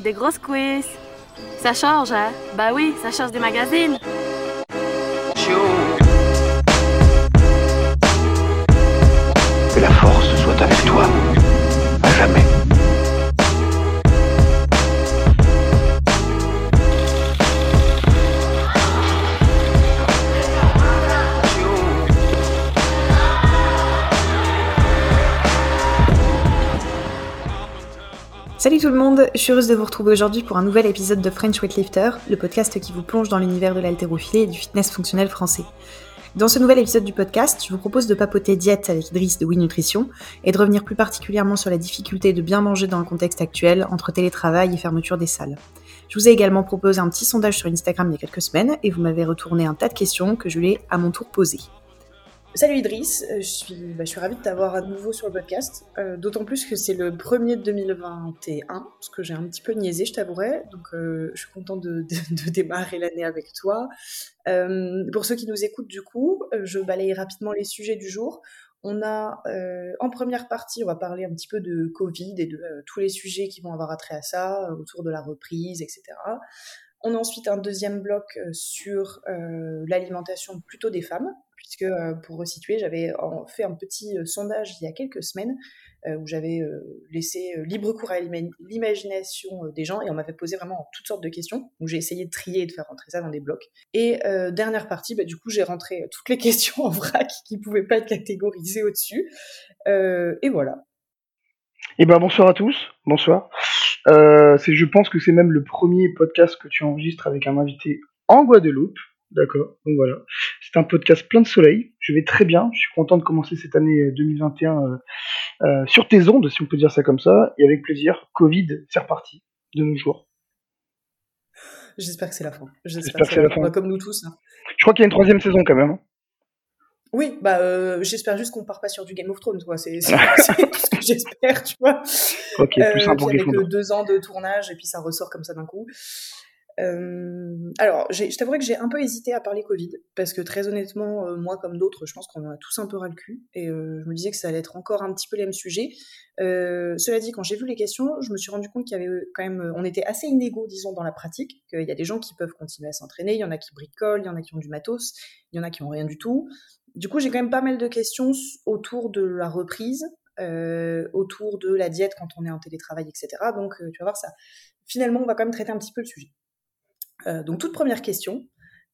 des grosses quiz. Ça change, hein? Bah oui, ça change des magazines. Tout le monde, je suis heureuse de vous retrouver aujourd'hui pour un nouvel épisode de French Weightlifter, le podcast qui vous plonge dans l'univers de l'haltérophilie et du fitness fonctionnel français. Dans ce nouvel épisode du podcast, je vous propose de papoter diète avec Idriss de Oui Nutrition et de revenir plus particulièrement sur la difficulté de bien manger dans le contexte actuel entre télétravail et fermeture des salles. Je vous ai également proposé un petit sondage sur Instagram il y a quelques semaines et vous m'avez retourné un tas de questions que je vais à mon tour poser. Salut Idriss, euh, je suis, bah, je suis ravie de t'avoir à nouveau sur le podcast, euh, d'autant plus que c'est le premier de 2021, parce que j'ai un petit peu niaisé, je t'avouerai, donc euh, je suis contente de, de- de démarrer l'année avec toi. Euh, pour ceux qui nous écoutent du coup, euh, je balaye rapidement les sujets du jour. On a euh, en première partie, on va parler un petit peu de Covid et de tous les sujets qui vont avoir attrait à ça, autour de la reprise, etc. On a ensuite un deuxième bloc sur l'alimentation plutôt des femmes, puisque euh, pour resituer, j'avais fait un petit euh, sondage il y a quelques semaines euh, où j'avais laissé libre cours à l'ima- l'imagination des gens et on m'avait posé vraiment toutes sortes de questions. Donc j'ai essayé de trier et de faire rentrer ça dans des blocs. Et dernière partie, bah, du coup j'ai rentré toutes les questions en vrac qui pouvaient pas être catégorisées au-dessus. Et voilà. Eh ben bonsoir à tous, bonsoir. Je pense que c'est même le premier podcast que tu enregistres avec un invité en Guadeloupe, d'accord. Donc voilà, c'est un podcast plein de soleil. Je vais très bien, je suis content de commencer cette année euh, 2021 euh, euh, sur tes ondes, si on peut dire ça comme ça, et avec plaisir. Covid, c'est reparti de nos jours. J'espère que c'est la fin. J'espère que c'est la fin. Comme nous tous. hein. Je crois qu'il y a une troisième saison quand même. hein. Oui, bah euh, j'espère juste qu'on part pas sur du Game of Thrones, quoi. C'est tout ce que j'espère, tu vois. Ok, plus Euh, avec euh, deux ans de tournage et puis ça ressort comme ça d'un coup. Euh, alors, je t'avouerai que j'ai un peu hésité à parler Covid parce que très honnêtement, euh, moi comme d'autres, je pense qu'on a tous un peu ras le cul et euh, je me disais que ça allait être encore un petit peu les mêmes sujets. Cela dit, quand j'ai vu les questions, je me suis rendu compte qu'il y avait quand même, on était assez inégaux, disons, dans la pratique. Qu'il y a des gens qui peuvent continuer à s'entraîner, il y en a qui bricolent, il y en a qui ont du matos, il y en a qui ont rien du tout. Du coup, j'ai quand même pas mal de questions autour de la reprise, autour de la diète quand on est en télétravail, etc. Donc, tu vas voir ça. Finalement, on va quand même traiter un petit peu le sujet. Euh, donc, toute première question.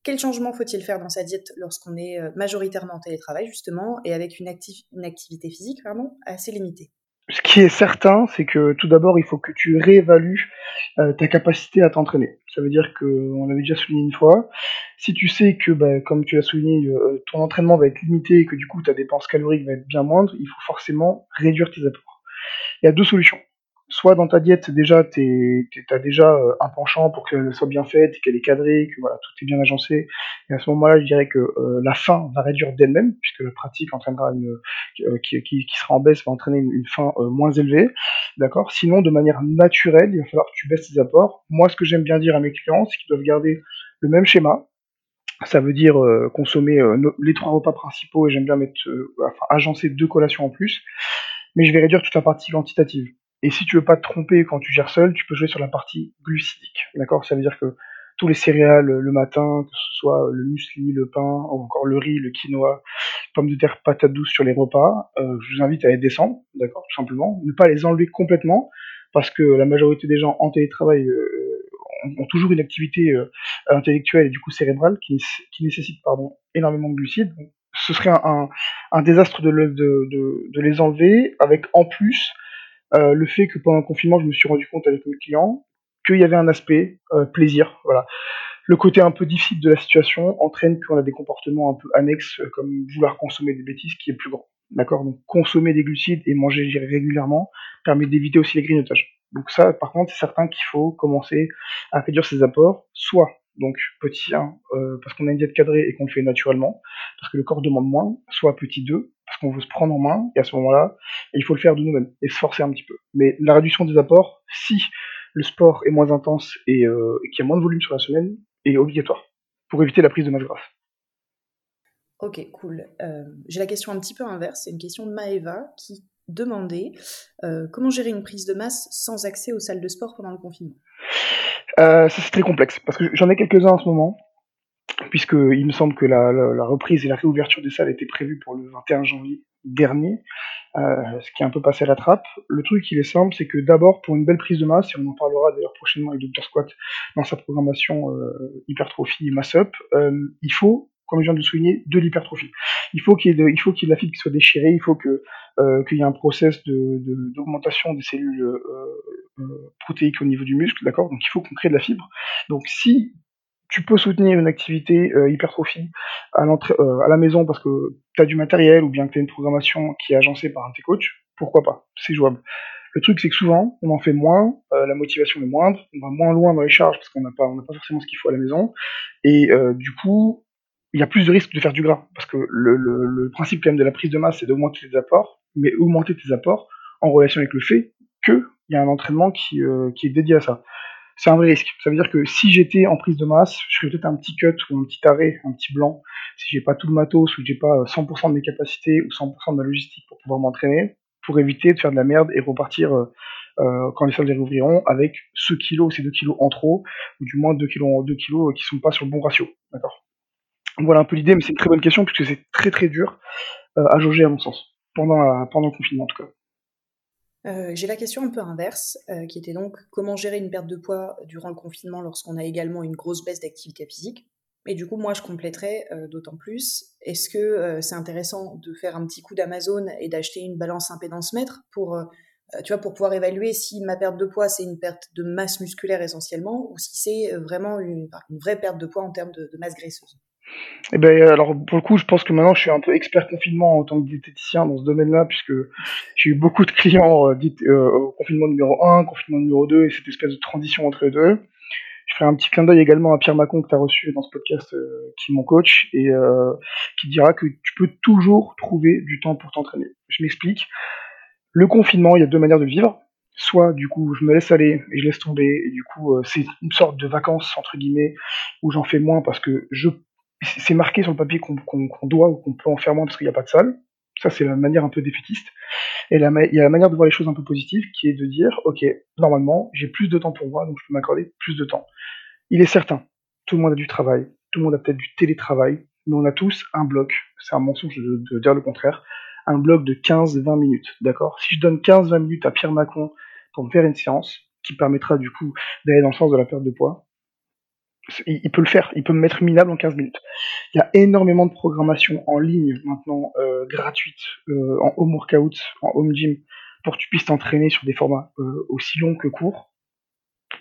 Quel changement faut-il faire dans sa diète lorsqu'on est euh, majoritairement en télétravail, justement, et avec une, acti- une activité physique pardon, assez limitée? Ce qui est certain, c'est que tout d'abord, il faut que tu réévalues euh, ta capacité à t'entraîner. Ça veut dire que, on l'avait déjà souligné une fois, si tu sais que, bah, comme tu l'as souligné, ton entraînement va être limité et que du coup ta dépense calorique va être bien moindre, il faut forcément réduire tes apports. Il y a deux solutions. Soit dans ta diète, déjà, tu as déjà euh, un penchant pour qu'elle soit bien faite, qu'elle est cadrée, que voilà, tout est bien agencé. Et à ce moment-là, je dirais que euh, la faim va réduire d'elle-même, puisque la pratique entraînera une, euh, qui, qui, qui sera en baisse va entraîner une, une faim moins élevée. D'accord? Sinon, de manière naturelle, il va falloir que tu baisses tes apports. Moi, ce que j'aime bien dire à mes clients, c'est qu'ils doivent garder le même schéma. Ça veut dire consommer les trois repas principaux et j'aime bien mettre, euh, enfin, agencer deux collations en plus. Mais je vais réduire toute la partie quantitative. Et si tu veux pas te tromper quand tu gères seul, tu peux jouer sur la partie glucidique. D'accord? Ça veut dire que tous les céréales le matin, que ce soit le muesli, le pain, ou encore le riz, le quinoa, pommes de terre, patates douces sur les repas, euh, je vous invite à les descendre, d'accord, tout simplement. Ne pas les enlever complètement, parce que la majorité des gens en télétravail euh, ont, toujours une activité euh, intellectuelle et du coup cérébrale qui, nécessite pardon, énormément de glucides. Ce serait un, un, désastre de, de, de, de les enlever, avec en plus euh, le fait que pendant le confinement, je me suis rendu compte avec mes clients qu'il y avait un aspect euh, plaisir. Voilà. Le côté un peu difficile de la situation entraîne qu'on a des comportements un peu annexes, euh, comme vouloir consommer des bêtises, qui est plus grand. D'accord? Donc consommer des glucides et manger régulièrement permet d'éviter aussi les grignotages. Donc ça, par contre, c'est certain qu'il faut commencer à réduire ses apports, soit donc petit 1, euh, parce qu'on a une diète cadrée et qu'on le fait naturellement, parce que le corps demande moins, soit petit 2, parce qu'on veut se prendre en main, et à ce moment-là, il faut le faire de nous-mêmes, et se forcer un petit peu. Mais la réduction des apports, si le sport est moins intense et, euh, et qu'il y a moins de volume sur la semaine, est obligatoire, pour éviter la prise de masse grasse. Ok, cool. Euh, J'ai la question un petit peu inverse. C'est une question de Maeva qui demandé comment gérer une prise de masse sans accès aux salles de sport pendant le confinement? ça c'est très complexe parce que j'en ai quelques-uns en ce moment puisque il me semble que la, la, reprise et la réouverture des salles étaient prévues pour le 21 janvier dernier, euh, ce qui est un peu passé à la trappe. Le truc, il est simple, c'est que d'abord, pour une belle prise de masse, et on en parlera d'ailleurs prochainement avec Dr Squat dans sa programmation euh, hypertrophie et mass-up, euh, il faut, comme je viens de le souligner, de l'hypertrophie. Il faut qu'il y, ait de, il faut qu'il y ait de la fibre qui soit déchirée, il faut que euh, qu'il y ait un process de, d'augmentation des cellules euh, protéiques au niveau du muscle, d'accord? Donc il faut qu'on crée de la fibre. Donc si tu peux soutenir une activité euh, hypertrophie à, euh, à la maison parce que tu as du matériel ou bien que tu as une programmation qui est agencée par un de tes coachs, pourquoi pas? C'est jouable. Le truc, c'est que souvent, on en fait moins, euh, la motivation est moindre, on va moins loin dans les charges parce qu'on n'a pas, pas forcément ce qu'il faut à la maison, et du coup, il y a plus de risques de faire du gras parce que le, le, le principe quand même de la prise de masse, c'est d'augmenter tes apports, mais augmenter tes apports en relation avec le fait qu'il y a un entraînement qui, qui est dédié à ça c'est un vrai risque. Ça veut dire que si j'étais en prise de masse, je ferais peut-être un petit cut ou un petit arrêt, un petit blanc, si j'ai pas tout le matos ou que j'ai pas 100% de mes capacités ou 100% de ma logistique pour pouvoir m'entraîner, pour éviter de faire de la merde et repartir euh, euh quand les salles les rouvriront avec ce kilo ou ces deux kilos en trop, ou du moins deux kilos, deux kilos qui sont pas sur le bon ratio. D'accord? Voilà un peu l'idée, mais c'est une très bonne question puisque c'est très très dur euh, à jauger à mon sens, pendant, pendant le confinement en tout cas. Euh, j'ai la question un peu inverse, euh, qui était donc comment gérer une perte de poids durant le confinement lorsqu'on a également une grosse baisse d'activité physique? Et du coup, moi, je compléterais euh, d'autant plus. Est-ce que c'est intéressant de faire un petit coup d'Amazon et d'acheter une balance impédance mètre pour, tu vois, pour pouvoir évaluer si ma perte de poids c'est une perte de masse musculaire essentiellement ou si c'est vraiment une, vraie perte de poids en termes de masse graisseuse? Eh ben, alors pour le coup, je pense que maintenant je suis un peu expert confinement en tant que diététicien dans ce domaine-là, puisque j'ai eu beaucoup de clients euh, euh, au confinement numéro 1, confinement numéro 2, et cette espèce de transition entre les deux. Je ferai un petit clin d'œil également à Pierre Macon que tu as reçu dans ce podcast, euh, qui est mon coach, et qui dira que tu peux toujours trouver du temps pour t'entraîner. Je m'explique. Le confinement, il y a deux manières de vivre. Soit du coup je me laisse aller et je laisse tomber, et du coup c'est une sorte de vacances entre guillemets où j'en fais moins parce que je c'est marqué sur le papier qu'on doit ou qu'on peut en faire moins parce qu'il n'y a pas de salle. Ça, c'est la manière un peu défaitiste. Et il y a la manière de voir les choses un peu positives, qui est de dire, ok, normalement, j'ai plus de temps pour moi, donc je peux m'accorder plus de temps. Il est certain, tout le monde a du travail, tout le monde a peut-être du télétravail, mais on a tous un bloc, c'est un mensonge de, dire le contraire, un bloc de 15-20 minutes, d'accord? Si je donne 15-20 minutes à Pierre Macron pour me faire une séance, qui permettra du coup d'aller dans le sens de la perte de poids, il, peut le faire, il peut me mettre minable en 15 minutes. Il y a énormément de programmation en ligne maintenant euh, gratuite euh, en home workout, en home gym, pour que tu puisses t'entraîner sur des formats euh, aussi longs que courts.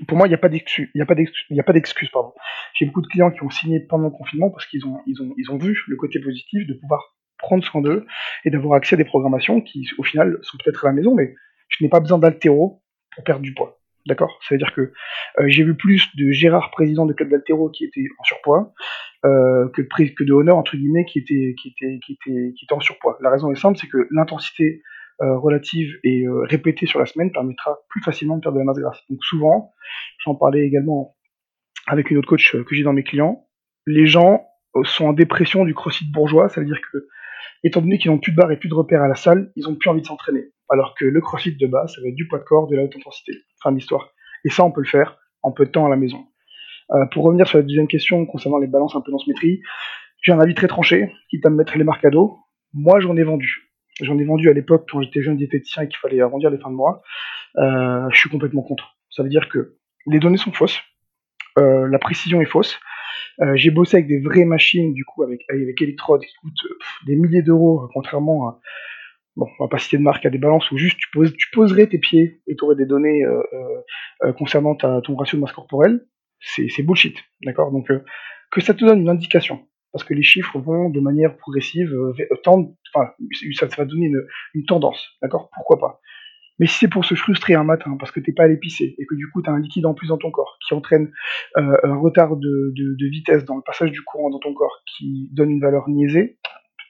Pour moi, il n'y a pas d'excuse. Il n'y a pas d'excuse. Pardon. J'ai beaucoup de clients qui ont signé pendant le confinement parce qu'ils ont, ils ont, ils ont vu le côté positif de pouvoir prendre soin d'eux et d'avoir accès à des programmations qui, au final, sont peut-être à la maison, mais je n'ai pas besoin d'altéro pour perdre du poids. D'accord? Ça veut dire que euh, j'ai vu plus de Gérard, président de club d'altéro, qui était en surpoids, euh, que, de, que Honor, entre guillemets, qui était, qui, était, en surpoids. La raison est simple, c'est que l'intensité euh, relative et répétée sur la semaine permettra plus facilement de perdre de la masse grasse. Donc souvent, j'en parlais également avec une autre coach que j'ai dans mes clients, les gens sont en dépression du crossfit bourgeois, ça veut dire que, étant donné qu'ils n'ont plus de barre et plus de repères à la salle, ils ont plus envie de s'entraîner alors que le crossfit de base, ça va être du poids de corps, de la haute intensité. Fin d'histoire. Et ça, on peut le faire en peu de temps à la maison. Euh, pour revenir sur la deuxième question concernant les balances impédance-métrie, j'ai un avis très tranché, quitte à me mettre les marques à dos. Moi, j'en ai vendu. J'en ai vendu à l'époque quand j'étais jeune diététicien et qu'il fallait arrondir les fins de mois. Euh, je suis complètement contre. Ça veut dire que les données sont fausses, euh, la précision est fausse. J'ai bossé avec des vraies machines, du coup, avec, avec électrodes qui coûtent des milliers d'euros, contrairement à, bon, on va pas citer de marque à des balances où juste tu, poserais tes pieds et tu aurais des données euh, euh, euh, concernant ta, ton ratio de masse corporelle, c'est bullshit, d'accord? Donc que ça te donne une indication, parce que les chiffres vont de manière progressive tendre, enfin, ça, ça va donner une, une tendance, d'accord? Pourquoi pas? Mais si c'est pour se frustrer un matin parce que t'es pas allé pisser et que du coup tu as un liquide en plus dans ton corps qui entraîne euh, un retard de, vitesse dans le passage du courant dans ton corps qui donne une valeur niaisée,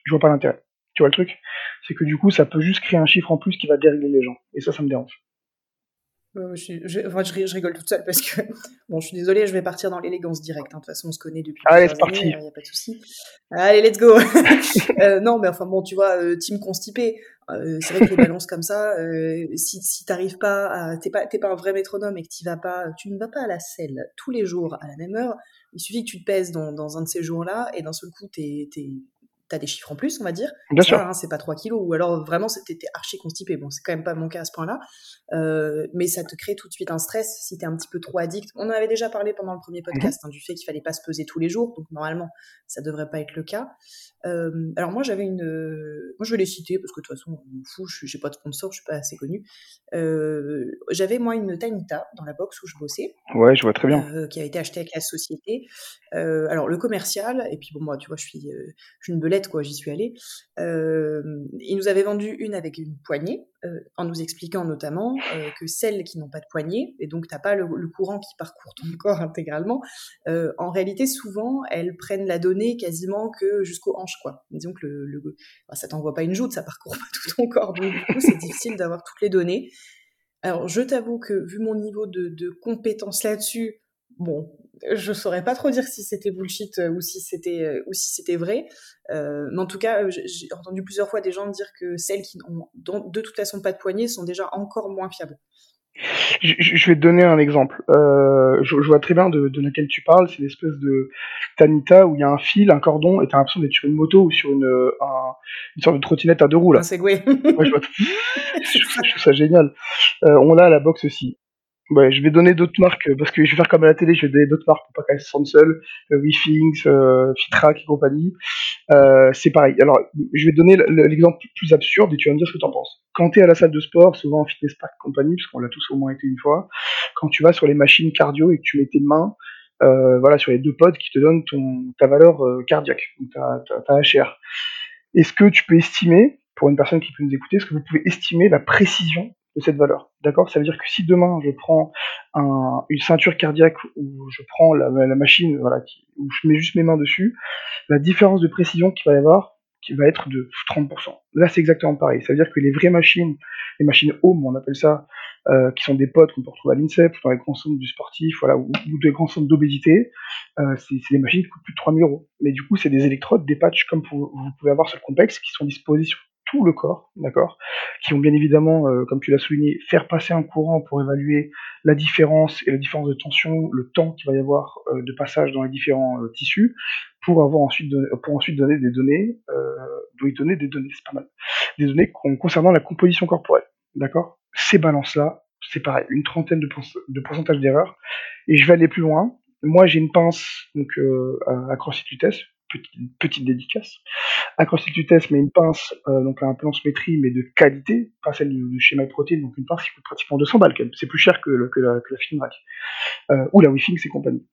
je vois pas l'intérêt. Tu vois le truc? C'est que du coup, ça peut juste créer un chiffre en plus qui va dérégler les gens. Et ça, ça me dérange. Je, je, rigole toute seule parce que, bon, je suis désolée, je vais partir dans l'élégance directe. Hein. De toute façon, on se connaît depuis Allez, c'est parti. Il n'y a pas de souci. Allez, let's go. euh, non, mais enfin, bon, tu vois, euh, team constipé. Euh, c'est vrai que les balances comme ça, euh, si, si t'arrives pas à, t'es pas, t'es pas un vrai métronome et que tu vas pas, tu ne vas pas à la selle tous les jours à la même heure, il suffit que tu te pèses dans, dans un de ces jours-là et d'un seul coup, t'es, t'es, t'as des chiffres en plus, on va dire. Bien Ça, sûr. hein, c'est pas 3 kilos. Ou alors vraiment, c'était t'es archi constipé. Bon, c'est quand même pas mon cas à ce point-là. Euh, mais ça te crée tout de suite un stress si t'es un petit peu trop addict. On en avait déjà parlé pendant le premier podcast hein, du fait qu'il fallait pas se peser tous les jours. Donc normalement, ça devrait pas être le cas. Euh, alors moi, j'avais une... euh, Moi, je vais les citer parce que de toute façon, on m'en fout. J'ai pas de sponsor, je suis pas assez connu. Euh, j'avais moi une Tanita dans la box où je bossais Ouais, je vois très bien. qui a été acheté avec la société. Alors le commercial, et puis bon moi tu vois je suis, je suis une belette quoi, j'y suis allée. Euh, il nous avait vendu une avec une poignée, euh, en nous expliquant notamment euh, que celles qui n'ont pas de poignée, et donc t'as pas le, courant qui parcourt ton corps intégralement, euh, en réalité souvent elles prennent la donnée quasiment que jusqu'aux hanches quoi. Disons que le, le ça t'envoie pas une joute, ça parcourt pas tout ton corps, donc du coup c'est difficile d'avoir toutes les données. Alors, je t'avoue que vu mon niveau de compétence là-dessus, bon, je saurais pas trop dire si c'était bullshit euh, ou si c'était euh, ou si c'était vrai. Euh, mais en tout cas, j'ai entendu plusieurs fois des gens dire que celles qui n'ont de toute façon pas de poignée sont déjà encore moins fiables. Je, vais te donner un exemple. Euh, je, je vois très bien de, de laquelle tu parles. C'est l'espèce de Tanita où il y a un fil, un cordon, et t'as l'impression d'être sur une moto ou sur une, un- une sorte de trottinette à deux roues là. Un Segway. Ouais, je, vois trouve ça, je trouve ça génial. Euh, on l'a à la boxe aussi. Ouais, je vais donner d'autres marques parce que je vais faire comme à la télé, je vais donner d'autres marques pour pas qu'elles se sentent seules. Euh, euh, Fitrac et compagnie. Euh, c'est pareil. Alors, je vais donner le- l'exemple plus absurde et tu vas me dire ce que tu en penses. Quand tu es à la salle de sport, souvent en fitness park compagnie, parce qu'on l'a tous au moins été une fois, quand tu vas sur les machines cardio et que tu mets tes mains euh, voilà, sur les deux pods qui te donnent ton, ta valeur euh, cardiaque, ta, ta, ta HR, est-ce que tu peux estimer, pour une personne qui peut nous écouter, est-ce que vous pouvez estimer la précision de cette valeur D'accord? Ça veut dire que si demain je prends un, une ceinture cardiaque ou je prends la, machine voilà, qui, où je mets juste mes mains dessus, la différence de précision qu'il va y avoir qui va être de 30%. Là, c'est exactement pareil. Ça veut dire que les vraies machines, les machines home, on appelle ça, euh, qui sont des pods qu'on peut retrouver à l'INSEP, dans les grands centres du sportif, voilà, ou, ou des grands centres d'obésité, euh, c'est des machines qui coûtent plus de 3000 euros. Mais du coup, c'est des électrodes, des patchs comme pour- vous pouvez avoir sur le complexe, qui sont disposés sur tout le corps, d'accord, qui vont bien évidemment, euh, comme tu l'as souligné, faire passer un courant pour évaluer la différence et la différence de tension, le temps qu'il va y avoir euh, de passage dans les différents euh, tissus, pour avoir ensuite pour ensuite donner des données, euh, doit y donner des données, c'est pas mal, des données con- concernant la composition corporelle, d'accord. Ces balances-là, c'est pareil, une trentaine de, pourc- de pourcentage d'erreur, et je vais aller plus loin. Moi, j'ai une pince donc euh, à- à CrossFit Vitesse, petite, petite dédicace. À CrossFit Vitesse, mais une pince, euh, donc un métrie, mais de qualité, pas celle de, de chez MyProtein, donc une pince qui coûte pratiquement 200 balles, c'est plus cher que, le- la, que Finrack, euh, ou la WeFings et compagnie.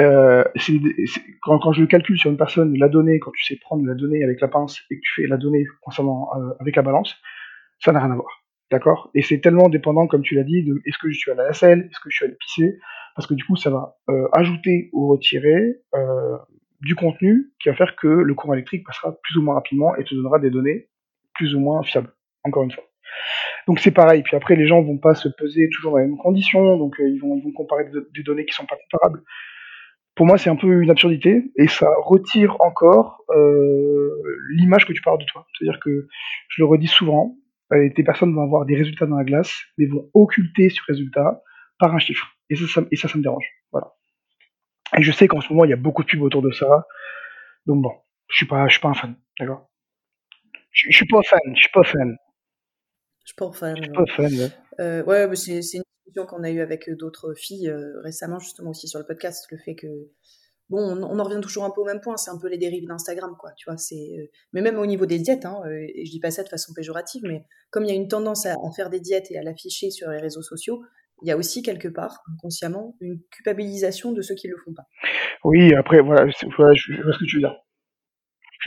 Euh, c'est- c'est- quand, je calcule sur une personne la donnée, quand tu sais prendre la donnée avec la pince et que tu fais la donnée concernant avec la balance, ça n'a rien à voir. D'accord? Et c'est tellement dépendant, comme tu l'as dit, de est-ce que je suis à la selle, est-ce que je suis allé pisser, parce que du coup, ça va ajouter ou retirer du contenu qui va faire que le courant électrique passera plus ou moins rapidement et te donnera des données plus ou moins fiables. Encore une fois. Donc c'est pareil. Puis après, les gens vont pas se peser toujours dans les mêmes conditions, donc euh, ils vont ils vont comparer des, données qui sont pas comparables. Pour moi, c'est un peu une absurdité et ça retire encore euh, l'image que tu parles de toi. C'est-à-dire que je le redis souvent, euh, personnes vont avoir des résultats dans la glace, mais vont occulter ce résultat par un chiffre. Et ça, et ça, ça me dérange. Et je sais qu'en ce moment, il y a beaucoup de pubs autour de ça. Donc bon, je suis pas, je suis pas un fan, d'accord? Je, je suis pas fan, je suis pas fan, Je suis pas fan. je suis pas fan. ouais. Euh, ouais, mais c'est c'est une discussion qu'on a eue avec euh, d'autres filles euh, récemment, justement aussi sur le podcast, le fait que bon, on, on en revient toujours un peu au même point, c'est un peu les dérives d'Instagram, quoi. Tu vois, c'est euh, mais même au niveau des diètes, hein, et je dis pas ça de façon péjorative, mais comme il y a une tendance à, à faire des diètes et à l'afficher sur les réseaux sociaux, il y a aussi quelque part inconsciemment une culpabilisation de ceux qui le font pas. Oui, après, voilà, voilà, je, vois ce que tu veux dire.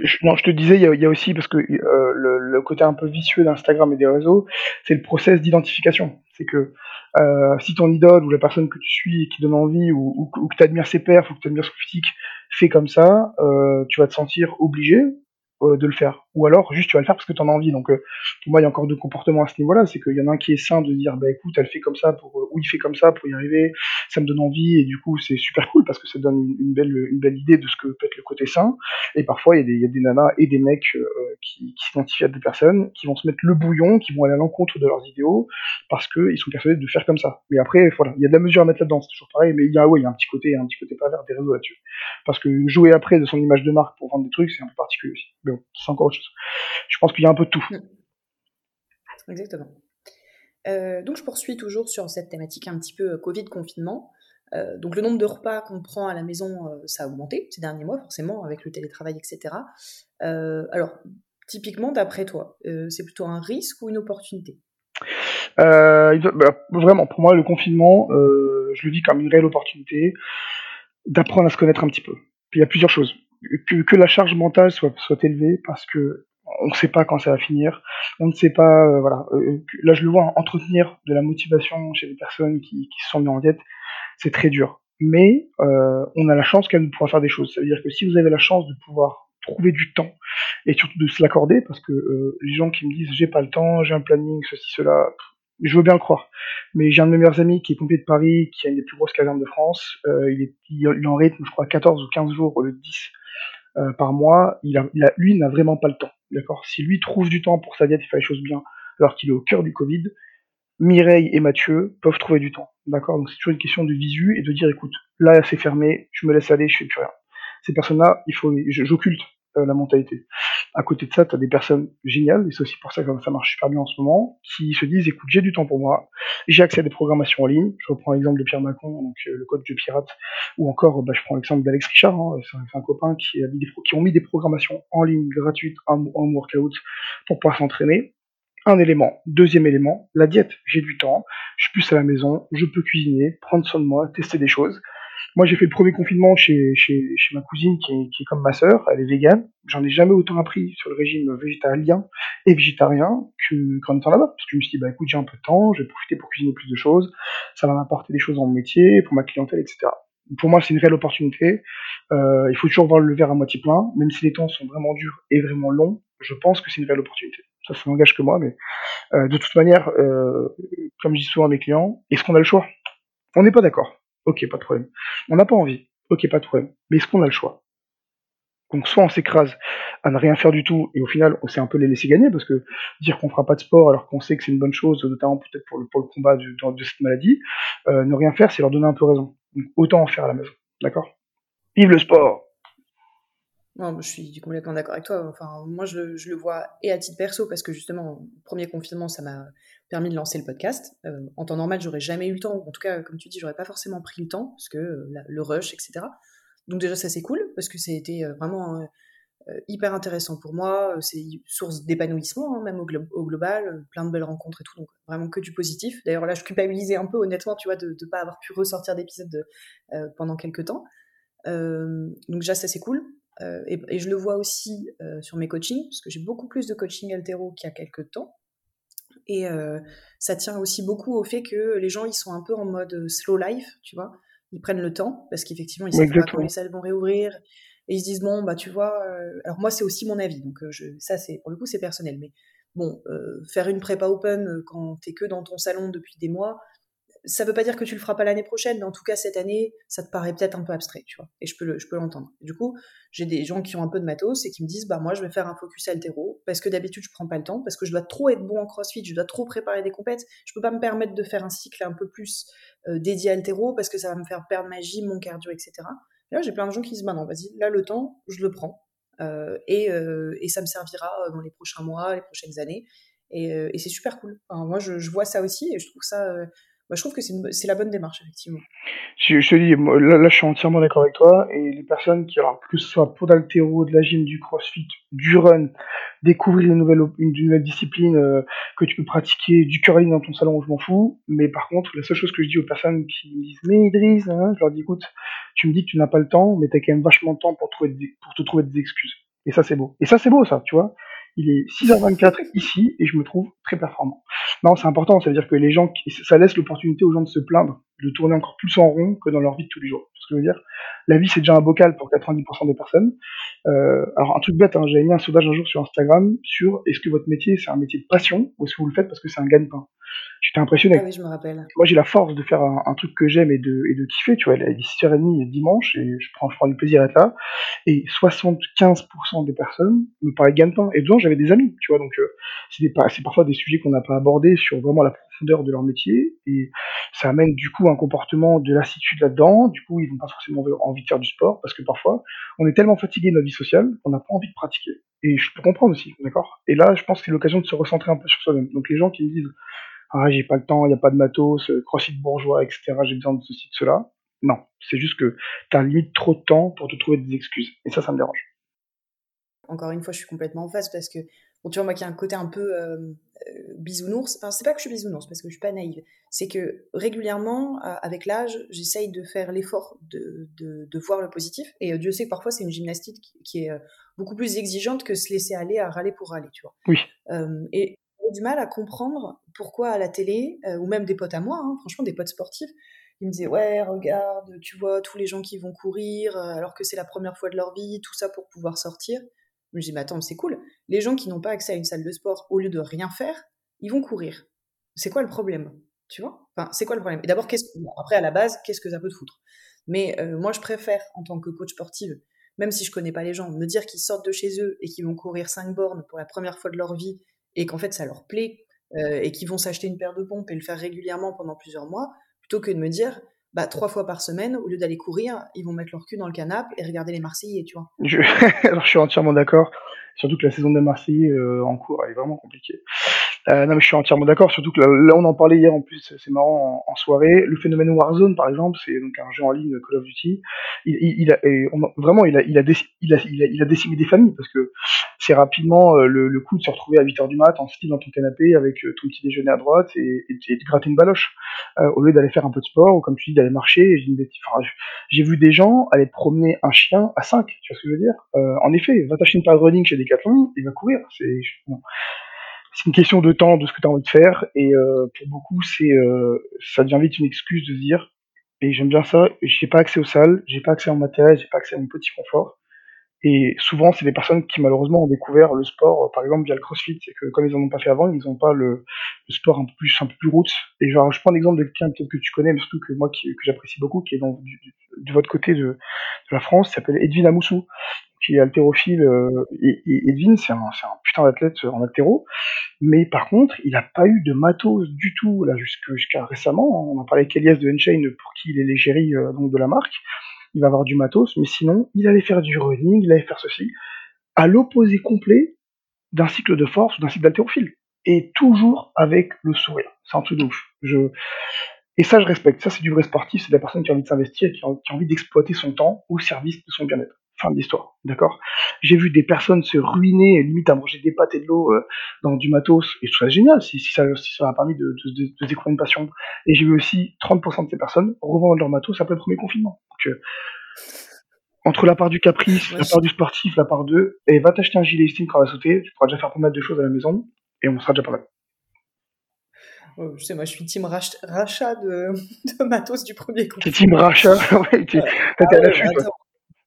Je- non, je te disais, il y a, aussi, parce que euh, le, côté un peu vicieux d'Instagram et des réseaux, c'est le process d'identification. C'est que euh, si ton idole ou la personne que tu suis et qui donne envie ou que tu admires ses perfs ou que tu admires son physique fait comme ça, euh, tu vas te sentir obligé euh, de le faire. ou alors juste tu vas le faire parce que tu en as envie. Donc euh, pour moi, il y a encore deux comportements à ce niveau-là, c'est qu'il y en a un qui est sain de dire bah écoute, elle fait comme ça pour ou il fait comme ça pour y arriver, ça me donne envie et du coup c'est super cool parce que ça donne une, belle une belle idée de ce que peut être le côté sain. Et parfois il y y a des nanas et des mecs euh, qui, qui s'identifient à des personnes qui vont se mettre le bouillon, qui vont aller à l'encontre de leurs idéaux parce qu'ils sont persuadés de faire comme ça. Mais après voilà, il y a de la mesure à mettre là-dedans, c'est toujours pareil, mais il y a ouais, il y a un petit côté un petit côté pas des réseaux là-dessus. Parce que jouer après de son image de marque pour vendre des trucs, c'est un peu particulier aussi. Mais bon, c'est encore autre chose. Je pense qu'il y a un peu de tout. Mm. Exactement. Euh, donc je poursuis toujours sur cette thématique un petit peu euh, Covid, confinement. Euh, donc le nombre de repas qu'on prend à la maison, ça a augmenté ces derniers mois, forcément, avec le télétravail, etc. alors, typiquement, d'après toi, c'est plutôt un risque ou une opportunité? Bah, Vraiment, pour moi, le confinement, je le vis comme une réelle opportunité d'apprendre à se connaître un petit peu. Puis il y a plusieurs choses. Que, que la charge mentale soit, soit élevée parce que on ne sait pas quand ça va finir, on ne sait pas, euh, voilà. Euh, euh, là, je le vois, entretenir de la motivation chez des personnes qui, qui se sont mis en diète, c'est très dur. Mais euh, on a la chance qu'elle nous pourra faire des choses. Ça veut dire que si vous avez la chance de pouvoir trouver du temps et surtout de se l'accorder, parce que les gens qui me disent j'ai pas le temps, j'ai un planning, ceci, cela, je veux bien le croire. Mais j'ai un de mes meilleurs amis qui est pompier de Paris, qui a une des plus grosses casernes de France. Euh, il, est, il, en rythme, je crois, 14 ou 15 jours le 10 euh, par mois. Il a, il lui n'a vraiment pas le temps. D'accord? Si lui trouve du temps pour sa diète et fait les choses bien, alors qu'il est au cœur du Covid, Mireille et Mathieu peuvent trouver du temps. D'accord? Donc c'est toujours une question de visu et de dire écoute, là c'est fermé, je me laisse aller, je fais plus rien. Ces personnes-là, il faut, j'occulte euh, la mentalité. À côté de ça, tu as des personnes géniales, et c'est aussi pour ça que ça marche super bien en ce moment, qui se disent écoute, j'ai du temps pour moi, j'ai accès à des programmations en ligne. Je reprends l'exemple de Pierre Macron, donc euh, le coach de pirate, ou encore bah, je prends l'exemple d'Alex Richard, hein, c'est un, copain qui, a mis des, qui programmations en ligne gratuites en workout pour pouvoir s'entraîner un élément. Deuxième élément, la diète. J'ai du temps, je suis plus à la maison, je peux cuisiner, prendre soin de moi, tester des choses. Moi, j'ai fait le premier confinement chez, chez, chez ma cousine qui est, qui est comme ma sœur, elle est végane. J'en ai jamais autant appris sur le régime végétalien et végétarien qu'en étant là-bas. Parce que je me suis dit, bah écoute, j'ai un peu de temps, je vais profiter pour cuisiner plus de choses, ça va m'apporter des choses dans mon métier, pour ma clientèle, etc. Pour moi, c'est une réelle opportunité. Euh, il faut toujours voir le verre à moitié plein, même si les temps sont vraiment durs et vraiment longs. Je pense que c'est une réelle opportunité. Ça, ça n'engage que moi, mais euh, de toute manière, euh, comme je dis souvent à mes clients, est-ce qu'on a le choix? On n'est pas d'accord. Ok, pas de problème. On n'a pas envie. Ok, pas de problème. Mais est-ce qu'on a le choix? Donc soit on s'écrase à ne rien faire du tout et au final on s'est un peu les laisser gagner parce que dire qu'on fera pas de sport alors qu'on sait que c'est une bonne chose, notamment peut-être pour le, combat de, de, cette maladie, euh, ne rien faire c'est leur donner un peu raison. Donc autant en faire à la maison, d'accord? Vive le sport non, je suis complètement d'accord avec toi. Enfin, moi, je, le vois et à titre perso, parce que justement, le premier confinement, ça m'a permis de lancer le podcast. Euh, en temps normal, j'aurais jamais eu le temps. En tout cas, comme tu dis, j'aurais pas forcément pris le temps, parce que euh, le rush, etc. Donc déjà, ça c'est cool, parce que ça a été euh, vraiment hyper intéressant pour moi. C'est source d'épanouissement, hein, même au, au, global, plein de belles rencontres et tout. Donc vraiment que du positif. D'ailleurs, là, je culpabilisais un peu, honnêtement, tu vois, de ne pas avoir pu ressortir d'épisode pendant quelques temps. donc déjà, ça c'est cool. Euh, et, je le vois aussi euh, sur mes coachings, parce que j'ai beaucoup plus de coaching altéro qu'il y a quelques temps. Et euh, ça tient aussi beaucoup au fait que les gens, ils sont un peu en mode slow life, tu vois. Ils prennent le temps, parce qu'effectivement, ils savent pas quand les salles vont réouvrir. Et ils se disent, bon, bah tu vois, alors moi, c'est aussi mon avis, donc je, ça, c'est pour le coup, c'est personnel. Mais bon, faire une prépa open quand t'es que dans ton salon depuis des mois, ça veut pas dire que tu le feras pas l'année prochaine, mais en tout cas cette année, ça te paraît peut-être un peu abstrait, tu vois. Et je peux je peux l'entendre. Du coup, j'ai des gens qui ont un peu de matos et qui me disent, bah moi je vais faire un focus altéro parce que d'habitude je prends pas le temps, parce que je dois trop être bon en CrossFit, je dois trop préparer des compètes, je peux pas me permettre de faire un cycle un peu plus euh, dédié altéro parce que ça va me faire perdre ma gym, mon cardio, etc. là j'ai plein de gens qui disent, bah non, vas-y, là le temps, je le prends euh, et, euh, et ça me servira dans les prochains mois, les prochaines années. Et, et c'est super cool. moi, je, vois ça aussi et je trouve ça bah, je trouve que c'est la bonne démarche, effectivement. Je, te dis, là, je suis entièrement d'accord avec toi. Et les personnes qui, alors, que ce soit pour d'altéro, de la gym, du crossfit, du run, découvrir une nouvelle, une, nouvelle discipline euh, que tu peux pratiquer, du curling dans ton salon, je m'en fous. Mais par contre, la seule chose que je dis aux personnes qui me disent, mais Idriss, hein, je leur dis, écoute, tu me dis que tu n'as pas le temps, mais tu as quand même vachement de temps pour, trouver pour te trouver des excuses. Et ça, c'est beau. Et ça, c'est beau, ça, tu vois. Il est 6h24 ici et je me trouve très performant. Non, c'est important, ça veut dire que les gens, ça laisse l'opportunité aux gens de se plaindre, de tourner encore plus en rond que dans leur vie de tous les jours. Ce que je veux dire, la vie c'est déjà un bocal pour 90% des personnes. Euh, alors un truc bête, hein, j'avais mis un sondage un jour sur Instagram sur est-ce que votre métier c'est un métier de passion ou est-ce que vous le faites parce que c'est un gagne-pain? J'étais impressionné. Ah oui, je me rappelle. Moi, j'ai la force de faire un, un truc que j'aime et de, et de kiffer. Tu vois, il est 6h30 dimanche et je prends, je prends du plaisir à être là. Et 75% des personnes me parlaient de gagne-pain. Et dedans, j'avais des amis, tu vois. Donc, euh, c'est c'est parfois des sujets qu'on n'a pas abordés sur vraiment la profondeur de leur métier. Et ça amène du coup un comportement de lassitude là-dedans. Du coup, ils n'ont pas forcément envie de faire du sport parce que parfois, on est tellement fatigué de notre vie sociale qu'on n'a pas envie de pratiquer. Et je peux comprendre aussi, d'accord? Et là, je pense que c'est l'occasion de se recentrer un peu sur soi-même. Donc, les gens qui me disent ah j'ai pas le temps, il n'y a pas de matos, euh, crossfit bourgeois, etc. J'ai besoin de ceci, de cela. Non, c'est juste que tu as limite trop de temps pour te trouver des excuses. Et ça, ça me dérange. Encore une fois, je suis complètement en face parce que, bon, tu vois, moi qui ai un côté un peu euh, euh, bisounours, enfin, c'est pas que je suis bisounours parce que je suis pas naïve, c'est que régulièrement, avec l'âge, j'essaye de faire l'effort de, de, de, voir le positif. Et Dieu sait que parfois, c'est une gymnastique qui, qui, est beaucoup plus exigeante que se laisser aller à râler pour râler, tu vois. Oui. et du mal à comprendre pourquoi à la télé, euh, ou même des potes à moi, hein, franchement des potes sportifs, ils me disaient ouais regarde, tu vois tous les gens qui vont courir euh, alors que c'est la première fois de leur vie, tout ça pour pouvoir sortir. Je me mais attends c'est cool, les gens qui n'ont pas accès à une salle de sport, au lieu de rien faire, ils vont courir. C'est quoi le problème Tu vois? Enfin c'est quoi le problème? Et d'abord qu'est-ce après à la base qu'est-ce que ça peut te foutre? Mais euh, moi je préfère en tant que coach sportive même si je connais pas les gens, me dire qu'ils sortent de chez eux et qu'ils vont courir 5 bornes pour la première fois de leur vie et qu'en fait ça leur plaît euh, et qu'ils vont s'acheter une paire de pompes et le faire régulièrement pendant plusieurs mois, plutôt que de me dire bah, trois fois par semaine, au lieu d'aller courir, ils vont mettre leur cul dans le canapé et regarder les Marseillais, tu vois. Je... Alors je suis entièrement d'accord. Surtout que la saison des Marseillais euh, en cours, elle est vraiment compliquée. Euh, non, mais je suis entièrement d'accord. Surtout que là, on en parlait hier en plus, c'est marrant en, soirée. Le phénomène Warzone, par exemple, c'est donc un jeu en ligne Call of Duty. Vraiment, il a, il a, décimé des familles parce que c'est rapidement euh, le, le, coup de se retrouver à 8h du mat en style dans ton canapé avec euh, ton petit déjeuner à droite et, et, de gratter une baloche euh, au lieu d'aller faire un peu de sport ou comme tu dis d'aller marcher. J'ai vu des gens aller promener un chien à 5, tu vois ce que je veux dire? En effet, va t'acheter une paire de running chez Decathlon, il va courir. C'est bon c'est une question de temps, de ce que tu as envie de faire. Et euh, pour beaucoup, c'est euh, ça devient vite une excuse de se dire, et j'aime bien ça, j'ai pas accès aux salles, j'ai pas accès au matériel, j'ai pas accès à mon petit confort. Et souvent, c'est des personnes qui malheureusement ont découvert le sport, par exemple via le CrossFit, c'est que comme ils en ont pas fait avant, ils n'ont pas le, le, sport un peu plus un peu plus route. Et genre, je prends l'exemple de quelqu'un peut-être que tu connais, mais surtout que moi que j'apprécie beaucoup, qui est dans, du, de votre côté de, de la France, s'appelle Edwin Amoussou, qui est haltérophile. Euh, et, et, Edwin, c'est un, un putain d'athlète en haltéro, mais par contre, il n'a pas eu de matos du tout là jusqu'à récemment. On a parlé avec Elias de Enchain pour qui il est l'égérie euh, donc de la marque. Il va avoir du matos, mais sinon, il allait faire du running, il allait faire ceci, à l'opposé complet d'un cycle de force ou d'un cycle d'haltérophile. Et toujours avec le sourire. C'est un truc de. Et ça, je respecte. Ça, c'est du vrai sportif. C'est la personne qui a envie de s'investir, qui a envie d'exploiter son temps au service de son bien-être. Fin de l'histoire, d'accord? J'ai vu des personnes se ruiner, limite à manger des pâtes et de l'eau euh, dans du matos, et je trouve ça génial, si, si, ça, si ça a permis de, de, de, de découvrir une passion. Et j'ai vu aussi 30% de ces personnes revendre leur matos après le premier confinement. Donc, euh, entre la part du caprice, la part du sportif, la part d'eux, et va t'acheter un gilet estime quand on va sauter, tu pourras déjà faire pas mal de choses à la maison, et on sera déjà pas mal. je sais, moi je suis team rachat de, de matos du premier confinement. T'es team rachat Ouais, t'es ah, à l'affût,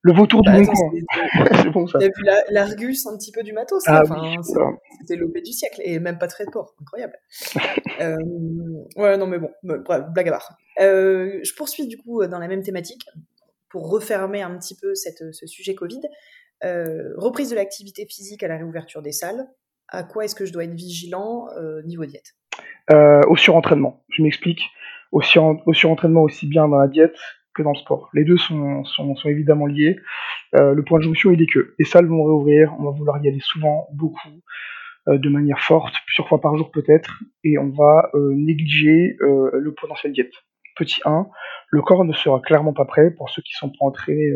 le vautour du bah, bon coin. c'est bon ça. vu l'Argus un petit peu du matos. Ah, enfin, C'était l'OP du siècle et même pas très de port. Incroyable. euh, ouais, non, mais bon, bref, blague à part. Euh, je poursuis du coup dans la même thématique pour refermer un petit peu cette, ce sujet Covid. Euh, reprise de l'activité physique à la réouverture des salles. À quoi est-ce que je dois être vigilant euh, niveau diète? Euh, Au surentraînement. Je m'explique. Au, sur, au surentraînement aussi bien dans la diète dans le sport. Les deux sont, évidemment liés. Euh, le point de jonction, il est que les salles vont réouvrir, on va vouloir y aller souvent, beaucoup, euh, de manière forte, plusieurs fois par jour peut-être, et on va euh, négliger le potentiel diète. Petit 1, le corps ne sera clairement pas prêt pour ceux qui sont pas entraînés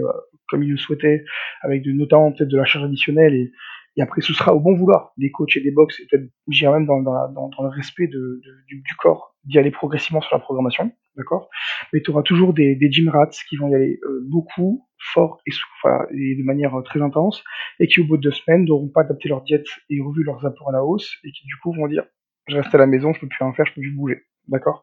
comme ils le souhaitaient, avec notamment peut-être de la charge additionnelle et, et après ce sera au bon vouloir des coachs et des box et peut-être j'irai même dans, dans, dans, dans, le respect de, de, du, corps d'y aller progressivement sur la programmation d'accord? Mais tu auras toujours des, des gym rats qui vont y aller euh, beaucoup fort et, et de manière très intense, et qui au bout de deux semaines n'auront pas adapté leur diète et revu leurs apports à la hausse, et qui du coup vont dire je reste à la maison, je peux plus rien faire, je peux plus bouger. D'accord?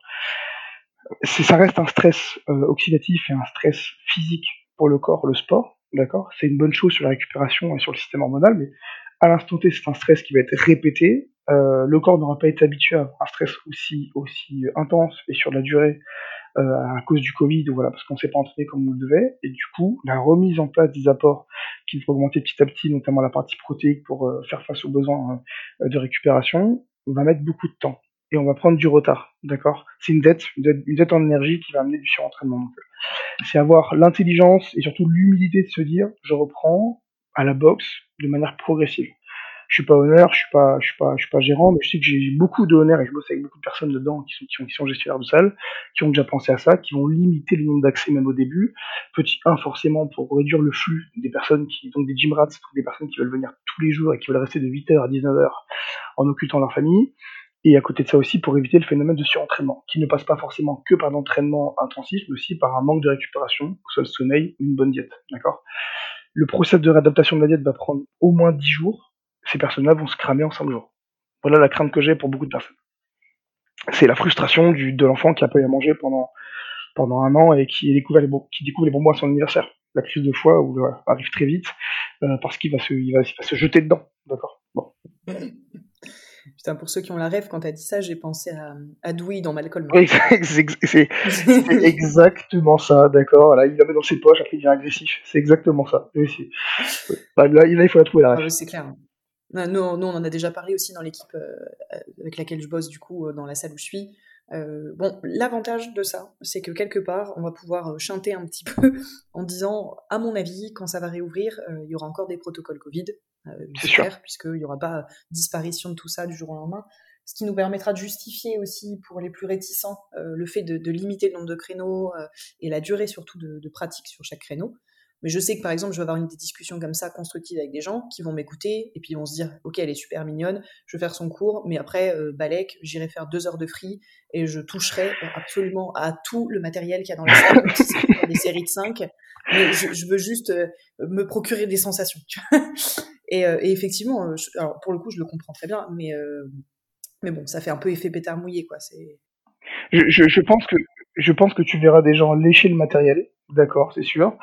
Ça reste un stress euh, oxydatif et un stress physique pour le corps, le sport, d'accord? C'est une bonne chose sur la récupération et sur le système hormonal, mais à l'instant T, c'est un stress qui va être répété. Euh, le corps n'aura pas été habitué à un stress aussi, aussi intense et sur la durée euh, à cause du Covid, voilà, parce qu'on s'est pas entraîné comme on le devait. Et du coup, la remise en place des apports qui vont augmenter petit à petit, notamment la partie protéique pour euh, faire face aux besoins de récupération, va mettre beaucoup de temps et on va prendre du retard, d'accord? C'est une dette, une dette, en énergie qui va amener du surentraînement. C'est avoir l'intelligence et surtout l'humilité de se dire, je reprends à la boxe de manière progressive. Je suis pas honneur, je suis pas, je suis pas, je suis pas gérant, mais je sais que j'ai beaucoup de honneur et je bosse avec beaucoup de personnes dedans qui sont, qui, sont, qui sont gestionnaires de salle, qui ont déjà pensé à ça, qui vont limiter le nombre d'accès même au début. Petit 1 forcément pour réduire le flux des personnes qui, donc des gym rats, des personnes qui veulent venir tous les jours et qui veulent rester de 8h à 19h en occultant leur famille. Et à côté de ça aussi, pour éviter le phénomène de surentraînement, qui ne passe pas forcément que par l'entraînement intensif, mais aussi par un manque de récupération, que ce soit le sommeil ou une bonne diète. D'accord? Le process de réadaptation de la diète va prendre au moins 10 jours. Ces personnes-là vont se cramer en 5 jours. Voilà la crainte que j'ai pour beaucoup de personnes. C'est la frustration de l'enfant qui a pas eu à manger pendant, pendant un an et qui découvre les, qui découvre les bonbons à son anniversaire. La crise de foie où, arrive très vite euh, parce qu'il va se, va, va se jeter dedans. D'accord? Putain, pour ceux qui ont la rêve, quand t'as dit ça, j'ai pensé à, à Dewey dans Malcolm. Oui, c'est exactement ça, d'accord. Là, il la met dans ses poches, après il devient agressif. C'est exactement ça. Bah, là, il faut la trouver la rêve. Ah, c'est clair. Nous, nous, on en a déjà parlé aussi dans l'équipe euh, avec laquelle je bosse, du coup, euh, dans la salle où je suis. Euh, bon, l'avantage de ça, c'est que quelque part, on va pouvoir euh, chanter un petit peu en disant, à mon avis, quand ça va réouvrir, euh, il y aura encore des protocoles Covid, euh, puisqu'il n'y aura pas disparition de tout ça du jour au lendemain. Ce qui nous permettra de justifier aussi pour les plus réticents le fait de, de, limiter le nombre de créneaux et la durée surtout de, de pratique sur chaque créneau. Mais je sais que par exemple, je vais avoir une des discussions comme ça constructives avec des gens qui vont m'écouter et puis ils vont se dire, ok, elle est super mignonne, je vais faire son cours, mais après euh, Balek, j'irai faire deux heures de free et je toucherai absolument à tout le matériel qu'il y a dans la salle, des séries de 5 mais je, je veux juste euh, me procurer des sensations. Et, euh, et, effectivement, euh, alors pour le coup, je le comprends très bien, mais mais bon, ça fait un peu effet pétard mouillé, quoi. Je, pense que je pense que tu verras des gens lécher le matériel, d'accord, c'est sûr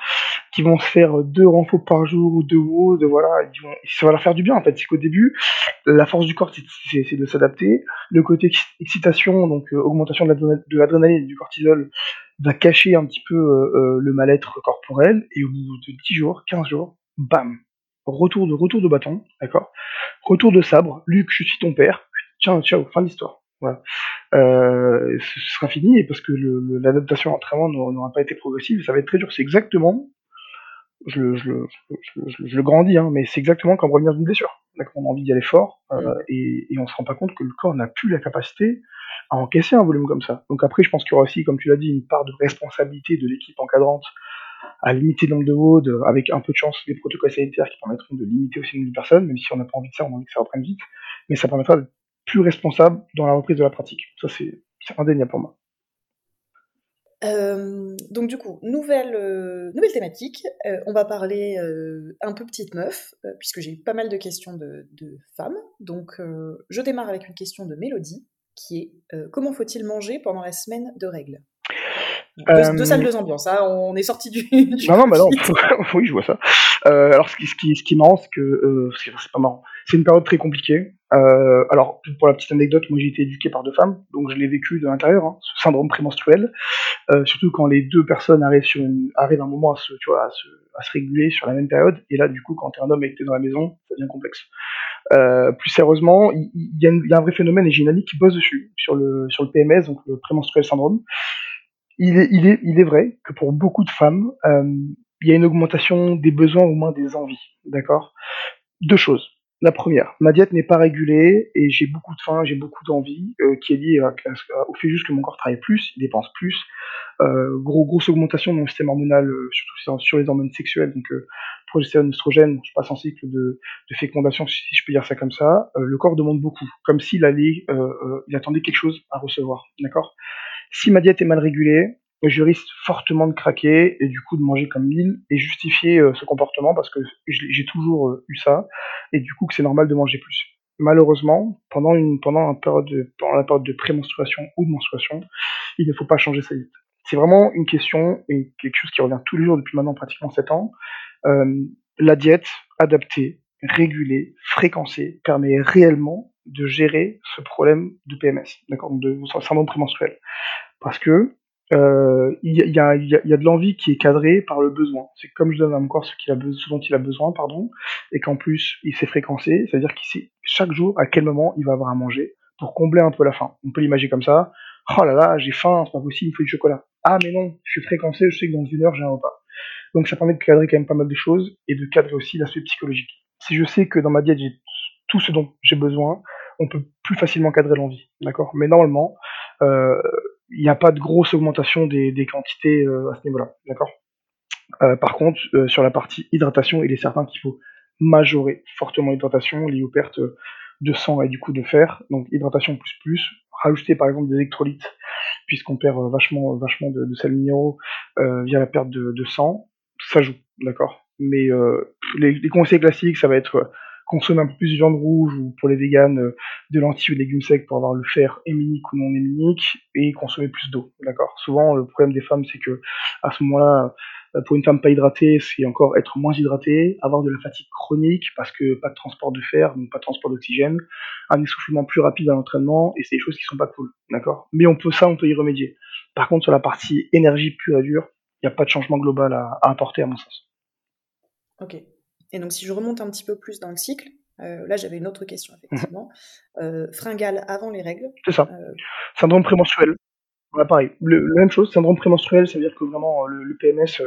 qui vont se faire deux renforts par jour ou deux hauts, de voilà, vont, ça va leur faire du bien en fait. C'est qu'au début, la force du corps, c'est de s'adapter. Le côté excitation, donc euh, augmentation de l'adrénaline et du cortisol, va cacher un petit peu euh, euh, le mal-être corporel. Et au bout de 10 jours, 15 jours, bam, retour de retour de bâton, d'accord, retour de sabre. Luc, je suis ton père. Tiens, ciao, fin d'histoire. Voilà. Euh, ce sera fini parce que l'adaptation à l'entraînement n'aura pas été progressive. Ça va être très dur. C'est exactement je, je, je, je, le grandis, hein, mais c'est exactement comme revenir d'une blessure. On a envie d'y aller fort euh, mm. et, et on se rend pas compte que le corps n'a plus la capacité à encaisser un volume comme ça. Donc après, je pense qu'il y aura aussi, comme tu l'as dit, une part de responsabilité de l'équipe encadrante à limiter le nombre de hauts, avec un peu de chance des protocoles sanitaires qui permettront de limiter aussi le nombre de personnes, même si on n'a pas envie de ça, on a envie que ça reprenne vite, mais ça permettra d'être plus responsable dans la reprise de la pratique. Ça, c'est indéniable pour moi. Euh, donc du coup, nouvelle, euh, thématique. Euh, on va parler euh, un peu petite meuf, euh, puisque j'ai eu pas mal de questions de, de femmes. Donc je démarre avec une question de Mélodie, qui est comment faut-il manger pendant la semaine de règles? Deux, deux, salles, deux ambiances. Hein, on est sorti du, du. Non, non, bah non. oui, je vois ça. alors, ce qui, ce qui, ce qui est marrant, c'est que c'est pas marrant. C'est une période très compliquée. Euh, alors, pour la petite anecdote, moi j'ai été éduqué par deux femmes, donc je l'ai vécu de l'intérieur, hein, ce syndrome prémenstruel. Euh, surtout quand les deux personnes arrivent, sur une, arrivent un moment à se, tu vois, à se, à se réguler sur la même période, et là, du coup, quand t'es un homme et que t'es dans la maison, ça devient complexe. Euh, plus sérieusement, il, y a il, y a un vrai phénomène, et j'ai une amie qui bosse dessus, sur le, sur le PMS, donc le prémenstruel syndrome. Il est, il, vrai que pour beaucoup de femmes, euh, il y a une augmentation des besoins, au moins des envies, d'accord? Deux choses la première, ma diète n'est pas régulée et j'ai beaucoup de faim, j'ai beaucoup d'envie, euh, qui est liée au fait juste que mon corps travaille plus, il dépense plus. Euh, gros, grosse augmentation de mon système hormonal, euh, surtout sur les hormones sexuelles, donc euh, progestérone, oestrogène, je passe en cycle de, de, fécondation, si je peux dire ça comme ça. Le corps demande beaucoup, comme s'il allait, il attendait quelque chose à recevoir, d'accord? Si ma diète est mal régulée, je risque fortement de craquer et du coup de manger comme mille et justifier ce comportement parce que j'ai toujours eu ça et du coup que c'est normal de manger plus. Malheureusement, pendant une pendant, un période de, pendant la période de prémenstruation ou de menstruation, il ne faut pas changer sa diète. C'est vraiment une question et quelque chose qui revient tous les jours depuis maintenant pratiquement 7 ans. Euh, la diète adaptée, régulée, fréquencée permet réellement de gérer ce problème de PMS, d'accord, de syndrome prémenstruel. Parce que euh, il y, a, y, a, y, a, de l'envie qui est cadrée par le besoin. C'est comme je donne à mon corps ce, a ce dont il a besoin, pardon, et qu'en plus il s'est fréquencé, c'est-à-dire qu'il sait chaque jour à quel moment il va avoir à manger pour combler un peu la faim. On peut l'imaginer comme ça. Oh là là, j'ai faim, c'est pas possible, il faut du chocolat. Ah mais non, je suis fréquencé, je sais que dans une heure j'ai un repas. Donc ça permet de cadrer quand même pas mal de choses et de cadrer aussi l'aspect psychologique. Si je sais que dans ma diète j'ai tout ce dont j'ai besoin, on peut plus facilement cadrer l'envie, d'accord? Mais normalement, euh, il n'y a pas de grosse augmentation des, quantités euh, à ce niveau-là, d'accord? Euh, Par contre, sur la partie hydratation, il est certain qu'il faut majorer fortement l'hydratation liée aux pertes de sang et du coup de fer, donc hydratation plus plus, rajouter par exemple des électrolytes, puisqu'on perd vachement, vachement de, de sels minéraux via la perte de, de sang, ça joue, d'accord? Mais les, les, conseils classiques, ça va être consommer un peu plus de viande rouge ou pour les véganes euh, de lentilles ou de légumes secs pour avoir le fer héminique ou non héminique et consommer plus d'eau. D'accord? Souvent le problème des femmes c'est que à ce moment-là euh, pour une femme pas hydratée, c'est encore être moins hydratée, avoir de la fatigue chronique parce que pas de transport de fer, donc pas de transport d'oxygène, un essoufflement plus rapide à l'entraînement, et c'est des choses qui sont pas cool, d'accord? Mais on peut ça, on peut y remédier. Par contre, sur la partie énergie pure et dure, il n'y a pas de changement global à, à apporter à mon sens. Ok. Et donc, si je remonte un petit peu plus dans le cycle, euh, là, j'avais une autre question, effectivement. Mhm. Euh, fringale avant les règles. C'est ça. Euh... Syndrome prémenstruel. Voilà, pareil. Le, la même chose, syndrome prémenstruel, ça veut dire que vraiment, le, le PMS,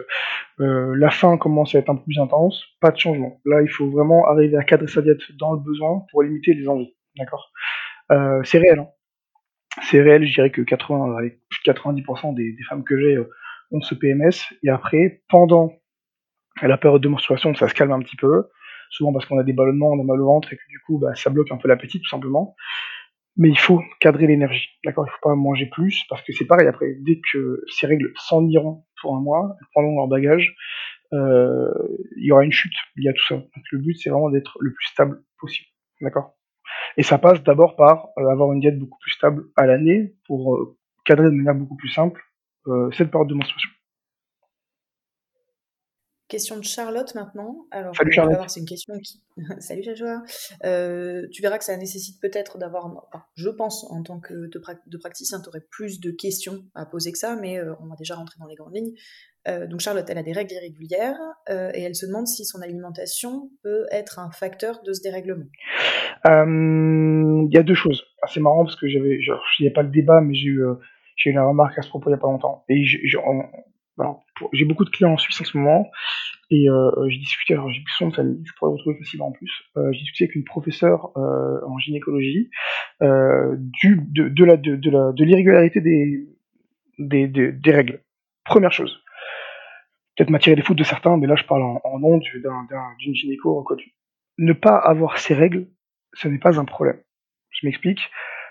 la fin commence à être un peu plus intense. Pas de changement. Là, il faut vraiment arriver à cadrer sa diète dans le besoin pour limiter les envies. D'accord? C'est réel. Hein. C'est réel, je dirais que 80, avec 90% des, des, femmes que j'ai ont ce PMS. Et après, pendant la période de menstruation, ça se calme un petit peu, souvent parce qu'on a des ballonnements, on a mal au ventre et que du coup, bah, ça bloque un peu l'appétit tout simplement. Mais il faut cadrer l'énergie, d'accord? Il faut pas manger plus parce que c'est pareil. Après, dès que ces règles s'en iront pour un mois, elles prendront leur bagage, euh, il y aura une chute il y a tout ça. Donc le but, c'est vraiment d'être le plus stable possible, d'accord? Et ça passe d'abord par euh, avoir une diète beaucoup plus stable à l'année pour euh, cadrer de manière beaucoup plus simple cette période de menstruation. Question de Charlotte maintenant. Alors, Salut Charlotte. C'est une question qui. Salut Joshua. Euh, tu verras que ça nécessite peut-être d'avoir. Enfin, je pense, en tant que de, de praticien, tu aurais plus de questions à poser que ça, mais euh, on va déjà rentrer dans les grandes lignes. Euh, donc Charlotte, elle a des règles irrégulières et elle se demande si son alimentation peut être un facteur de ce dérèglement. Il y a deux choses. Ah, c'est marrant parce que j'avais, il n'y a pas le débat, mais j'ai eu, eu la remarque à ce propos il n'y a pas longtemps. Et j'ai beaucoup de clients en Suisse en ce moment, et euh, j'ai discuté, alors j'ai plus son famille, je pourrais retrouver facilement en plus, euh, j'ai discuté avec une professeure euh, en gynécologie euh, de, de, la, de, de, la, de l'irrégularité des, règles. Première chose, peut-être m'attirer les foudres de certains, mais là je parle en, nom d'un, d'une gynéco reconnue. Ne pas avoir ces règles, ce n'est pas un problème. Je m'explique.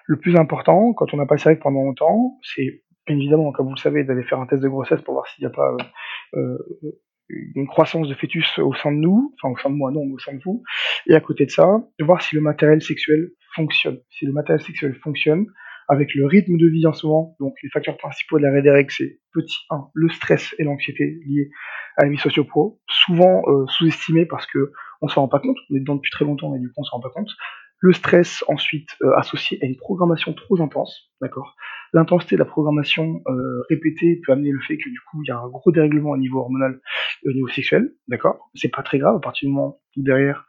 Le plus important, quand on n'a pas ces règles pendant longtemps, c'est bien évidemment, comme vous le savez, d'aller faire un test de grossesse pour voir s'il n'y a pas euh, une croissance de fœtus au sein de nous, enfin au sein de moi non, au sein de vous, et à côté de ça, de voir si le matériel sexuel fonctionne. Si le matériel sexuel fonctionne, avec le rythme de vie en ce moment, donc les facteurs principaux de des règles, c'est petit 1, le stress et l'anxiété liés à la vie socio-pro, souvent euh, sous-estimés parce que on s'en rend pas compte, on est dedans depuis très longtemps et du coup on s'en rend pas compte. Le stress ensuite euh, associé à une programmation trop intense, d'accord? L'intensité de la programmation euh, répétée peut amener le fait que du coup il y a un gros dérèglement au niveau hormonal et au niveau sexuel, d'accord? C'est pas très grave à partir du moment où derrière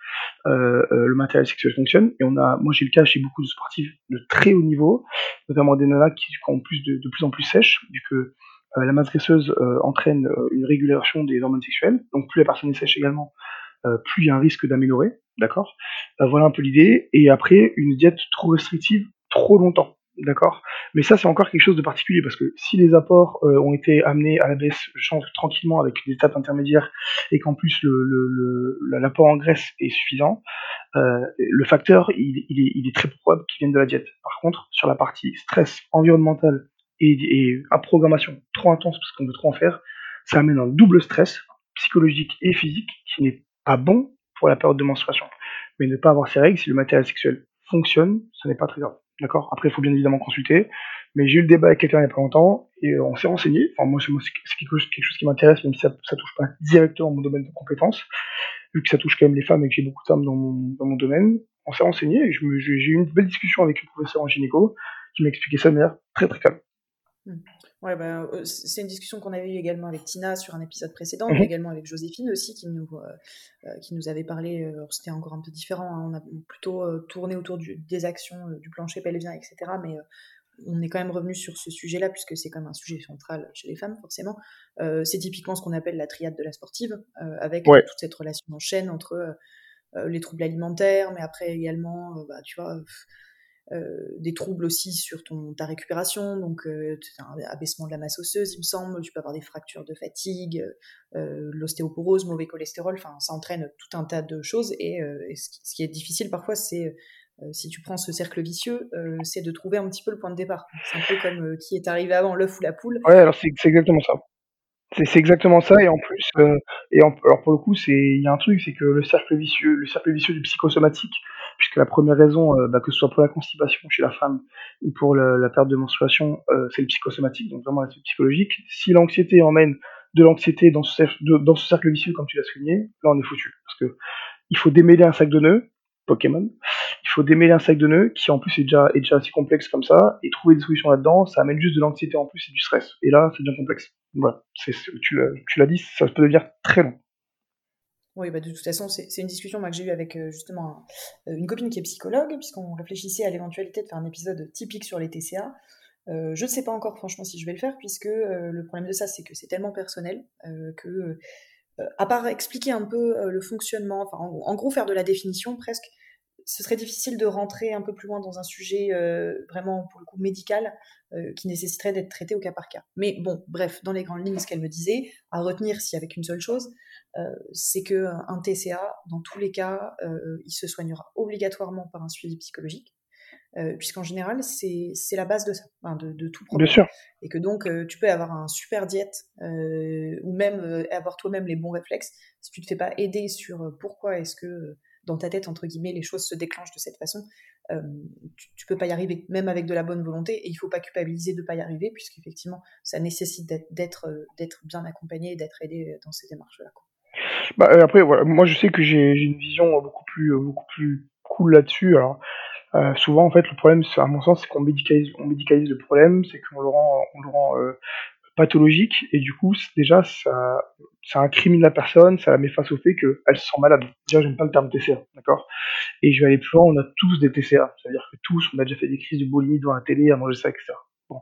euh, euh, le matériel sexuel fonctionne. Et on a, moi j'ai le cas chez beaucoup de sportifs de très haut niveau, notamment des nanas qui ont plus de, plus en plus sèches, vu que euh, la masse graisseuse euh, entraîne une régulation des hormones sexuelles. Donc plus la personne est sèche également, plus il y a un risque d'améliorer, d'accord? Voilà un peu l'idée. Et après, une diète trop restrictive trop longtemps. D'accord? Mais ça, c'est encore quelque chose de particulier parce que si les apports euh, ont été amenés à la baisse change tranquillement avec des étapes intermédiaires et qu'en plus l'apport en graisse est suffisant, euh, le facteur, il, il, est, il, est, très probable qu'il vienne de la diète. Par contre, sur la partie stress environnemental et, et à programmation trop intense parce qu'on veut trop en faire, ça amène un double stress psychologique et physique qui n'est pas bon pour la période de menstruation. Mais ne pas avoir ces règles, si le matériel sexuel fonctionne, ce n'est pas très grave. D'accord? Après, il faut bien évidemment consulter. Mais j'ai eu le débat avec quelqu'un il n'y a pas longtemps et on s'est renseigné. Enfin, moi, c'est quelque chose, quelque chose qui m'intéresse, même si ça, ça touche pas directement mon domaine de compétences, vu que ça touche quand même les femmes et que j'ai beaucoup de femmes dans mon, dans mon domaine. On s'est renseigné et j'ai eu une belle discussion avec le professeur en gynéco qui m'a expliqué ça de manière très très calme. Mmh. Ouais, bah, euh, c'est une discussion qu'on avait eue également avec Tina sur un épisode précédent, mais mmh également avec Joséphine aussi, qui nous, euh, euh, qui nous avait parlé, c'était encore un peu différent, hein, on a plutôt tourné autour du, des actions, du plancher pelvien, etc. Mais on est quand même revenu sur ce sujet-là, puisque c'est quand même un sujet central chez les femmes, forcément. c'est typiquement ce qu'on appelle la triade de la sportive, avec toute cette relation en chaîne entre les troubles alimentaires, mais après également, bah, tu vois euh, des troubles aussi sur ton, ta récupération, donc euh, un abaissement de la masse osseuse, il me semble, tu peux avoir des fractures de fatigue, euh, l'ostéoporose, mauvais cholestérol, enfin ça entraîne tout un tas de choses et, ce, qui, est difficile parfois c'est si tu prends ce cercle vicieux, c'est de trouver un petit peu le point de départ. C'est un peu comme qui est arrivé avant, l'œuf ou la poule. Ouais, alors c'est exactement ça. C'est exactement ça et en plus, et alors pour le coup, c'est il y a un truc, c'est que le cercle vicieux le cercle vicieux du psychosomatique, puisque la première raison, euh, bah, que ce soit pour la constipation chez la femme ou pour la perte de menstruation, euh, c'est le psychosomatique, donc vraiment l'aspect psychologique. Si l'anxiété emmène de l'anxiété dans ce, dans ce cercle vicieux, comme tu l'as souligné, là on est foutu. Parce que il faut démêler un sac de nœuds, Pokémon, il faut démêler un sac de nœuds qui en plus est déjà, est déjà assez complexe comme ça, et trouver des solutions là-dedans, ça amène juste de l'anxiété en plus et du stress. Et là, c'est bien complexe. Voilà, tu l'as dit, ça peut devenir très long. Oui, bah de toute façon, c'est une discussion que j'ai eue avec euh, justement euh, une copine qui est psychologue, puisqu'on réfléchissait à l'éventualité de faire un épisode typique sur les TCA. Euh, je ne sais pas encore franchement si je vais le faire, puisque le problème de ça, c'est que c'est tellement personnel que, à part expliquer un peu le fonctionnement, enfin en, gros faire de la définition presque, ce serait difficile de rentrer un peu plus loin dans un sujet vraiment pour le coup médical qui nécessiterait d'être traité au cas par cas. Mais bon, bref, dans les grandes lignes, ce qu'elle me disait, à retenir s'il y avait qu'une seule chose, euh, c'est que euh, un TCA, dans tous les cas, euh, il se soignera obligatoirement par un suivi psychologique. puisqu'en général, c'est la base de ça, de, tout problème. Bien sûr. Et que donc, tu peux avoir un super diète, ou même avoir toi-même les bons réflexes, si tu ne te fais pas aider sur pourquoi est-ce que, dans ta tête, entre guillemets, les choses se déclenchent de cette façon, tu, tu, peux pas y arriver, même avec de la bonne volonté, et il faut pas culpabiliser de pas y arriver, puisqu'effectivement, ça nécessite d'être bien accompagné et d'être aidé dans ces démarches-là. Bah, euh, après, moi je sais que j'ai une vision euh, beaucoup plus, euh, beaucoup plus cool là-dessus. Alors, euh, souvent, en fait, le problème, à mon sens, c'est qu'on médicalise, le problème, c'est qu'on le rend, on euh, pathologique, et du coup, déjà, ça, ça incrimine la personne, ça la met face au fait qu'elle se sent malade. Déjà, j'aime pas le terme TCA, d'accord? Et je vais aller plus loin, on a tous des TCA, c'est-à-dire que tous, on a déjà fait des crises de boulimie devant la télé, à manger ça, etc. Bon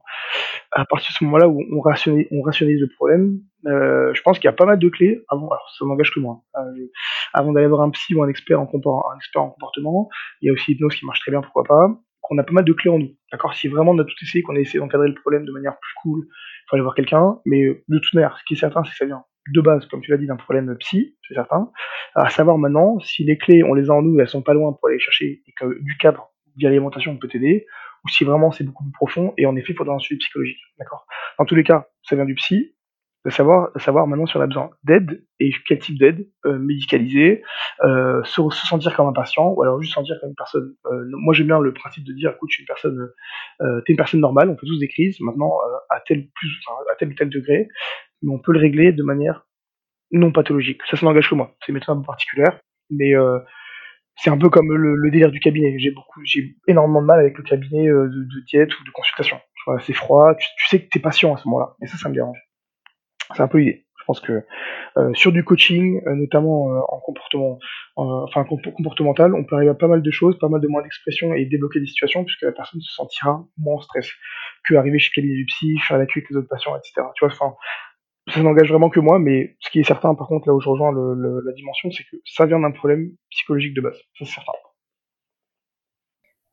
à partir de ce moment-là où on rationalise, on rationalise le problème, euh, je pense qu'il y a pas mal de clés avant. Alors ça m'engage que moi. Hein. Euh, avant d'aller voir un psy ou un expert en, un expert en comportement, il y a aussi l'hypnose qui marche très bien, pourquoi pas. Qu'on a pas mal de clés en nous. D'accord? Si vraiment on a tout essayé, qu'on a essayé d'encadrer le problème de manière plus cool, il faut aller voir quelqu'un. Mais euh, de toute manière, ce qui est certain, c'est que ça vient de base, comme tu l'as dit, d'un problème psy, c'est certain. À savoir maintenant, si les clés, on les a en nous, elles sont pas loin pour aller chercher du cadre via l'alimentation, on peut t'aider ou si vraiment c'est beaucoup plus profond, et en effet, il faudra un suivi psychologique. D'accord? Dans tous les cas, ça vient du psy, savoir, savoir maintenant si on a besoin d'aide, et quel type d'aide, euh, médicalisée, euh, se, sentir comme un patient, ou alors juste sentir comme une personne. Euh, moi, j'aime bien le principe de dire, écoute, je suis une personne, euh, t'es une personne normale, on fait tous des crises, maintenant, euh, à tel plus, à tel ou tel degré, mais on peut le régler de manière non pathologique. Ça, ça n'engage que moi. C'est une méthode un peu particulière, mais euh, c'est un peu comme le, le délire du cabinet. J'ai beaucoup, j'ai énormément de mal avec le cabinet de, de diète ou de consultation. c'est froid, tu, tu, sais que t'es patient à ce moment-là. Et ça, ça me dérange. C'est un peu l'idée. Je pense que euh, sur du coaching, euh, notamment euh, en comportement, enfin comportemental, on peut arriver à pas mal de choses, pas mal de moyens d'expression et débloquer des situations puisque la personne se sentira moins en stress que arriver chez cabinet du psy, faire la queue avec les autres patients, etc. Tu vois, enfin, ça n'engage vraiment que moi, mais ce qui est certain, par contre, là où je rejoins le, la dimension, c'est que ça vient d'un problème psychologique de base. Ça, c'est certain.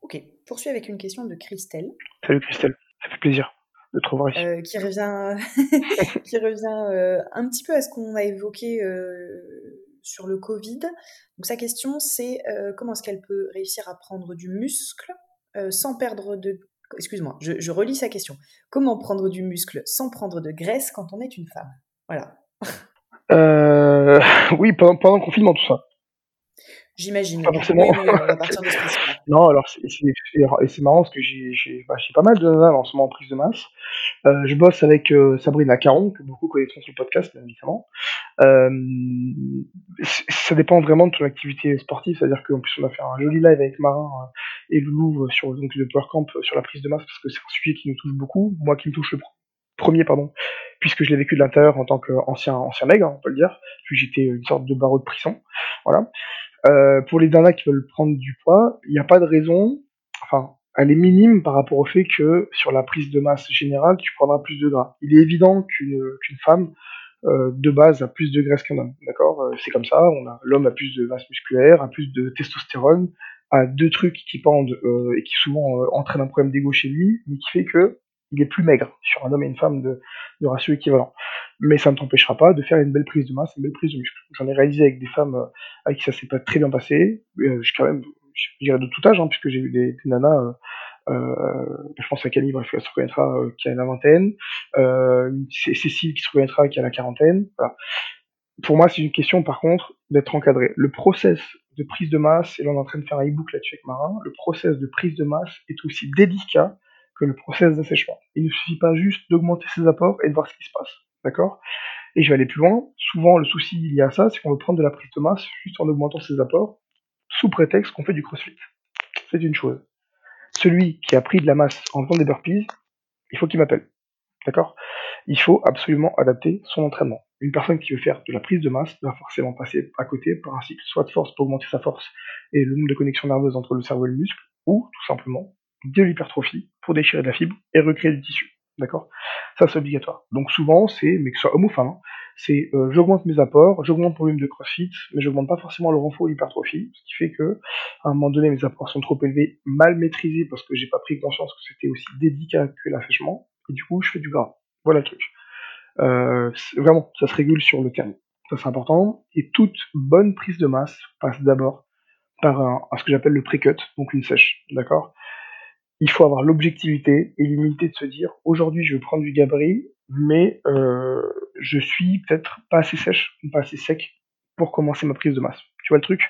Ok, poursuis avec une question de Christelle. Salut Christelle, ça fait plaisir de. Euh, qui revient, qui revient euh, un petit peu à ce qu'on a évoqué euh, sur le Covid. Donc sa question, c'est comment est-ce qu'elle peut réussir à prendre du muscle sans perdre de excuse-moi, je, je relis sa question. Comment prendre du muscle sans prendre de graisse quand on est une femme? Voilà. Euh, oui, pendant, pendant le confinement, tout ça. J'imagine. Pas forcément. Oui, va partir de ce. Non, alors c'est c'est- marrant parce que j'ai bah, pas mal de nanas en ce moment en prise de masse. Euh, je bosse avec euh, Sabrina Caron, que beaucoup connaîtront sur le podcast, bien évidemment. Euh, ça dépend vraiment de ton activité sportive, c'est-à-dire qu'en plus on a fait un joli live avec Marin euh, et Loulou euh, sur donc le Power Camp euh, sur la prise de masse parce que c'est un sujet qui nous touche beaucoup, moi qui me touche le pr- premier pardon, puisque je l'ai vécu de l'intérieur en tant qu'ancien ancien maigre, on peut le dire, puis j'étais une sorte de barreau de prison, voilà. Euh, pour les nanas qui veulent prendre du poids, il n'y a pas de raison, enfin, elle est minime par rapport au fait que sur la prise de masse générale, tu prendras plus de gras. Il est évident qu'une femme euh, de base a plus de graisse qu'un homme, d'accord? Euh, C'est comme ça. L'homme a plus de masse musculaire, a plus de testostérone, a deux trucs qui pendent et qui souvent entraînent un problème d'ego chez lui, mais qui fait que il est plus maigre sur un homme et une femme de, de ratio équivalent. Mais ça ne t'empêchera pas de faire une belle prise de masse, une belle prise de muscle. J'en ai réalisé avec des femmes euh, avec qui ça s'est pas très bien passé. Euh, quand même, je dirais de tout âge, hein, puisque j'ai eu des, nanas. Euh, euh, je pense à Camille, bref, elle se reconnaîtra, euh, qui a la vingtaine. Cécile qui se reconnaîtra, qui a la quarantaine. Pour moi, c'est une question, par contre, d'être encadré. Le process de prise de masse, et là on est en train de faire un e-book là-dessus avec Marin, le process de prise de masse est aussi délicat que le process d'assèchement. Il ne suffit pas juste d'augmenter ses apports et de voir ce qui se passe. D'accord? Et je vais aller plus loin. Souvent, le souci lié à ça, c'est qu'on veut prendre de la prise de masse juste en augmentant ses apports, sous prétexte qu'on fait du crossfit. C'est une chose. Celui qui a pris de la masse en faisant des burpees, il faut qu'il m'appelle. D'accord? Il faut absolument adapter son entraînement. Une personne qui veut faire de la prise de masse va forcément passer à côté par un cycle soit de force pour augmenter sa force et le nombre de connexions nerveuses entre le cerveau et le muscle, ou tout simplement de l'hypertrophie pour déchirer de la fibre et recréer du tissu. D'accord? Ça, c'est obligatoire. Donc souvent, c'est, mais que ce soit homme ou femme, hein, c'est euh, j'augmente mes apports, j'augmente mon volume de crossfit, mais j'augmente pas forcément le renfort ou l'hypertrophie, ce qui fait que à un moment donné, mes apports sont trop élevés, mal maîtrisés parce que j'ai pas pris conscience que c'était aussi délicat que l'assèchement, et du coup, je fais du gras. Voilà le truc. Euh, vraiment, ça se régule sur le terme. Ça, c'est important. Et toute bonne prise de masse passe d'abord par un, un- ce que j'appelle le pré-cut, donc une sèche. D'accord? Il faut avoir l'objectivité et l'humilité de se dire aujourd'hui, je vais prendre du gabarit, mais euh, je suis peut-être pas assez sèche, ou pas assez sec pour commencer ma prise de masse. Tu vois le truc?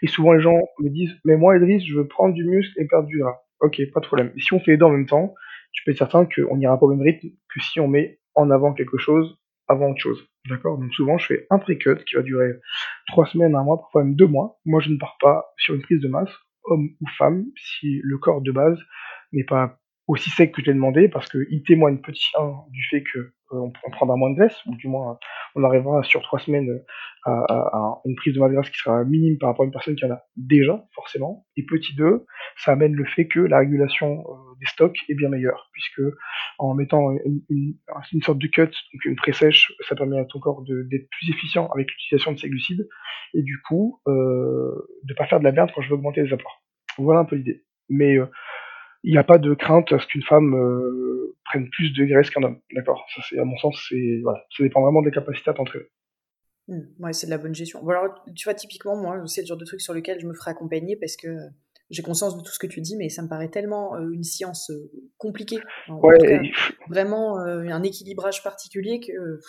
Et souvent, les gens me disent Mais moi, Idriss, je veux prendre du muscle et perdre du gras. Ok, pas de problème. Et si on fait les deux en même temps, tu peux être certain qu'on n'ira pas au même rythme que si on met en avant quelque chose avant autre chose. D'accord? Donc souvent, je fais un pré-cut qui va durer trois semaines, un mois, parfois même deux mois. Moi, je ne pars pas sur une prise de masse, homme ou femme, si le corps de base n'est pas aussi sec que je l'ai demandé, parce qu'il témoigne petit 1 du fait que euh, on, prendra moins de graisse, ou du moins on arrivera sur trois semaines euh, à, à- à une prise de masse grasse qui sera minime par rapport à une personne qui en a déjà, forcément. Et petit 2, ça amène le fait que la régulation euh, des stocks est bien meilleure, puisque en mettant une, une- une sorte de cut, donc une pré-sèche, ça permet à ton corps d'être plus efficient avec l'utilisation de ses glucides, et du coup, euh, de pas faire de la merde quand je veux augmenter les apports. Voilà un peu l'idée. Mais euh, il n'y a pas de crainte à ce qu'une femme euh, prenne plus de graisse qu'un homme. D'accord? Ça, c'est à mon sens, c'est voilà, ça dépend vraiment des capacités à t'entraîner. Hmm, ouais, c'est de la bonne gestion. Bon, alors, tu vois, typiquement, moi, c'est le genre de truc sur lequel je me ferai accompagner parce que j'ai conscience de tout ce que tu dis, mais ça me paraît tellement euh, une science euh, compliquée. En, Ouais, cas, et- vraiment un équilibrage particulier que.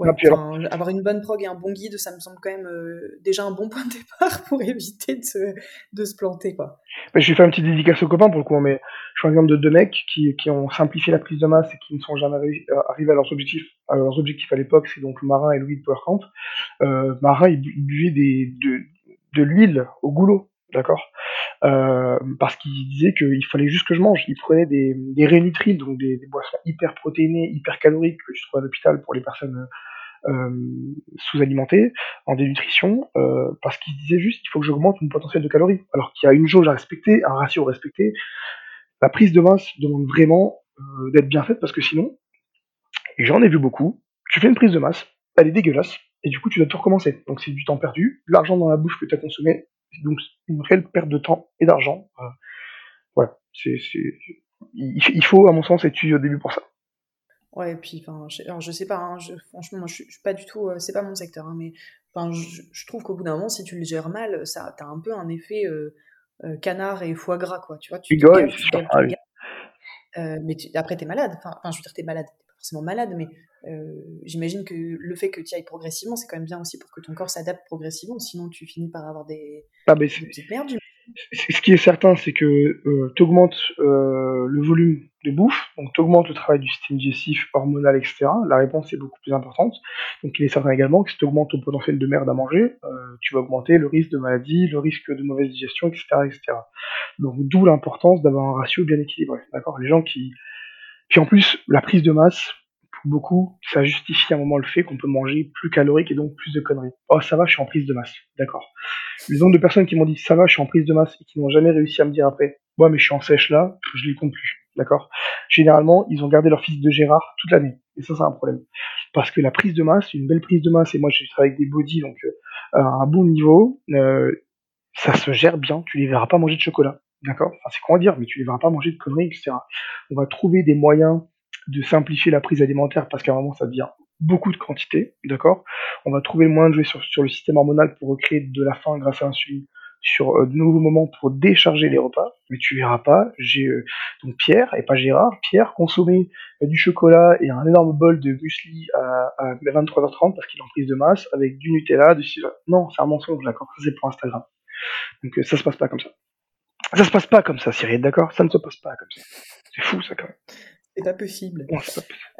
Ouais, enfin, avoir une bonne prog et un bon guide, ça me semble quand même euh, déjà un bon point de départ pour éviter de se, de se planter, quoi. Bah, je vais faire une petite dédicace aux copains pour le coup, hein, mais je suis un exemple de deux mecs qui, qui ont simplifié la prise de masse et qui ne sont jamais arri- euh, arrivés à leurs objectifs. À leurs objectifs à l'époque, c'est donc Marin et Louis de Power Camp. Euh, Marin, il, bu- il buvait des, de, de l'huile au goulot, d'accord? Euh, Parce qu'il disait qu'il fallait juste que je mange. Il prenait des, des Rénitril, donc des, des boissons hyper protéinées, hyper caloriques que tu trouves à l'hôpital pour les personnes euh, sous-alimentées en dénutrition, euh, parce qu'il disait juste il faut que j'augmente mon potentiel de calories. Alors qu'il y a une jauge à respecter, un ratio à respecter. La prise de masse demande vraiment euh, d'être bien faite parce que sinon, j'en ai vu beaucoup, tu fais une prise de masse, elle est dégueulasse, et du coup tu dois tout recommencer. Donc c'est du temps perdu, l'argent dans la bouffe que tu as consommé, donc une réelle perte de temps et d'argent. Voilà, c'est, il faut à mon sens étudier au début pour ça. Ouais, et puis, enfin, je, alors je sais pas, hein, je, franchement, moi, je, suis- pas du tout, euh, c'est pas mon secteur, hein, mais enfin, je, je trouve qu'au bout d'un moment, si tu le gères mal, ça, t'as un peu un effet euh, euh, canard et foie gras, quoi. Tu vois, tu gaves, Ah oui. mais tu, après, tu es malade. Enfin, je veux dire, tu es malade. T'es pas forcément malade, mais j'imagine que le fait que tu ailles progressivement, c'est quand même bien aussi pour que ton corps s'adapte progressivement. Sinon, tu finis par avoir des, Ah, mais des c'est- petites merdes. Ce qui est certain, c'est que euh, tu augmentes le volume de bouffe, donc tu augmentes le travail du système digestif, hormonal, etc. La réponse est beaucoup plus importante. Donc il est certain également que si tu augmentes ton potentiel de merde à manger, euh, tu vas augmenter le risque de maladie, le risque de mauvaise digestion, etc. etc. Donc d'où l'importance d'avoir un ratio bien équilibré. D'accord? Les gens qui... Puis en plus, la prise de masse, beaucoup, ça justifie à un moment le fait qu'on peut manger plus calorique et donc plus de conneries. Oh ça va, je suis en prise de masse. D'accord le nombre de personnes qui m'ont dit ça va, je suis en prise de masse et qui n'ont jamais réussi à me dire après, ouais, mais je suis en sèche là, je les compte plus. D'accord Généralement, ils ont gardé leur fils de Gérard toute l'année. Et ça, c'est un problème. Parce que la prise de masse, une belle prise de masse, et moi, j'ai travaillé avec des body, donc euh, à un bon niveau, euh, ça se gère bien. Tu les verras pas manger de chocolat. D'accord Enfin, c'est quoi dire, mais tu les verras pas manger de conneries, etc. On va trouver des moyens de simplifier la prise alimentaire parce qu'à un moment, ça devient beaucoup de quantité, d'accord? On va trouver le moyen de jouer sur, le système hormonal pour recréer de la faim grâce à l'insuline sur euh, de nouveaux moments pour décharger les repas, mais tu verras pas, j'ai euh, donc Pierre, et pas Gérard, Pierre consommait euh, du chocolat et un énorme bol de muesli à, à 23h30 parce qu'il est en prise de masse, avec du Nutella, du. Non, c'est un mensonge, d'accord? Ça c'est pour Instagram. Donc ça se passe pas comme ça. Ça se passe pas comme ça, Cyril, d'accord? Ça ne se passe pas comme ça. C'est fou ça quand même. C'est pas possible.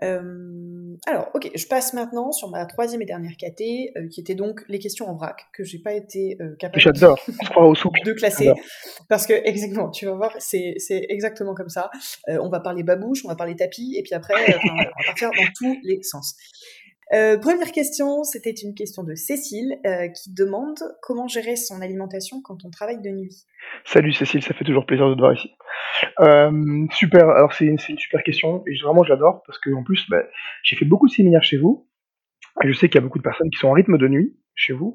Euh, alors, ok, je passe maintenant sur ma troisième et dernière caté, euh, qui était donc les questions en vrac, que j'ai pas été euh, capable de classer, parce que exactement, tu vas voir, c'est exactement comme ça. Euh, on va parler babouche, on va parler tapis, et puis après, on va partir dans tous les sens. Euh, première question, c'était une question de Cécile euh, qui demande comment gérer son alimentation quand on travaille de nuit. Salut Cécile, ça fait toujours plaisir de te voir ici. Euh, super, alors c'est une, super question et vraiment je l'adore parce que en plus bah, j'ai fait beaucoup de séminaires chez vous et je sais qu'il y a beaucoup de personnes qui sont en rythme de nuit chez vous,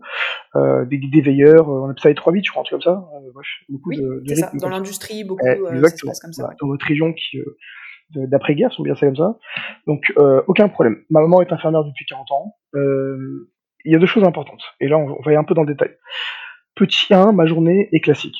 des, des veilleurs, on appelle ça les 3 8 je crois, un truc comme ça, bref, beaucoup Oui, de, de c'est ça. Dans l'industrie, beaucoup, Eh, euh, ça se passe comme ça. Ouais. Dans votre région qui de- d'après-guerre, sont bien ça comme ça. Donc euh, aucun problème. Ma maman est infirmière depuis 40 ans. Euh, il y a deux choses importantes. Et là, on, va aller un peu dans le détail. Petit 1, ma journée est classique.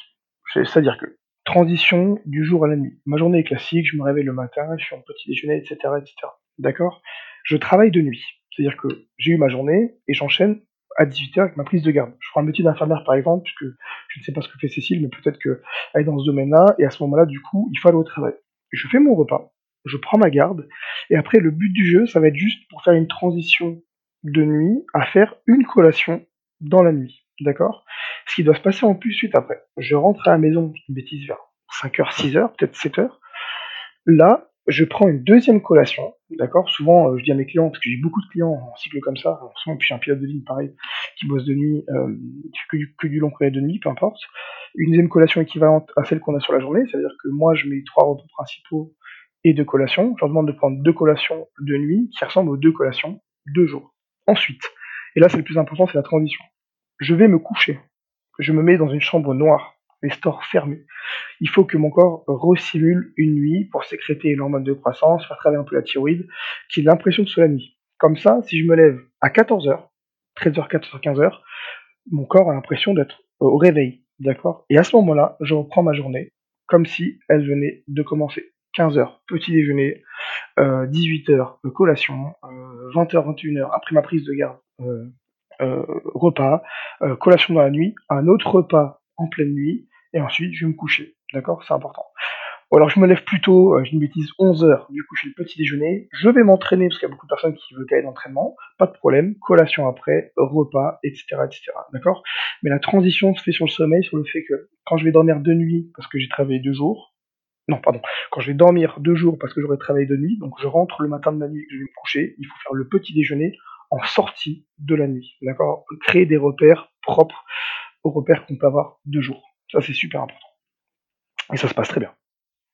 C'est- C'est-à-dire que transition du jour à la nuit. Ma journée est classique, je me réveille le matin, je suis en petit déjeuner, etc. etc. D'accord? Je travaille de nuit. C'est-à-dire que j'ai eu ma journée et j'enchaîne à 18h avec ma prise de garde. Je prends un métier d'infirmière par exemple, puisque je ne sais pas ce que fait Cécile, mais peut-être qu'elle est dans ce domaine-là, et à ce moment-là, du coup, il faut aller au travail. Je fais mon repas, je prends ma garde, et après, le but du jeu, ça va être juste pour faire une transition de nuit à faire une collation dans la nuit. D'accord? Ce qui doit se passer en plus suite après. Je rentre à la maison, une bêtise, vers 5h, 6h, peut-être 7h. Là, je prends une deuxième collation, d'accord? Souvent, euh, je dis à mes clients, parce que j'ai beaucoup de clients en cycle comme ça, moment, puis un pilote de ligne pareil, qui bosse de nuit, euh, que du, que du long courrier de nuit, peu importe. Une deuxième collation équivalente à celle qu'on a sur la journée, c'est-à-dire que moi, je mets trois repas principaux et deux collations. Je leur demande de prendre deux collations de nuit qui ressemblent aux deux collations de jour. Ensuite, et là c'est le plus important, c'est la transition. Je vais me coucher. Je me mets dans une chambre noire, les stores fermés. Il faut que mon corps resimule une nuit pour sécréter l'hormone de croissance, faire travailler un peu la thyroïde, qui ait l'impression c'est la nuit. Comme ça, si je me lève à 14h, 13h, 14h, 15h, mon corps a l'impression d'être au réveil. D'accord? Et à ce moment-là, je reprends ma journée comme si elle venait de commencer. 15h, petit déjeuner, euh, 18h, euh, collation, euh, 20h, 21h, après ma prise de garde, euh, euh, repas, euh, collation dans la nuit, un autre repas en pleine nuit, et ensuite je vais me coucher. D'accord? C'est important. Alors je me lève plus tôt, euh, j'ai bêtise, 11h, du coup je fais le petit déjeuner, je vais m'entraîner, parce qu'il y a beaucoup de personnes qui veulent caler d'entraînement, pas de problème, collation après, repas, etc. etc. D'accord? Mais la transition se fait sur le sommeil, sur le fait que quand je vais dormir de nuit, parce que j'ai travaillé deux jours, non, pardon, quand je vais dormir deux jours parce que j'aurais travaillé de nuit, donc je rentre le matin de ma nuit et je vais me coucher, il faut faire le petit déjeuner en sortie de la nuit, d'accord? Créer des repères propres aux repères qu'on peut avoir deux jours. Ça, c'est super important. Et ça se passe très bien.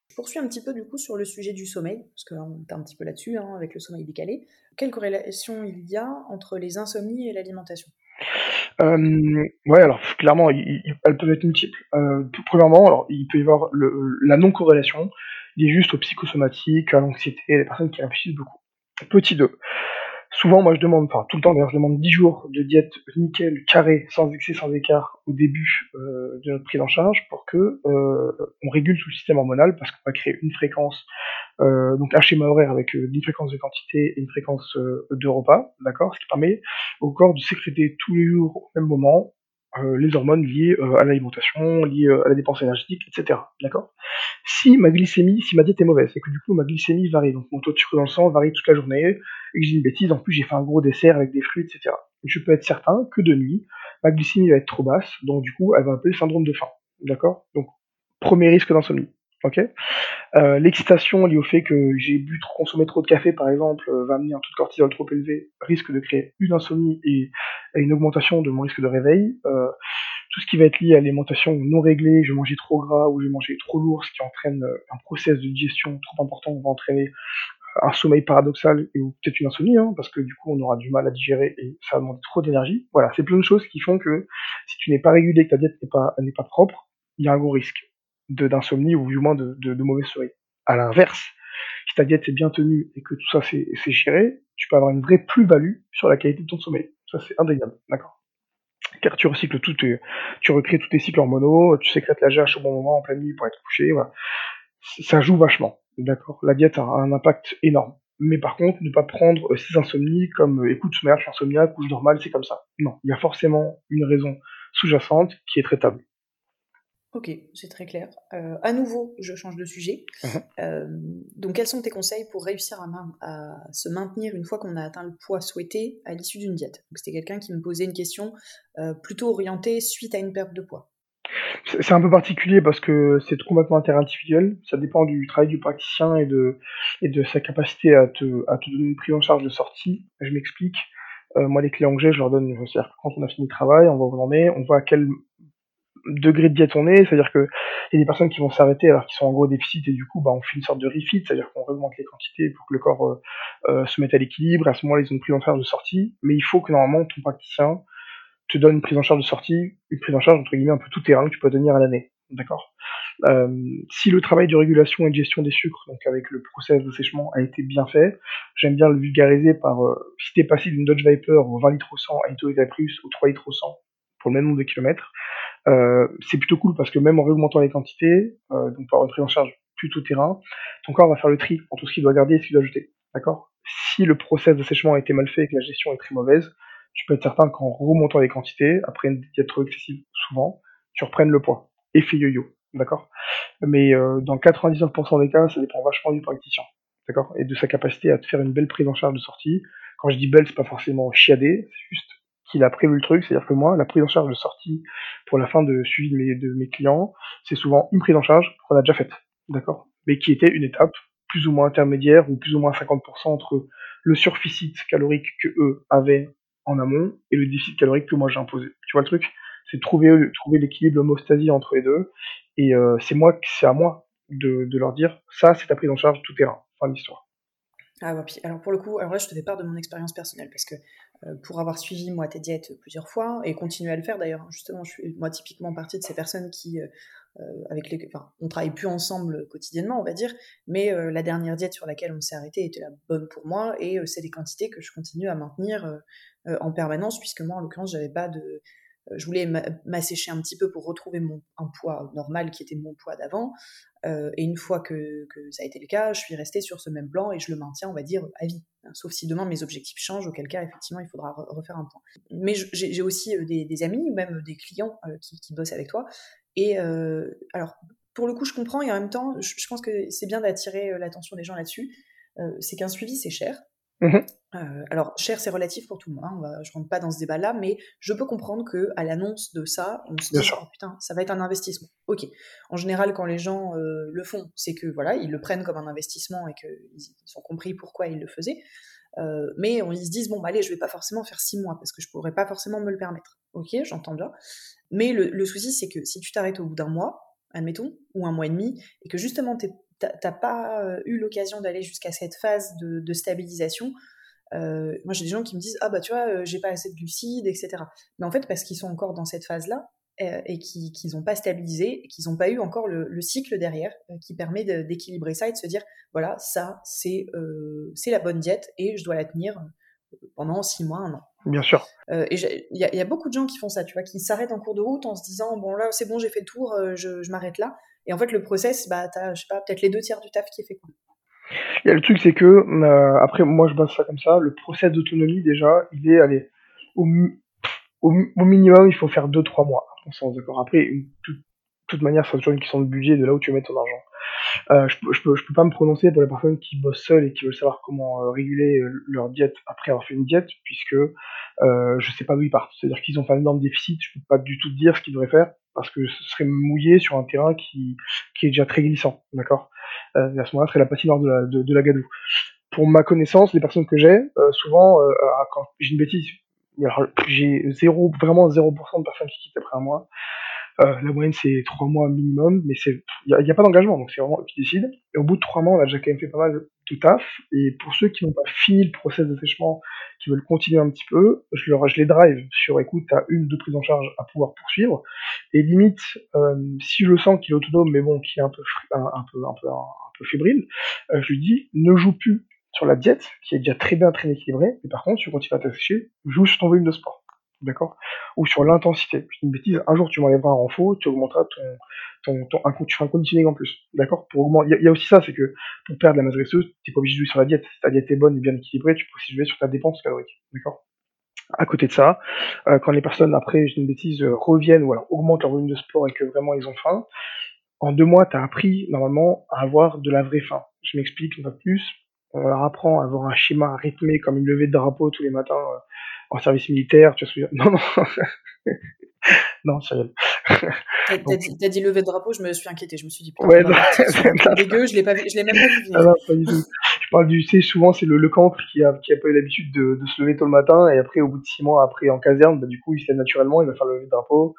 Je poursuis un petit peu du coup sur le sujet du sommeil, parce que là on est un petit peu là-dessus, hein, avec le sommeil décalé. Quelle corrélation il y a entre les insomnies et l'alimentation? Euh, ouais, alors clairement, elles peuvent être multiples. Euh, premièrement, alors il peut y avoir la non-corrélation liée juste au psychosomatique, à l'anxiété, les personnes qui réfléchissent beaucoup. Petit 2. Souvent, moi je demande, enfin tout le temps d'ailleurs, je demande 10 jours de diète nickel, carré, sans excès, sans écart au début euh, de notre prise en charge pour que on régule tout le système hormonal parce qu'on va créer une fréquence euh, donc un schéma horaire avec euh, une fréquence de quantité et une fréquence euh, de repas, d'accord, ce qui permet au corps de sécréter tous les jours au même moment euh, les hormones liées euh, à l'alimentation, liées euh, à la dépense énergétique, etc. D'accord Si ma glycémie, si ma diète est mauvaise, et que du coup ma glycémie varie, donc mon taux de sucre dans le sang varie toute la journée, et que j'ai une bêtise, en plus j'ai fait un gros dessert avec des fruits, etc. Je peux être certain que de nuit, ma glycémie va être trop basse, donc du coup elle va appeler syndrome de faim. D'accord Donc premier risque d'insomnie. Ok euh, L'excitation liée au fait que j'ai bu trop, consommé trop de café, par exemple, euh, va amener un taux de cortisol trop élevé, risque de créer une insomnie et, une augmentation de mon risque de réveil. Euh, tout ce qui va être lié à l'alimentation non réglée, je manger trop gras ou je manger trop lourd, ce qui entraîne euh, un process de digestion trop important, va entraîner euh, un sommeil paradoxal et ou peut-être une insomnie, hein, parce que du coup on aura du mal à digérer et ça va demander trop d'énergie. Voilà, c'est plein de choses qui font que si tu n'es pas régulé, que ta diète n'est pas, n'est pas propre, il y a un gros risque d'insomnie ou du moins de, de, de mauvais sommeil. À l'inverse, si ta diète est bien tenue et que tout ça c'est géré, tu peux avoir une vraie plus-value sur la qualité de ton sommeil. Ça c'est indéniable, d'accord? Car tu recycles tout, tes, tu recrées tous tes cycles hormonaux, tu sécrètes la GH au bon moment en pleine nuit pour être couché, voilà. Ça joue vachement, d'accord? La diète a un impact énorme. Mais par contre, ne pas prendre ces insomnies comme écoute, merde, je suis insomniaque ou je normal, c'est comme ça. Non, il y a forcément une raison sous-jacente qui est traitable. Ok, c'est très clair. Euh, à nouveau, je change de sujet. Euh, donc, quels sont tes conseils pour réussir à, à se maintenir une fois qu'on a atteint le poids souhaité à l'issue d'une diète? Donc, c'était quelqu'un qui me posait une question euh, plutôt orientée suite à une perte de poids. C'est un peu particulier parce que c'est complètement interindividuel. Ça dépend du travail du praticien et de, et de sa capacité à te, à te donner une prise en charge de sortie. Je m'explique. Moi, les clients que j'ai, je leur donne, c'est-à-dire que quand on a fini le travail, on va où on en est, on voit à quel degré de est, c'est-à-dire que il y a des personnes qui vont s'arrêter alors qu'ils sont en gros déficit et du coup bah on fait une sorte de refit, c'est-à-dire qu'on augmente les quantités pour que le corps euh, euh, se mette à l'équilibre, à ce moment-là ils ont une prise en charge de sortie, mais il faut que normalement ton praticien te donne une prise en charge de sortie, une prise en charge entre guillemets un peu tout terrain que tu peux tenir à l'année, d'accord? Euh, Si le travail de régulation et de gestion des sucres, donc avec le process de séchement, a été bien fait, j'aime bien le vulgariser par euh, si t'es passé d'une Dodge Viper au 20 litres au 100 à une Toyota Prius au 3 litres au 100 pour le même nombre de kilomètres, euh, c'est plutôt cool parce que même en réaugmentant les quantités, euh, donc par une prise en charge plutôt terrain, ton corps va faire le tri entre ce qu'il doit garder et ce qu'il doit jeter. D'accord? Si le process d'assèchement a été mal fait et que la gestion est très mauvaise, tu peux être certain qu'en remontant les quantités, après une diète trop excessive souvent, tu reprennes le poids. Effet yo-yo. D'accord? Mais euh, dans 99% des cas, ça dépend vachement du praticien. D'accord? Et de sa capacité à te faire une belle prise en charge de sortie. Quand je dis belle, c'est pas forcément chiadé, c'est juste qu'il a prévu le truc, c'est-à-dire que moi, la prise en charge de sortie pour la fin de suivi de mes, de clients, c'est souvent une prise en charge qu'on a déjà faite, d'accord? Mais qui était une étape plus ou moins intermédiaire ou plus ou moins 50% entre le surficit calorique que eux avaient en amont et le déficit calorique que moi j'ai imposé. Tu vois le truc? C'est trouver, trouver l'équilibre, l'homostasie entre les deux. Et euh, c'est moi, c'est à moi de, de leur dire, ça c'est ta prise en charge tout terrain. Fin d'histoire. Ah bah, puis, alors pour le coup, alors là je te fais part de mon expérience personnelle parce que pour avoir suivi moi tes diètes plusieurs fois et continuer à le faire d'ailleurs, justement, je suis moi typiquement partie de ces personnes qui, euh, euh, avec les, on travaille plus ensemble quotidiennement, on va dire, mais euh, la dernière diète sur laquelle on s'est arrêté était la bonne pour moi et euh, c'est des quantités que je continue à maintenir euh, en permanence puisque moi en l'occurrence j'avais pas de je voulais m'assécher un petit peu pour retrouver mon, un poids normal qui était mon poids d'avant. Euh, et une fois que, ça a été le cas, je suis restée sur ce même plan et je le maintiens, on va dire, à vie. Sauf si demain mes objectifs changent, auquel cas, effectivement, il faudra refaire un point. Mais j'ai aussi des, des, amis, ou même des clients euh, qui, bossent avec toi. Et euh, alors, pour le coup, je comprends et en même temps, je pense que c'est bien d'attirer l'attention des gens là-dessus. c'est qu'un suivi, c'est cher. Mmh. Euh, alors, cher, c'est relatif pour tout le monde. Hein, on va, je rentre pas dans ce débat-là, mais je peux comprendre que à l'annonce de ça, on se dit oh, putain, ça va être un investissement. Ok. En général, quand les gens euh, le font, c'est que voilà, ils le prennent comme un investissement et qu'ils ils ont compris pourquoi ils le faisaient. Euh, mais on, ils se disent bon, bah, allez, je vais pas forcément faire six mois parce que je pourrais pas forcément me le permettre. Ok, j'entends bien. Mais le, le souci, c'est que si tu t'arrêtes au bout d'un mois, admettons, ou un mois et demi, et que justement t'as pas eu l'occasion d'aller jusqu'à cette phase de, de stabilisation, euh, moi, j'ai des gens qui me disent ah bah tu vois, euh, j'ai pas assez de glucides, etc. Mais en fait, parce qu'ils sont encore dans cette phase-là euh, et qu'ils n'ont pas stabilisé, qu'ils n'ont pas eu encore le, le cycle derrière euh, qui permet d'équilibrer ça et de se dire voilà, ça c'est euh, c'est la bonne diète et je dois la tenir pendant six mois, un an. Bien sûr. Euh, et il y, y, a beaucoup de gens qui font ça, tu vois, qui s'arrêtent en cours de route en se disant bon là c'est bon, j'ai fait le tour, je, je m'arrête là. Et en fait, le process, bah t'as je sais pas peut-être les deux tiers du taf qui est fait le truc, c'est que, euh, après, moi, je base ça comme ça. Le process d'autonomie, déjà, il est, allez, au, au, minimum, il faut faire 2-3 mois, à mon sens, d'accord. Après, de toute manière, c'est toujours une question de budget, de là où tu mets ton argent. Euh, je, je, peux, je peux pas me prononcer pour les personnes qui bossent seules et qui veulent savoir comment euh, réguler euh, leur diète après avoir fait une diète, puisque euh, je sais pas d'où ils partent. C'est-à-dire qu'ils ont fait un énorme déficit, je peux pas du tout dire ce qu'ils devraient faire, parce que ce serait mouillé sur un terrain qui, qui est déjà très glissant, d'accord? Euh, À ce moment-là, ce serait la patinoire de la, de, de la gadoue. Pour ma connaissance, les personnes que j'ai, euh, souvent, quand j'ai une bêtise, j'ai zéro, vraiment 0% de personnes qui quittent après un mois. Euh, la moyenne c'est trois mois minimum, mais il n'y a, pas d'engagement, donc c'est vraiment eux qui décident. Et au bout de trois mois, on a déjà quand même fait pas mal taf. Et pour ceux qui n'ont pas fini le process d'assèchement, qui veulent continuer un petit peu, je, leur, je les drive sur écoute, t'as une, deux prises en charge à pouvoir poursuivre. Et limite, euh, si je sens qu'il est autonome, mais bon, qui est un peu, un, peu, un peu, un, peu fébrile, euh, je lui dis ne joue plus sur la diète, qui est déjà très bien, très équilibrée, mais par contre, tu continues à t'assécher, joue sur ton volume de sport d'accord? Ou sur l'intensité. Je une bêtise, un jour tu m'enlèveras un renfort, tu augmenteras ton, ton, ton un, tu feras un conditioning en plus, d'accord? Pour augmenter, il y, a aussi ça, c'est que pour perdre la masse graisseuse, t'es pas obligé de jouer sur la diète. Si ta diète est bonne et bien équilibrée, tu peux aussi jouer sur ta dépense calorique, d'accord? À côté de ça, euh, quand les personnes après, une bêtise, euh, reviennent ou alors augmentent leur volume de sport et que vraiment ils ont faim, en deux mois, tu as appris normalement à avoir de la vraie faim. Je m'explique une fois plus. On leur apprend à avoir un schéma rythmé comme une levée de drapeau tous les matins euh, en service militaire, tu vois Non, non. non, sérieux. T'as dit, dit lever de drapeau, je me suis inquiété. Je me suis dit, ouais, c'est dégueu, je l'ai pas je l'ai même pas vu. Ah non, pas du tout. Je parle du, tu sais, souvent, c'est le, le cancre qui a, qui a pas eu l'habitude de, de, se lever tôt le matin, et après, au bout de six mois, après, en caserne, bah, du coup, il se lève naturellement, il va faire le lever de drapeau.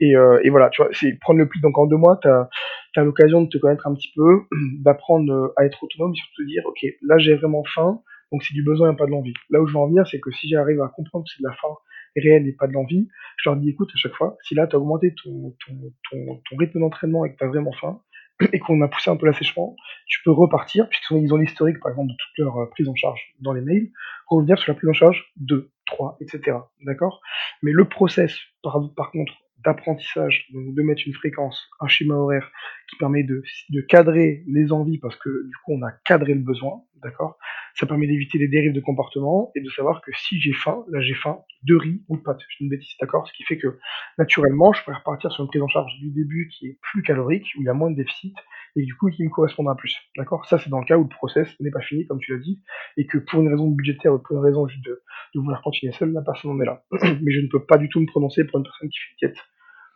Et, euh, et voilà, tu vois, c'est prendre le pli. Donc, en deux mois, t'as, as, l'occasion de te connaître un petit peu, d'apprendre à être autonome, et surtout de dire, ok, là, j'ai vraiment faim, donc c'est du besoin et pas de l'envie. Là où je veux en venir, c'est que si j'arrive à comprendre que c'est de la faim réelle et pas de l'envie, je leur dis écoute à chaque fois, si là tu as augmenté ton, ton, ton, rythme d'entraînement et que tu as vraiment faim, et qu'on a poussé un peu l'assèchement, tu peux repartir, puisqu'ils ont l'historique par exemple de toute leur euh, prise en charge dans les mails, revenir sur la prise en charge 2, 3, etc. D'accord? Mais le process, par, par contre, d'apprentissage, donc de mettre une fréquence, un schéma horaire qui permet de, de cadrer les envies parce que du coup on a cadré le besoin, d'accord? Ça permet d'éviter les dérives de comportement et de savoir que si j'ai faim, là j'ai faim de riz ou de pâtes, je une bêtise, d'accord? Ce qui fait que naturellement je pourrais repartir sur une prise en charge du début qui est plus calorique, où il y a moins de déficit et du coup qui me correspondra plus, d'accord? Ça c'est dans le cas où le process n'est pas fini comme tu l'as dit et que pour une raison budgétaire ou pour une raison juste de, vouloir continuer seul, la personne en est là. Mais je ne peux pas du tout me prononcer pour une personne qui fait une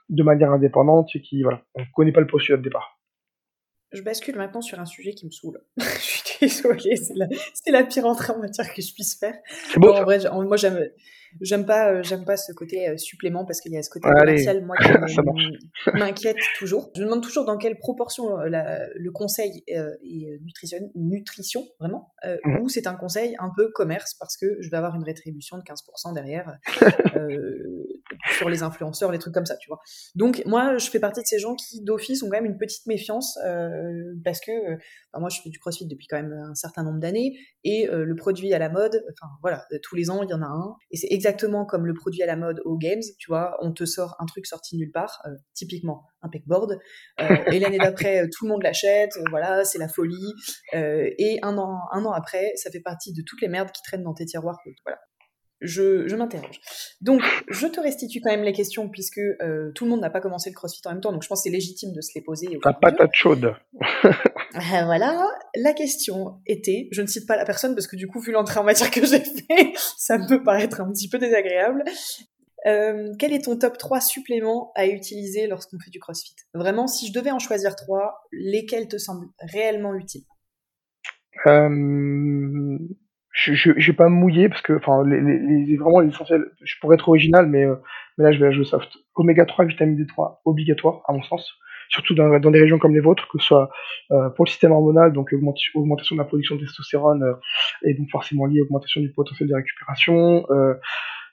de manière indépendante et qui, voilà, on connaît pas le postulat de départ. Je bascule maintenant sur un sujet qui me saoule. je suis désolée, c'est la, la, pire entrée en matière que je puisse faire. Bon, en vrai, moi j'aime J'aime pas, euh, j'aime pas ce côté euh, supplément parce qu'il y a ce côté commercial, moi, qui m'inquiète toujours. Je me demande toujours dans quelle proportion euh, le conseil est nutrition, nutrition vraiment, mmh. ou c'est un conseil un peu commerce parce que je vais avoir une rétribution de 15% derrière sur les influenceurs, les trucs comme ça, tu vois. Donc moi, je fais partie de ces gens qui d'office ont quand même une petite méfiance parce que moi, je fais du CrossFit depuis quand même un certain nombre d'années et le produit à la mode, enfin voilà, tous les ans il y en a un et c'est exactement comme le produit à la mode aux games, tu vois, on te sort un truc sorti nulle part, euh, typiquement un pegboard, euh, et l'année d'après, euh, tout le monde l'achète, voilà, c'est la folie, et un an, un an après, ça fait partie de toutes les merdes qui traînent dans tes tiroirs, voilà. Je, je m'interroge. Donc, je te restitue quand même les questions, puisque tout le monde n'a pas commencé le crossfit en même temps, donc je pense que c'est légitime de se les poser. La patate chaude. voilà, la question était, je ne cite pas la personne parce que du coup, vu l'entrée en matière que j'ai fait, ça peut paraître un petit peu désagréable. Euh, quel est ton top 3 suppléments à utiliser lorsqu'on fait du crossfit? Vraiment, si je devais en choisir 3, lesquels te semblent réellement utiles? Euh, Je ne vais pas me mouiller parce que, enfin, les, les, vraiment l'essentiel, je pourrais être original, mais, euh, mais là je vais la jouer soft. Oméga 3, vitamine D3, obligatoire à mon sens surtout dans, dans, des régions comme les vôtres, que ce soit euh, pour le système hormonal, donc augmentation de la production de testostérone, euh, et donc forcément lié à augmentation du potentiel de récupération, euh,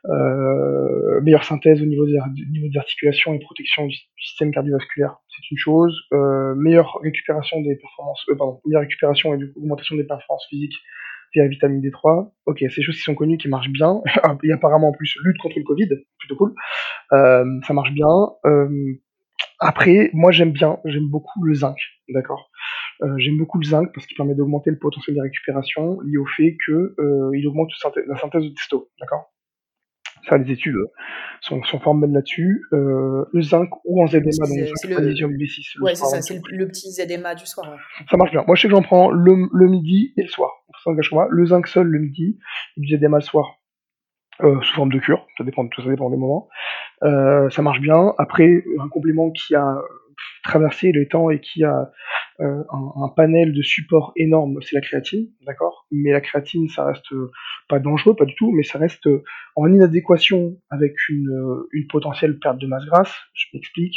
euh meilleure synthèse au niveau des, niveau des articulations et protection du, système cardiovasculaire, c'est une chose, meilleure récupération des performances, pardon, meilleure récupération et augmentation des performances physiques la vitamine D3. Ok, c'est des choses qui sont connues, qui marchent bien. et apparemment en plus lutte contre le Covid, plutôt cool. Euh, ça marche bien. Euh, après, moi j'aime bien, j'aime beaucoup le zinc, d'accord? Euh, J'aime beaucoup le zinc parce qu'il permet d'augmenter le potentiel de récupération lié au fait que il augmente la synthèse de testo, d'accord? Ça, les études sont, sont formelles là-dessus. Euh, le zinc ou en ZMA, donc le, magnésium B6. le ouais, c'est ça, c'est le, le petit ZMA du soir. ouais. ça marche bien. Moi, je sais que j'en prends le, le midi et le soir. Le zinc seul le midi, et du ZMA le soir, sous forme de cure. Ça dépend, ça dépend des moments. Euh, ça marche bien. Après, un complément qui a traversé le temps et qui a euh, un, panel de support énorme, c'est la créatine, d'accord? Mais la créatine, ça reste euh, pas dangereux, pas du tout, mais ça reste en inadéquation avec une, une potentielle perte de masse grasse. Je m'explique.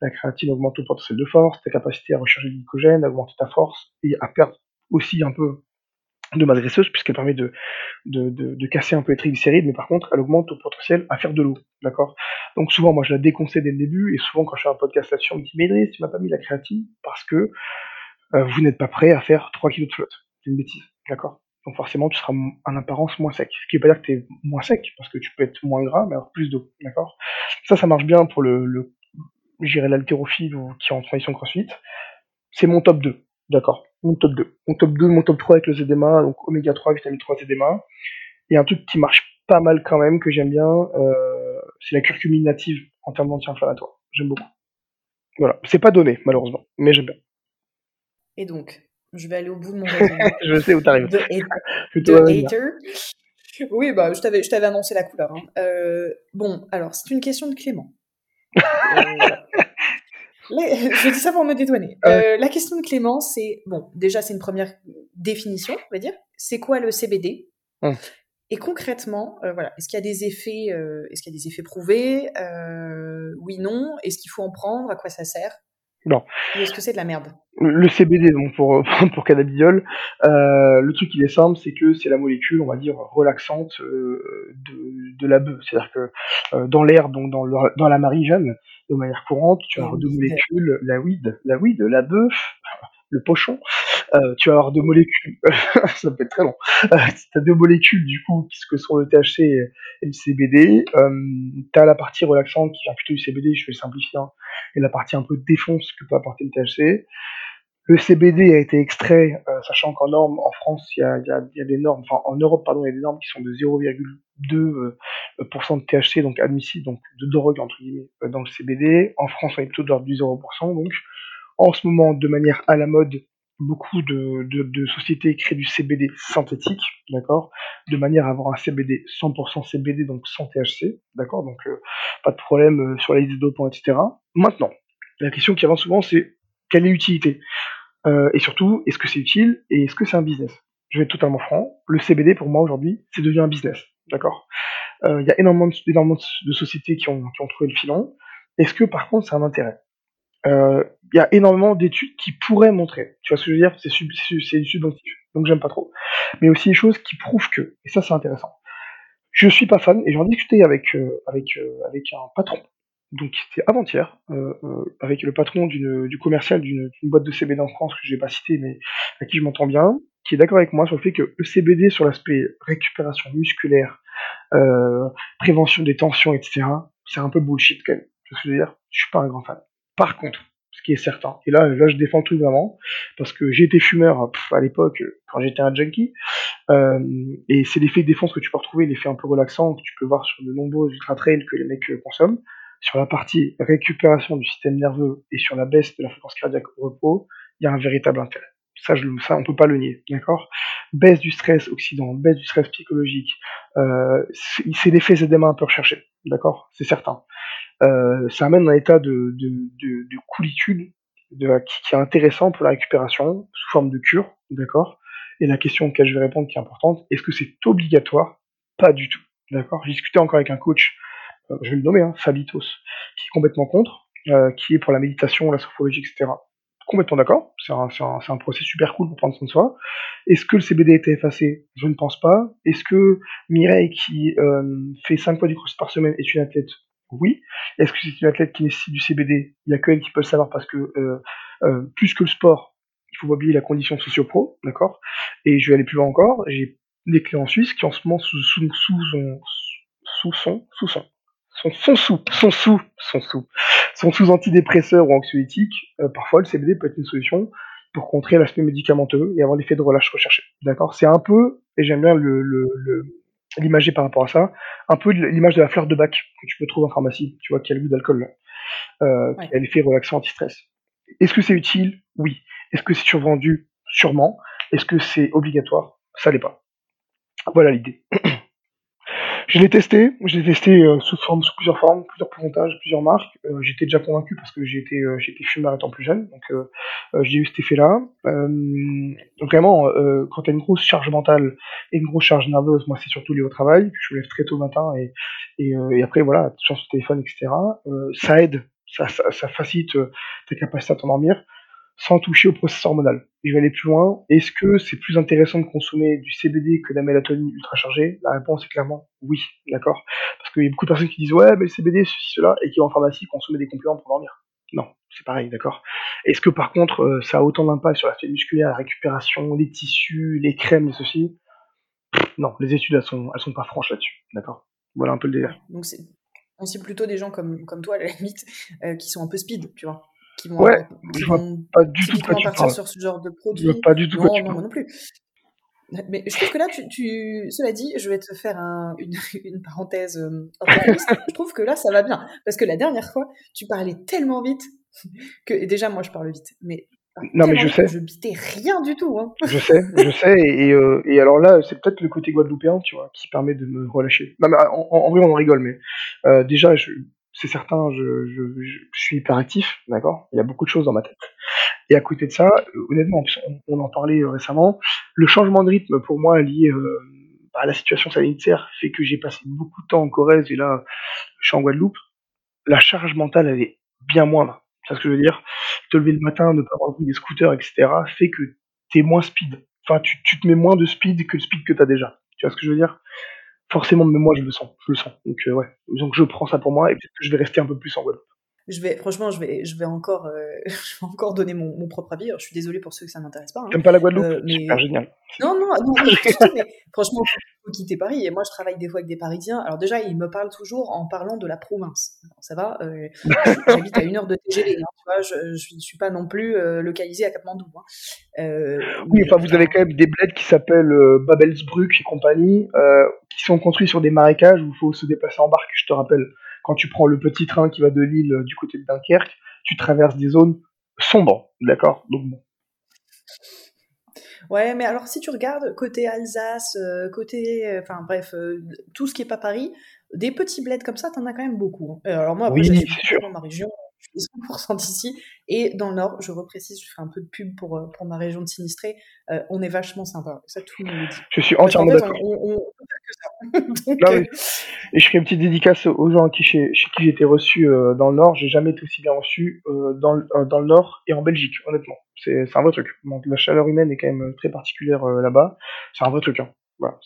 La créatine augmente ton potentiel de force, ta capacité à recharger le glycogène, à augmenter ta force et à perdre aussi un peu de masse graisseuse puisqu'elle permet de, de, de, de casser un peu les triglycérides, mais par contre, elle augmente ton potentiel à faire de l'eau, d'accord? Donc souvent, moi, je la déconseille dès le début, et souvent, quand je fais un podcast là-dessus, on me dit, tu m'as pas mis la créatine parce que euh, vous n'êtes pas prêt à faire 3 kilos de flotte. C'est une bêtise, d'accord? Donc forcément, tu seras en apparence moins sec. Ce qui veut pas dire que tu es moins sec, parce que tu peux être moins gras, mais avoir plus d'eau, d'accord? Ça, ça marche bien pour le, le je dirais l'haltérophile ou qui est en transition crossfit. C'est mon top 2, d'accord? Mon top 2. Mon top 2, mon top 3 avec le ZDMA, donc oméga 3, vitamine 3, ZDMA. Et un truc qui marche pas mal quand même, que j'aime bien, euh, c'est la curcumine native en termes d'anti-inflammatoire. J'aime beaucoup. Voilà. C'est pas donné, malheureusement, mais j'aime bien. Et donc, je vais aller au bout de mon. Je sais où t'arrives. de, hater. Oui, bah, je t'avais, je t'avais annoncé la couleur. hein. Euh, bon, alors, c'est une question de Clément. Euh, je dis ça pour me dédouaner. Euh, la question de Clément, c'est, bon, déjà, c'est une première définition, on va dire. C'est quoi le CBD Hum. Et concrètement, euh, voilà, est-ce qu'il y a des effets, euh, est-ce qu'il y a des effets prouvés? Oui, non. Est-ce qu'il faut en prendre? À quoi ça sert? Non. Est-ce que c'est de la merde? Le CBD, donc pour, pour cannabidiol, euh, le truc il est simple, c'est que c'est la molécule, on va dire, relaxante euh, de, de la bœuf. C'est-à-dire que euh, dans l'air, donc dans, le- dans la marie-jeanne, de manière courante, tu vas avoir deux molécules, la weed, la weed, la bœuf, le pochon, euh, tu vas avoir deux molécules, ça peut être très long, euh, tu as deux molécules du coup, qui que sont le THC et le CBD, euh, tu as la partie relaxante qui vient plutôt du CBD, je vais simplifier, hein, et la partie un peu défonce que peut apporter le THC. Le CBD a été extrait, euh, sachant qu'en norme, en France, il y a, des normes, en Europe, pardon, il y a des normes qui sont de 0,2% euh, de THC, donc admissible, donc de drogue, entre guillemets, euh, dans le CBD. En France, on est plutôt de l'ordre du 0%, donc en ce moment, de manière à la mode, beaucoup de, sociétés créent du CBD synthétique, d'accord, de manière à avoir un CBD 100% CBD, donc sans THC, d'accord, donc pas de problème sur les dopants, etc. Maintenant, la question qui avance souvent, c'est quelle est l'utilité Euh, Et surtout, est-ce que c'est utile et est-ce que c'est un business? Je vais être totalement franc, le CBD pour moi aujourd'hui, c'est devenu un business, d'accord? Euh, Il y a énormément de, de sociétés qui ont, trouvé le filon. Est-ce que par contre, c'est un intérêt? Euh, il y a énormément d'études qui pourraient montrer. Tu vois ce que je veux dire? C'est sub- c'est c'est du subjectif, donc j'aime pas trop. Mais aussi des choses qui prouvent que, et ça c'est intéressant. Je suis pas fan, et j'en discutais avec avec avec un patron. Donc c'était avant-hier, euh, euh, avec le patron du commercial d'une boîte de CBD en France que je vais pas citer, mais à qui je m'entends bien, qui est d'accord avec moi sur le fait que le CBD sur l'aspect récupération musculaire, euh, prévention des tensions, etc. C'est un peu bullshit quand même. Je veux dire? Je suis pas un grand fan. Par contre, ce qui est certain, et là, là je défends truc vraiment, parce que j'ai été fumeur à l'époque, quand j'étais un junkie, euh, et c'est l'effet de défense que tu peux retrouver, l'effet un peu relaxant que tu peux voir sur de nombreux ultra trails que les mecs euh, consomment. Sur la partie récupération du système nerveux et sur la baisse de la fréquence cardiaque au repos, il y a un véritable intérêt. Ça, je, ça on peut pas le nier, d'accord? Baisse du stress oxydant, baisse du stress psychologique, euh, c'est l'effet ZMA un peu recherché, d'accord? C'est certain. Euh, ça amène un état de, de, de, de coolitude de, qui, qui est intéressant pour la récupération sous forme de cure, d'accord? Et la question auquel je vais répondre qui est importante, est-ce que c'est obligatoire? Pas du tout, d'accord? J'ai discuté encore avec un coach, je vais le nommer, hein, Fabitos, qui est complètement contre, euh, qui est pour la méditation, la sophrologie, etc. Complètement d'accord, c'est un, un, un procès super cool pour prendre soin de soi. Est-ce que le CBD été effacé Je ne pense pas. Est-ce que Mireille, qui euh, fait 5 fois du crossfit par semaine, est une athlète oui. Est-ce que c'est une athlète qui nécessite du CBD Il y a que elle qui peut le savoir parce que euh, euh, plus que le sport, il faut oublier la condition socio-pro, d'accord Et je vais aller plus loin encore. J'ai des clients en Suisse qui en ce moment sous sous sous sous son sous son sont, sont sous sont sous sont sous sont sous antidépresseurs ou anxiolytiques. Euh, parfois, le CBD peut être une solution pour contrer l'aspect médicamenteux et avoir l'effet de relâche recherché. D'accord? C'est un peu, et j'aime bien le, le, le l'imager par rapport à ça, un peu l'image de la fleur de bac que tu peux trouver en pharmacie, tu vois, qui a le goût d'alcool, euh, qui a l'effet relaxant anti-stress. Est-ce que c'est utile? Oui. Est-ce que c'est survendu? Sûrement. Est-ce que c'est obligatoire? Ça l'est pas. Voilà l'idée. Je l'ai testé, je l'ai testé euh, sous, forme, sous plusieurs formes, plusieurs pourcentages, plusieurs marques. Euh, j'étais déjà convaincu parce que été, euh, été fumeur étant plus jeune, donc j'ai eu cet effet-là. vraiment, quand tu as une grosse charge mentale et une grosse charge nerveuse, moi c'est surtout lié au travail, je me lève très tôt le matin et, et, et après voilà, sur le téléphone, etc. ça aide, ça, ça, ça facilite tes capacités à t'endormir sans toucher au processus hormonal. je vais aller plus loin. Est-ce que c'est plus intéressant de consommer du CBD que de la mélatonine ultra chargée? La réponse est clairement oui, d'accord? Parce qu'il y a beaucoup de personnes qui disent ouais, mais le CBD, ceci, cela, et qui vont en pharmacie consommer des compléments pour dormir. Non, c'est pareil, d'accord? Est-ce que par contre, euh, ça a autant d'impact sur l'aspect musculaire, la récupération, les tissus, les crèmes, et ceci? Non, les études, elles sont, sont pas franches là-dessus, d'accord? Voilà un peu le délire. Donc c'est plutôt des gens comme, comme toi, à la limite, euh, qui sont un peu speed, tu vois? Qui vont, ouais, je vois pas du tout partir sur ce genre de produit. Pas du tout non, non, moi non plus. Mais je trouve que là, tu, tu, cela dit, je vais te faire un, une, une, parenthèse euh, je trouve que là, ça va bien. Parce que la dernière fois, tu parlais tellement vite que, et déjà, moi, je parle vite, mais non mais je sais. Je bitais rien du tout. Hein. Je sais, je sais. Et, euh, et alors là, c'est peut-être le côté guadeloupéen, tu vois, qui permet de me relâcher. Non, mais en, en, vrai, on en rigole, mais euh, déjà, je, c'est certain, je, je, je, suis hyperactif, d'accord? Il y a beaucoup de choses dans ma tête. Et à côté de ça, euh, honnêtement, on, en parlait euh, récemment, le changement de rythme pour moi lié euh, à la situation sanitaire fait que j'ai passé beaucoup de temps en Corrèze et là, je suis en Guadeloupe. La charge mentale, elle est bien moindre. C'est ce que je veux dire? Te lever le matin, ne pas avoir vu des scooters, etc., fait que t'es moins speed. Enfin, tu, tu te mets moins de speed que le speed que t'as déjà. Tu vois ce que je veux dire? Forcément, même moi, je le sens. Je le sens. Donc, euh, ouais. Donc, je prends ça pour moi et peut-être que je vais rester un peu plus en Guadeloupe. Je vais, franchement, je vais, je vais encore, euh, je vais encore donner mon, mon, propre avis. je suis désolée pour ceux que ça n'intéresse pas. Hein. pas la Guadeloupe euh, mais... Super génial. Non, non, non mais franchement, faut quitter Paris. Et moi, je travaille des fois avec des Parisiens. Alors déjà, ils me parlent toujours en parlant de la province. ça va. Euh, J'habite à une heure de TGV. Hein, tu vois, je, je, suis pas non plus euh, localisée à Katmandou. Hein. Oui, enfin, vous avez quand même des bleds qui s'appellent Babelsbrück et compagnie, qui sont construits sur des marécages où il faut se déplacer en barque. Je te rappelle, quand tu prends le petit train qui va de Lille du côté de Dunkerque, tu traverses des zones sombres, d'accord? Donc bon. Ouais, mais alors si tu regardes côté Alsace, euh, côté, euh, enfin bref, euh, tout ce qui est pas Paris, des petits bleds comme ça, t'en as quand même beaucoup. Hein. Alors moi, oui, je dans ma région, je suis 100% d'ici, et dans le Nord, je reprécise, je fais un peu de pub pour, pour ma région de sinistré, on est vachement sympa. Ça, tout le monde le dit. Je suis entièrement d'accord. On, on, faire que ça. Et je ferai une petite dédicace aux gens qui, chez, chez qui j'ai été reçu dans le Nord. J'ai jamais été aussi bien reçu dans, dans le Nord et en Belgique, honnêtement. C'est un vrai truc. Donc, la chaleur humaine est quand même euh, très particulière euh, là-bas. C'est un vrai truc. Hein. Voilà,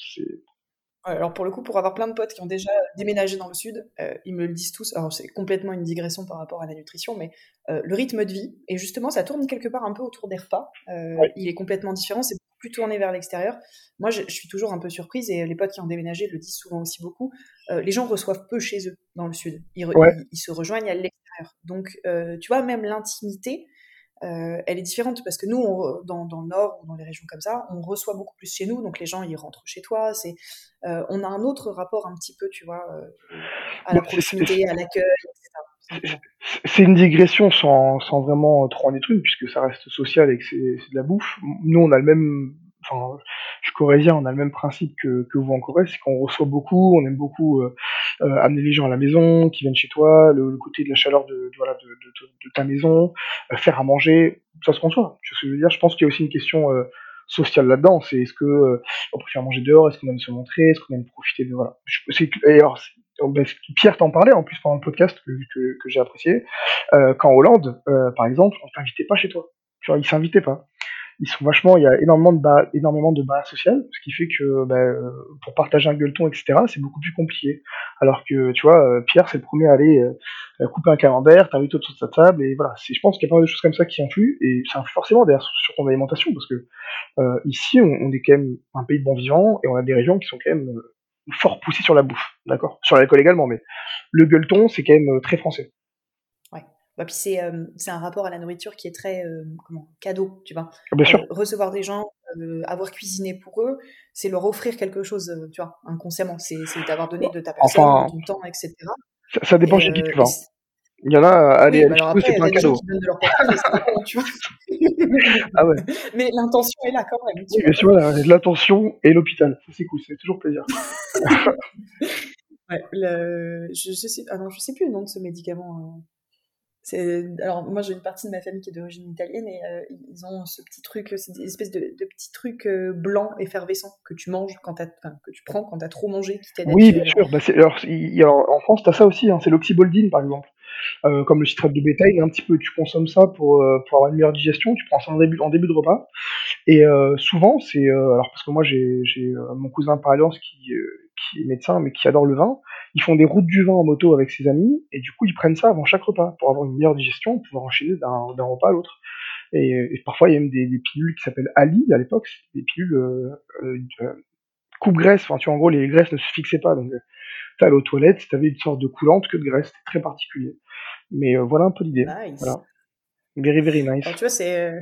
alors pour le coup, pour avoir plein de potes qui ont déjà déménagé dans le sud, euh, ils me le disent tous. Alors c'est complètement une digression par rapport à la nutrition, mais le rythme de vie et justement ça tourne quelque part un peu autour des repas. Il est complètement différent, c'est plus tourné vers l'extérieur. Moi, je, suis toujours un peu surprise et les potes qui ont déménagé le disent souvent aussi beaucoup. les gens reçoivent peu chez eux dans le sud. Ils, ils se rejoignent à l'extérieur. Donc tu vois, même l'intimité euh, elle est différente parce que nous, dans, dans, le Nord ou dans les régions comme ça, on reçoit beaucoup plus chez nous, donc les gens ils rentrent chez toi. C'est, euh, on a un autre rapport un petit peu, tu vois, euh, à la proximité, à l'accueil, etc. C'est une digression sans, sans vraiment trop en détruire, puisque ça reste social et que c'est de la bouffe. Nous, on a le même enfin, je suis corésien, on a le même principe que, que vous en Corée, c'est qu'on reçoit beaucoup, on aime beaucoup euh, euh, amener les gens à la maison, qui viennent chez toi, le, côté de la chaleur de, voilà, de, de, ta maison, euh, faire à manger, ça se conçoit. Ce que je veux dire, je pense qu'il y a aussi une question sociale là-dedans. C'est est-ce que on préfère manger dehors, est-ce qu'on aime se montrer, est-ce qu'on aime profiter de voilà. c'est, et alors, ben, Pierre t'en parlait en plus pendant le podcast que, que, que j'ai apprécié. Euh, quand Hollande, par exemple, on t'invitait pas chez toi. Tu vois, il s'invitait pas ils sont vachement, il y a énormément de bas, énormément de bas sociales, ce qui fait que bah, pour partager un gueuleton, etc., c'est beaucoup plus compliqué. Alors que tu vois, euh, Pierre c'est le premier à aller euh, couper un camembert, t'inviter autour de sa table, et voilà. C'est, je pense qu'il y a pas mal de choses comme ça qui influent, et ça forcément d'ailleurs sur ton alimentation, parce que euh, ici on, on, est quand même un pays de bons vivants, et on a des régions qui sont quand même fort poussées sur la bouffe, d'accord, sur l'alcool également, mais le gueuleton c'est quand même très français. Bah, puis c'est c'est un rapport à la nourriture qui est très comment cadeau, tu vois. Ah, bien sûr. recevoir des gens, avoir cuisiné pour eux, c'est leur offrir quelque chose, tu vois, inconsciemment. C'est d'avoir donné de ta personne, de ton temps, etc. Ça, ça dépend chez qui tu vas. Il y en a, allez, oui, après, c'est un cadeau. Ah ouais. Mais l'intention est là quand même. Oui, vois, l'intention et l'hôpital. C'est cool, c'est toujours plaisir. ouais, le... je, je, sais... Ah non, je sais plus le nom de ce médicament. Alors, moi, j'ai une partie de ma famille qui est d'origine italienne et euh, ils ont ce petit truc, c'est des espèces de, de petits trucs euh, blancs effervescents que tu manges quand que tu prends quand tu as trop mangé. Qui oui, bien sûr. Bah, alors, alors, en France, tu as ça aussi, hein, c'est l'oxyboldine, par exemple. Euh, comme le citrate de bétail, un petit peu, tu consommes ça pour, euh, pour avoir une meilleure digestion, tu prends ça en début, en début de repas. Et souvent, c'est. alors, parce que moi, j'ai mon cousin par alliance qui, qui est médecin, mais qui adore le vin. Ils font des routes du vin en moto avec ses amis, et du coup, ils prennent ça avant chaque repas pour avoir une meilleure digestion, pouvoir enchaîner d'un repas à l'autre. Et, parfois, il y a même des, des pilules qui s'appellent Ali à l'époque, des pilules coupe-graisse. Enfin, tu vois, en gros, les graisses ne se fixaient pas. Donc, t'allais aux toilettes, t'avais une sorte de coulante que de graisse, c'était très particulier. Mais euh, voilà un peu l'idée. Nice. Voilà. Very, very nice. Alors, tu vois, c'est euh,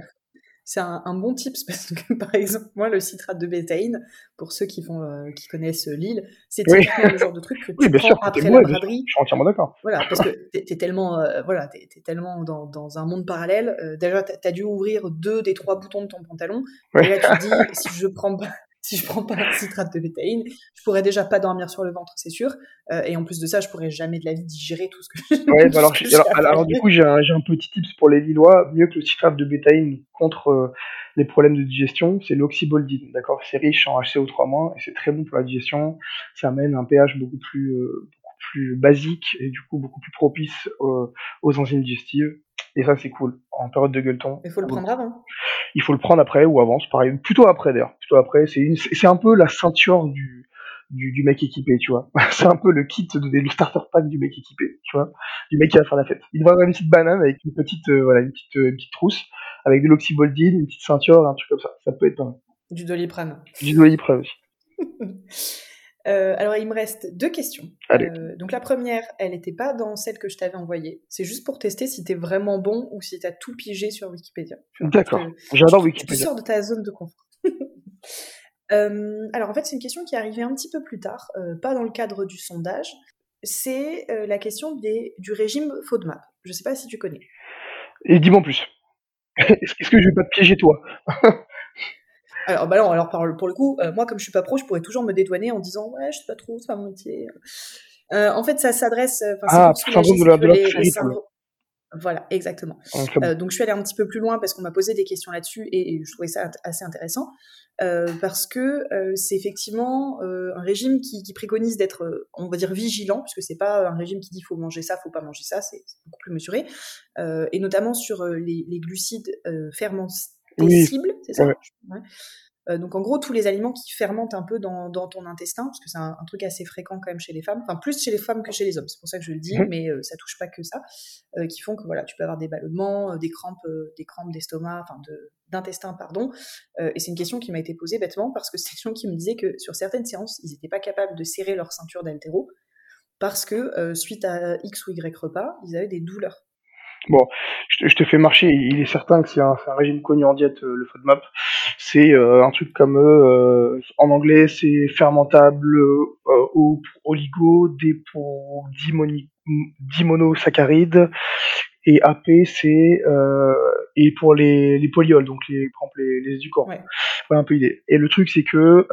c'est un, un, bon tips parce que par exemple moi le citrate de bétaïne pour ceux qui font euh, qui connaissent l'île c'est oui. le genre de truc que tu oui, prends sûr, après la braderie. je suis entièrement d'accord. Voilà parce que t'es es tellement euh, voilà t'es es tellement dans, dans, un monde parallèle euh, déjà t'as as dû ouvrir deux des trois boutons de ton pantalon. Et là tu te dis si je prends pas si je prends pas un citrate de bétaïne, je pourrais déjà pas dormir sur le ventre, c'est sûr. Euh, et en plus de ça, je pourrais jamais de la vie digérer tout ce que. Ouais, bah alors, alors, alors, du coup, j'ai un, un, petit tips pour les Lillois. Mieux que le citrate de bétaïne contre euh, les problèmes de digestion, c'est l'oxyboldine. D'accord, c'est riche en HCO3- et c'est très bon pour la digestion. Ça amène un pH beaucoup plus euh, beaucoup plus basique et du coup beaucoup plus propice aux enzymes digestives. Et ça, c'est cool. En période de gueuleton. Il faut le prendre avant. Il faut le prendre après ou avant, c'est pareil. Plutôt après d'ailleurs. Plutôt après. C'est une, c'est un peu la ceinture du, du, du mec équipé, tu vois. c'est un peu le kit, de, le starter pack du mec équipé, tu vois. Du mec qui va faire la fête. Il va avoir une petite banane avec une petite, euh, voilà, une petite, euh, une petite trousse, avec de l'oxyboldine, une petite ceinture, un truc comme ça. Ça peut être pas mal. Du doliprane. Du doliprane aussi. Euh, alors, il me reste deux questions. Euh, donc, la première, elle n'était pas dans celle que je t'avais envoyée. C'est juste pour tester si t'es vraiment bon ou si t'as tout pigé sur Wikipédia. D'accord. J'adore Wikipédia. Tu sors de ta zone de confort. euh, alors, en fait, c'est une question qui est arrivée un petit peu plus tard, pas dans le cadre du sondage. C'est la question des, du régime FODMAP. Je sais pas si tu connais. Et dis-moi en plus. Est-ce que je vais pas te piéger toi? alors, bah non, alors pour le coup, euh, moi, comme je suis pas pro, je pourrais toujours me dédouaner en disant ouais, je sais pas trop, c'est pas mon métier. Euh, en fait, ça s'adresse. Euh, ah, syndrome de la, de la Voilà, exactement. euh, donc je suis allée un petit peu plus loin parce qu'on m'a posé des questions là-dessus et, et, je trouvais ça assez intéressant euh, parce que euh, c'est effectivement un régime qui, qui préconise d'être, on va dire, vigilant puisque c'est pas un régime qui dit faut manger ça, faut pas manger ça, c'est beaucoup plus mesuré et notamment sur les, les glucides fermentés oui. cibles, c'est ça? Ouais. Euh, donc en gros, tous les aliments qui fermentent un peu dans, dans ton intestin, parce que c'est un, un, truc assez fréquent quand même chez les femmes, enfin plus chez les femmes que chez les hommes, c'est pour ça que je le dis, mmh. mais euh, ça touche pas que ça, euh, qui font que voilà, tu peux avoir des ballonnements, euh, des crampes, des crampes d'estomac, enfin de d'intestin, pardon. et c'est une question qui m'a été posée bêtement parce que c'est des gens qui me disaient que sur certaines séances, ils n'étaient pas capables de serrer leur ceinture d'altéro parce que suite à X ou Y repas, ils avaient des douleurs. Bon, je te, je te, fais marcher. Il est certain que c'est un, un, régime connu en diète, euh, le FODMAP. C'est euh, un truc comme euh, en anglais, c'est fermentable euh, oligo, D pour dimonosaccharides, et AP c'est et pour les, les polyols, donc les, les, les éducants. Ouais. Voilà un peu l'idée. Et le truc, c'est que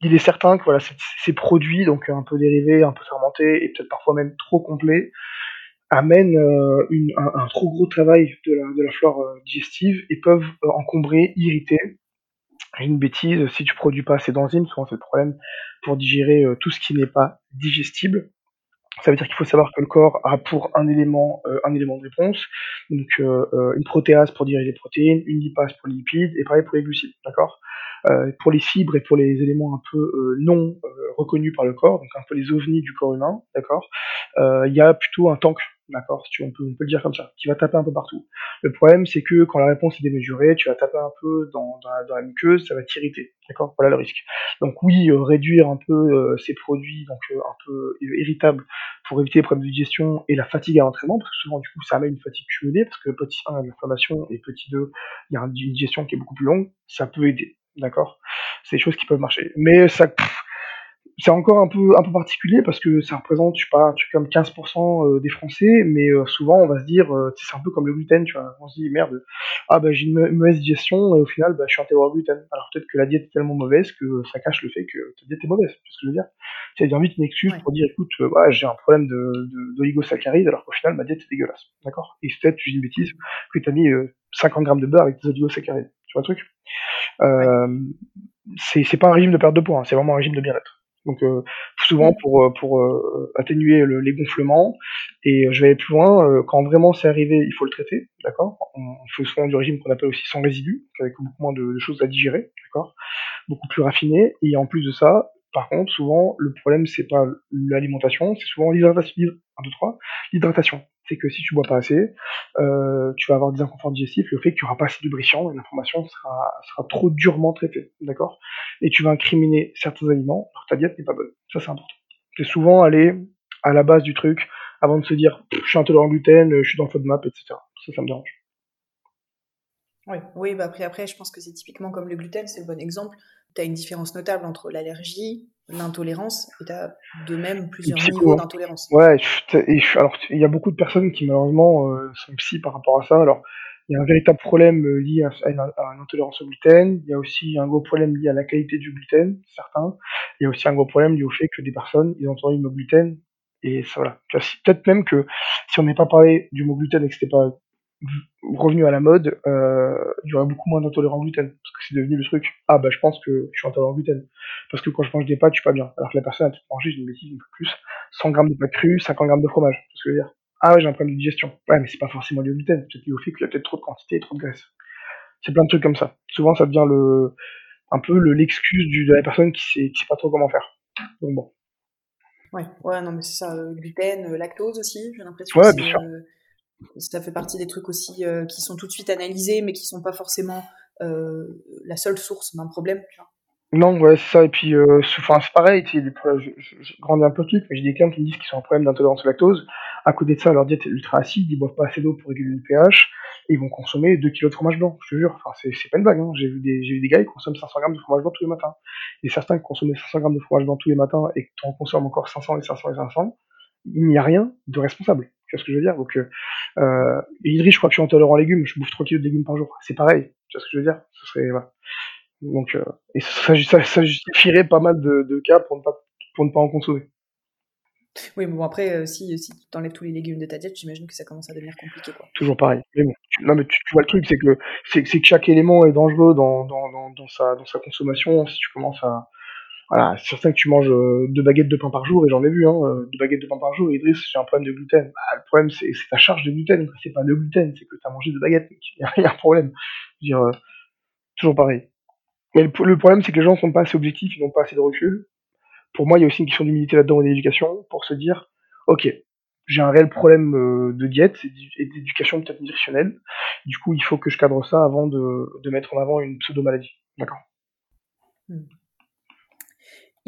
il est certain que voilà, ces produits, donc un peu dérivés, un peu fermentés, et peut-être parfois même trop complets, amènent euh, une, un, un, trop gros travail de la, de la flore euh, digestive et peuvent euh, encombrer, irriter. Une bêtise, si tu produis pas assez d'enzymes, souvent c'est le problème pour digérer tout ce qui n'est pas digestible. Ça veut dire qu'il faut savoir que le corps a pour un élément euh, un élément de réponse, donc euh, une protéase pour digérer les protéines, une lipase pour les lipides, et pareil pour les glucides, d'accord? Euh, Pour les fibres et pour les éléments un peu non reconnus par le corps, donc un peu les ovnis du corps humain, d'accord? Il y a plutôt un tank d'accord Si on, peut, on peut le dire comme ça, qui va taper un peu partout. Le problème, c'est que quand la réponse est démesurée, tu vas taper un peu dans, dans, la, dans la muqueuse, ça va t'irriter, d'accord? Voilà le risque. Donc oui, euh, réduire un peu euh, ces produits donc euh, un peu irritables pour éviter les problèmes de digestion et la fatigue à l'entraînement, parce que souvent du coup ça amène une fatigue cumulée, parce que petit 1 il y a de l'inflammation et petit 2 il y a une digestion qui est beaucoup plus longue, ça peut aider, d'accord? C'est des choses qui peuvent marcher. Mais ça, c'est encore un peu un peu particulier parce que ça représente je sais pas tu comme 15% euh, des Français mais euh, souvent on va se dire euh, c'est un peu comme le gluten tu vois. On se dit merde ah bah j'ai une mauvaise digestion et au final bah je suis intolérant au gluten. Alors peut-être que la diète est tellement mauvaise que ça cache le fait que ta diète est mauvaise c'est ce que je veux dire. C'est dire vite une excuse pour dire écoute ouais, j'ai un problème de d'oligosaccharides alors qu'au final ma diète est dégueulasse. D'accord? Et peut-être tu dis une bêtise que tu as mis 50 grammes de beurre avec tes oligosaccharides tu vois le truc? Euh, c'est pas un régime de perte de poids hein, c'est vraiment un régime de bien-être donc euh, souvent pour euh, pour euh, atténuer le, les gonflements. Et je vais aller plus loin. quand vraiment c'est arrivé, il faut le traiter, d'accord? On, fait souvent du régime qu'on appelle aussi sans résidus, avec beaucoup moins de, de choses à digérer, d'accord, beaucoup plus raffiné. Et en plus de ça, par contre, souvent, le problème, c'est pas l'alimentation, c'est souvent l'hydratation. 1, 2, 3, l'hydratation c'est que si tu bois pas assez, euh, tu vas avoir des inconforts digestifs, le fait que tu n'auras pas assez de lubrifiant, l'information sera, trop durement traitée, d'accord? Et tu vas incriminer certains aliments, alors ta diète n'est pas bonne. Ça, c'est important. C'est souvent aller à la base du truc avant de se dire je suis intolérant au gluten, je suis dans le FODMAP, etc. Ça, ça me dérange. Oui, oui bah après, je pense que c'est typiquement comme le gluten, c'est le bon exemple. Tu as une différence notable entre l'allergie, l'intolérance et tu as de même plusieurs niveaux d'intolérance. Ouais, alors il y a beaucoup de personnes qui malheureusement euh, sont psy par rapport à ça. Alors il y a un véritable problème euh, lié à, une, intolérance au gluten. Il y a aussi un gros problème lié à la qualité du gluten, certains. Il y a aussi un gros problème lié au fait que des personnes, ils ont entendu le mot gluten et ça voilà. Peut-être même que si on n'est pas parlé du mot gluten et que c'était pas revenu à la mode, euh, il y aurait beaucoup moins d'intolérants au gluten. Parce que c'est devenu le truc. Ah bah je pense que je suis intolérant au gluten. Parce que quand je mange des pâtes, je suis pas bien. Alors que la personne a tout mangé, j'ai une bêtise, un peu plus. 100 grammes de pâtes crues, 50 grammes de fromage. C'est ce que je veux dire? Ah ouais, j'ai un problème de digestion. Ouais, mais c'est pas forcément lié au gluten. Peut-être lié au fait qu'il y a peut-être trop de quantité et trop de graisse. C'est plein de trucs comme ça. Souvent, ça devient le, un peu le, l'excuse de la personne qui sait, qui sait pas trop comment faire. Donc bon. Ouais, ouais, non, mais c'est ça. Euh, gluten, euh, lactose aussi, j'ai l'impression. Ouais, bien sûr. Euh, ça fait partie des trucs aussi euh, qui sont tout de suite analysés, mais qui sont pas forcément euh, la seule source d'un problème. Tu vois. Non, ouais, c'est ça. Et puis, euh, c'est pareil. Je, grandis un peu le truc, mais j'ai des clients qui me disent qu'ils ont un problème d'intolérance au lactose. À côté de ça, leur diète est ultra acide, ils boivent pas assez d'eau pour réguler le pH, et ils vont consommer 2 kg de fromage blanc. Je te jure. Enfin, c'est, pas une blague. Hein. J'ai vu des, vu des gars qui consomment 500 grammes de fromage blanc tous les matins. Et certains qui consomment 500 grammes de fromage blanc tous les matins et qui en consomment encore 500 et 500 et 500, il n'y a rien de responsable. Tu vois ce que je veux dire? Donc, euh, euh, Idriss, je crois que je suis intolérant en légumes, je bouffe 3 kilos de légumes par jour. C'est pareil, tu vois ce que je veux dire? Ce serait, voilà. Donc, euh, et ça, ça, ça, justifierait pas mal de, de, cas pour ne, pas, pour ne pas en consommer. Oui, mais bon, après, euh, si, si tu t'enlèves tous les légumes de ta diète, j'imagine que ça commence à devenir compliqué. Quoi. Toujours pareil. Mais bon, tu, non, mais tu, tu vois le truc, c'est que, c'est, que chaque élément est dangereux dans, dans, dans, dans, sa, dans sa consommation. Si tu commences à, voilà, c'est certain que tu manges euh, deux baguettes de pain par jour, et j'en ai vu, hein, euh, deux baguettes de pain par jour, et Idriss, j'ai un problème de gluten. Bah, le problème, c'est, ta charge de gluten, c'est pas le gluten, c'est que tu as mangé deux baguettes, il y, a un problème. Je veux dire, euh, toujours pareil. Mais le, problème, c'est que les gens sont pas assez objectifs, ils n'ont pas assez de recul. Pour moi, il y a aussi une question d'humilité là-dedans et d'éducation, pour se dire, ok, j'ai un réel problème de diète et d'éducation peut-être nutritionnelle. Du coup, il faut que je cadre ça avant de, de mettre en avant une pseudo-maladie. D'accord? Hmm.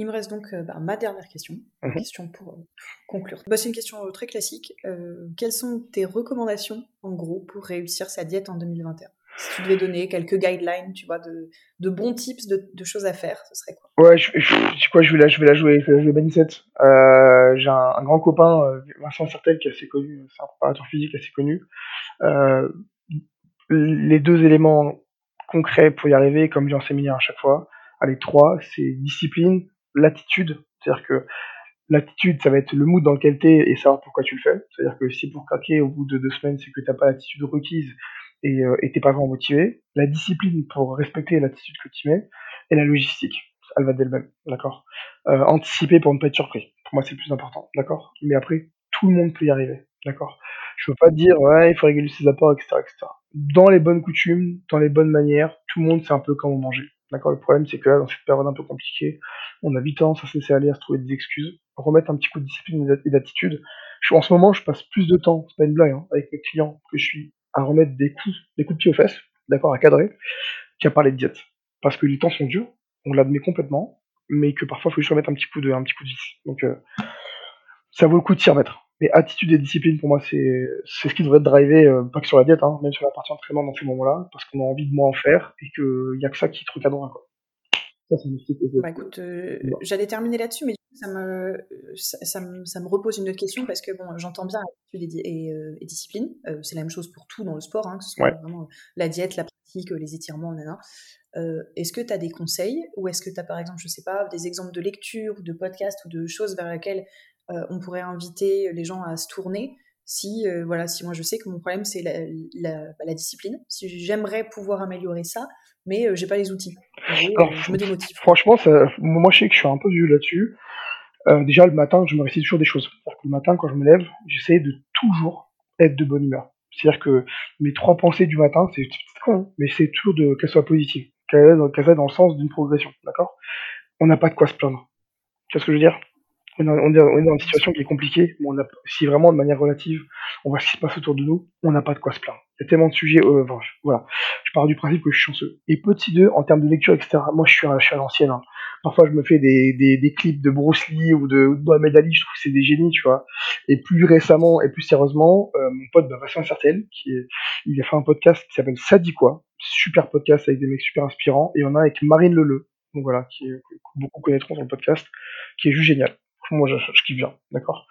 Il me reste donc euh, bah, ma dernière question, Mhm. question pour euh, conclure. Bah, c'est une question euh, très classique. Euh, quelles sont tes recommandations, en gros, pour réussir sa diète en 2021 Si tu devais donner quelques guidelines, tu vois, de, de bons tips de, de choses à faire, ce serait quoi? Ouais, je, je, je, quoi, je vais la, je vais la jouer, je vais la jouer Banisette. Euh, j'ai un, un grand copain, Vincent Certel, qui est assez connu, c'est un préparateur physique assez connu. Les deux éléments concrets pour y arriver, comme j'ai en séminaire à chaque fois, allez, trois, c'est discipline, l'attitude, c'est-à-dire que l'attitude, ça va être le mood dans lequel t'es et savoir pourquoi tu le fais. C'est-à-dire que si pour craquer au bout de deux semaines, c'est que t'as pas l'attitude requise et euh, t'es pas vraiment motivé. La discipline pour respecter l'attitude que tu mets et la logistique, elle va d'elle-même, d'accord? Euh, anticiper pour ne pas être surpris. Pour moi, c'est le plus important, d'accord? Mais après, tout le monde peut y arriver, d'accord? Je veux pas dire ouais, il faut réguler ses apports, etc., etc. Dans les bonnes coutumes, dans les bonnes manières, tout le monde sait un peu comment manger. D'accord, le problème c'est que là, dans cette période un peu compliquée, on a vite tendance à se laisser aller, à se trouver des excuses, remettre un petit coup de discipline et d'attitude, en ce moment, je passe plus de temps, c'est pas une blague, hein, avec mes clients que je suis à remettre des coups, des coups de pied aux fesses, d'accord, à cadrer, qu'à parler de diète. Parce que les temps sont durs, on l'admet complètement, mais que parfois il faut juste remettre un petit coup de, un petit coup de vis. Donc, euh, ça vaut le coup de s'y remettre. Mais attitude et discipline, pour moi, c'est c'est ce qui devrait être drivé, euh, pas que sur la diète, hein, même sur la partie entraînement dans ces moments-là, parce qu'on a envie de moins en faire et qu'il y a que ça qui te recadrera. Quoi. Ça, c'est bah, écoute, euh, j'allais terminer là-dessus, mais ça me, ça, ça, me, ça me repose une autre question parce que bon, j'entends bien attitude et, et, euh, et discipline. c'est la même chose pour tout dans le sport, hein, que ce soit vraiment la diète, la pratique, les étirements, Euh, est-ce que tu as des conseils ou est-ce que tu as par exemple, je sais pas, des exemples de lecture ou de podcast ou de choses vers lesquelles euh, on pourrait inviter les gens à se tourner si euh, voilà si moi je sais que mon problème c'est la, bah, discipline. Si j'aimerais pouvoir améliorer ça mais euh, j'ai pas les outils. Je me démotive. franchement moi je sais que je suis un peu vieux là-dessus. Déjà le matin je me récite toujours des choses. Le matin quand je me lève j'essaie de toujours être de bonne humeur. C'est-à-dire que mes trois pensées du matin c'est con mais c'est toujours de qu'elles soient positives qu'elles aient dans le sens d'une progression d'accord? On n'a pas de quoi se plaindre. Tu vois ce que je veux dire? On, est dans une situation qui est compliquée, mais on a, si vraiment de manière relative, on voit ce qui se passe autour de nous, on n'a pas de quoi se plaindre. Il y a tellement de sujets, euh, voilà. Je pars du principe que je suis chanceux. Et petit 2, en termes de lecture, etc., moi je suis, à, je l'ancienne. Hein. Parfois je me fais des, des, des, clips de Bruce Lee ou de, Mohamed Ali, je trouve que c'est des génies, tu vois. Et plus récemment et plus sérieusement, euh, mon pote bah, Vincent Certel, qui est, il a fait un podcast qui s'appelle Ça dit quoi Super podcast avec des mecs super inspirants. Et on a avec Marine Leleu, donc voilà, qui, que beaucoup connaîtront sur le podcast, qui est juste génial moi je, je kiffe bien, d'accord?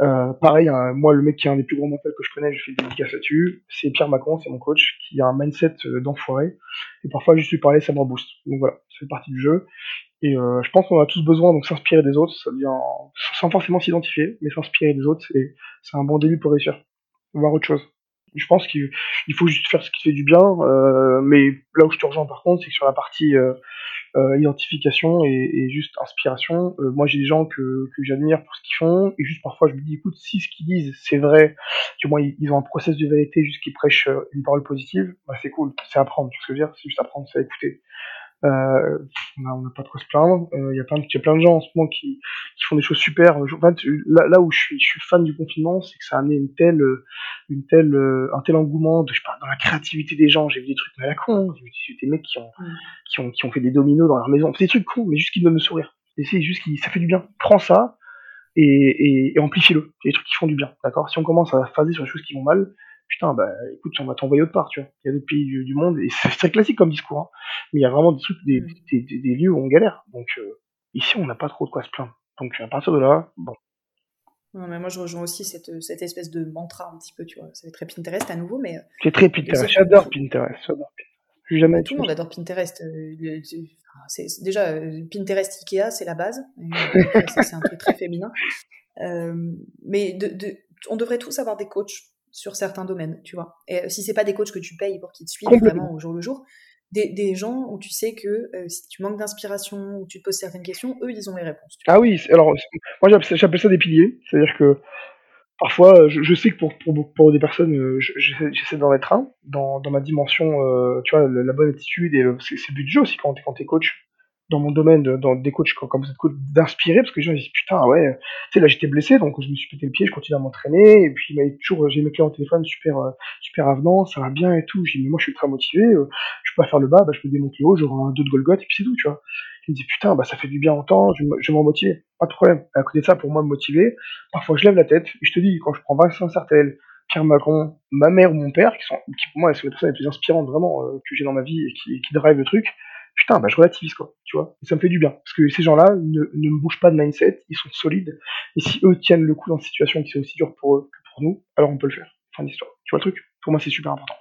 Euh, Pareil, hein, moi le mec qui est un des plus gros mentals que je connais, je fais des dédicaces là-dessus, c'est Pierre Macron, c'est mon coach, qui a un mindset euh, d'enfoiré, et parfois juste lui parler, ça me rebooste. Donc voilà, fait partie du jeu, et euh, je pense qu'on a tous besoin donc s'inspirer des autres, ça devient, sans forcément s'identifier, mais s'inspirer des autres, c'est, c'est un bon début pour réussir, voir autre chose. Je pense qu'il faut juste faire ce qui fait du bien, euh, mais là où je te rejoins par contre, c'est que sur la partie euh, euh, identification et, et, juste inspiration. Euh, moi, j'ai des gens que, que j'admire pour ce qu'ils font, et juste parfois, je me dis, écoute, si ce qu'ils disent, c'est vrai, du moins, ils, ont un process de vérité, juste qu'ils prêchent euh, une parole positive, bah, c'est cool, c'est apprendre, tu ce que je veux dire, c'est juste apprendre, c'est écouter. Euh, on n'a pas de quoi se plaindre. Il euh, y, a plein de, y a plein de gens en ce moment qui, qui font des choses super. Là, là où je suis, je suis fan du confinement, c'est que ça a amené une telle, une telle, un tel engouement de, je parle, dans la créativité des gens. J'ai vu des trucs mais à la con. Hein. J'ai vu des mecs qui ont, mm. qui ont, qui ont fait des dominos dans leur maison. C'est des trucs cons, mais juste qui donnent le sourire. Et c'est juste qui, ça fait du bien. Prends ça et, et, et amplifie-le. C'est des trucs qui font du bien, d'accord? Si on commence à phaser sur les choses qui vont mal, putain, bah écoute, on va t'envoyer autre part, tu vois. Il y a d'autres pays du, monde, et c'est très classique comme discours, hein. mais il y a vraiment des trucs, des, mm. des, des, lieux où on galère. Donc euh, ici, on n'a pas trop de quoi se plaindre. Donc à partir de là, bon. Non, mais moi je rejoins aussi cette, cette espèce de mantra un petit peu, tu vois. C'est très Pinterest à nouveau, mais. Euh, c'est très Pinterest, j'adore Pinterest, j'adore Pinterest. Jamais tout le monde adore Pinterest. Euh, c'est déjà Pinterest Ikea, c'est la base. c'est un truc très féminin. mais de, de, on devrait tous avoir des coachs sur certains domaines, tu vois. Et euh, si c'est pas des coachs que tu payes pour qu'ils te suivent vraiment au jour le jour, des, des gens où tu sais que euh, si tu manques d'inspiration ou tu te poses certaines questions, eux, ils ont les réponses. Ah oui, alors moi j'appelle ça des piliers, c'est-à-dire que parfois je, sais que pour, pour, pour des personnes, j'essaie d'en être un dans, dans ma dimension, euh, tu vois, la, bonne attitude et c'est le but du jeu aussi quand, quand t'es coach dans mon domaine, dans des coachs comme êtes coach, d'inspirer, parce que les gens disent putain, ouais, tu sais, là j'étais blessé, donc je me suis pété le pied, je continue à m'entraîner, et puis il toujours, j'ai mes clients au téléphone super, euh, super avenant, ça va bien et tout. J'ai dit, mais moi je suis très motivé, euh, je peux pas faire le bas, bah, je peux démonter le haut, j'aurai un deux de Golgoth, et puis c'est tout, tu vois. Il me dit putain, bah ça fait du bien en temps, je, je m'en motiver, pas de problème. à côté de ça, pour moi me motiver, parfois je lève la tête, et je te dis, quand je prends Vincent Sartel, Pierre Macron, ma mère ou mon père, qui sont, qui pour moi sont les personnes les plus inspirantes vraiment euh, que j'ai dans ma vie et qui, qui drive le truc, putain, bah, je relativise, quoi, tu vois. Et ça me fait du bien. Parce que ces gens-là ne, ne me bougent pas de mindset, ils sont solides. Et si eux tiennent le coup dans une situation qui est aussi dure pour eux que pour nous, alors on peut le faire. Fin d'histoire. Tu vois le truc? Pour moi, c'est super important.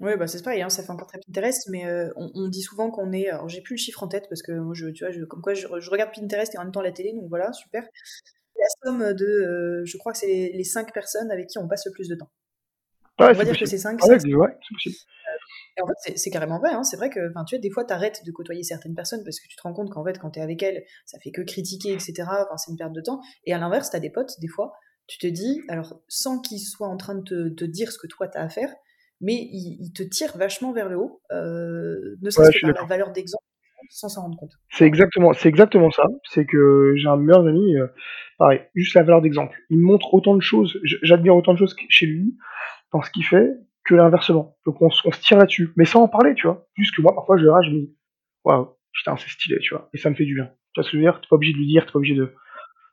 Oui, bah c'est pareil, hein, ça fait encore très Pinterest, mais euh, on, dit souvent qu'on est. Alors, j'ai plus le chiffre en tête parce que moi, je, tu vois, comme quoi, je, je, regarde Pinterest et en même temps la télé, donc voilà, super. La somme de, euh, je crois que c'est les, les, cinq personnes avec qui on passe le plus de temps. Ouais, on va dire que c'est cinq. Ouais, ouais, c'est possible en fait, c'est carrément vrai. Hein. C'est vrai que, tu vois, des fois, t'arrêtes de côtoyer certaines personnes parce que tu te rends compte qu'en fait, quand t'es avec elles, ça fait que critiquer, etc. Enfin, c'est une perte de temps. Et à l'inverse, t'as des potes, des fois, tu te dis, alors, sans qu'ils soient en train de te, dire ce que toi t'as à faire, mais ils, te tirent vachement vers le haut, euh, ne serait-ce que par la valeur d'exemple. sans s'en rendre compte. C'est exactement, c'est exactement ça. C'est que j'ai un meilleurs amis, euh, pareil, juste la valeur d'exemple. Il me montre autant de choses, j'admire autant de choses chez lui, dans ce qu'il fait, que l'inversement. Donc on, se tire là-dessus. Mais sans en parler, tu vois. Juste que moi, parfois, je le rage, je me dis, waouh, putain, c'est stylé, tu vois. Et ça me fait du bien. Tu vois ce que je veux dire? T'es pas obligé de lui dire, t'es pas obligé de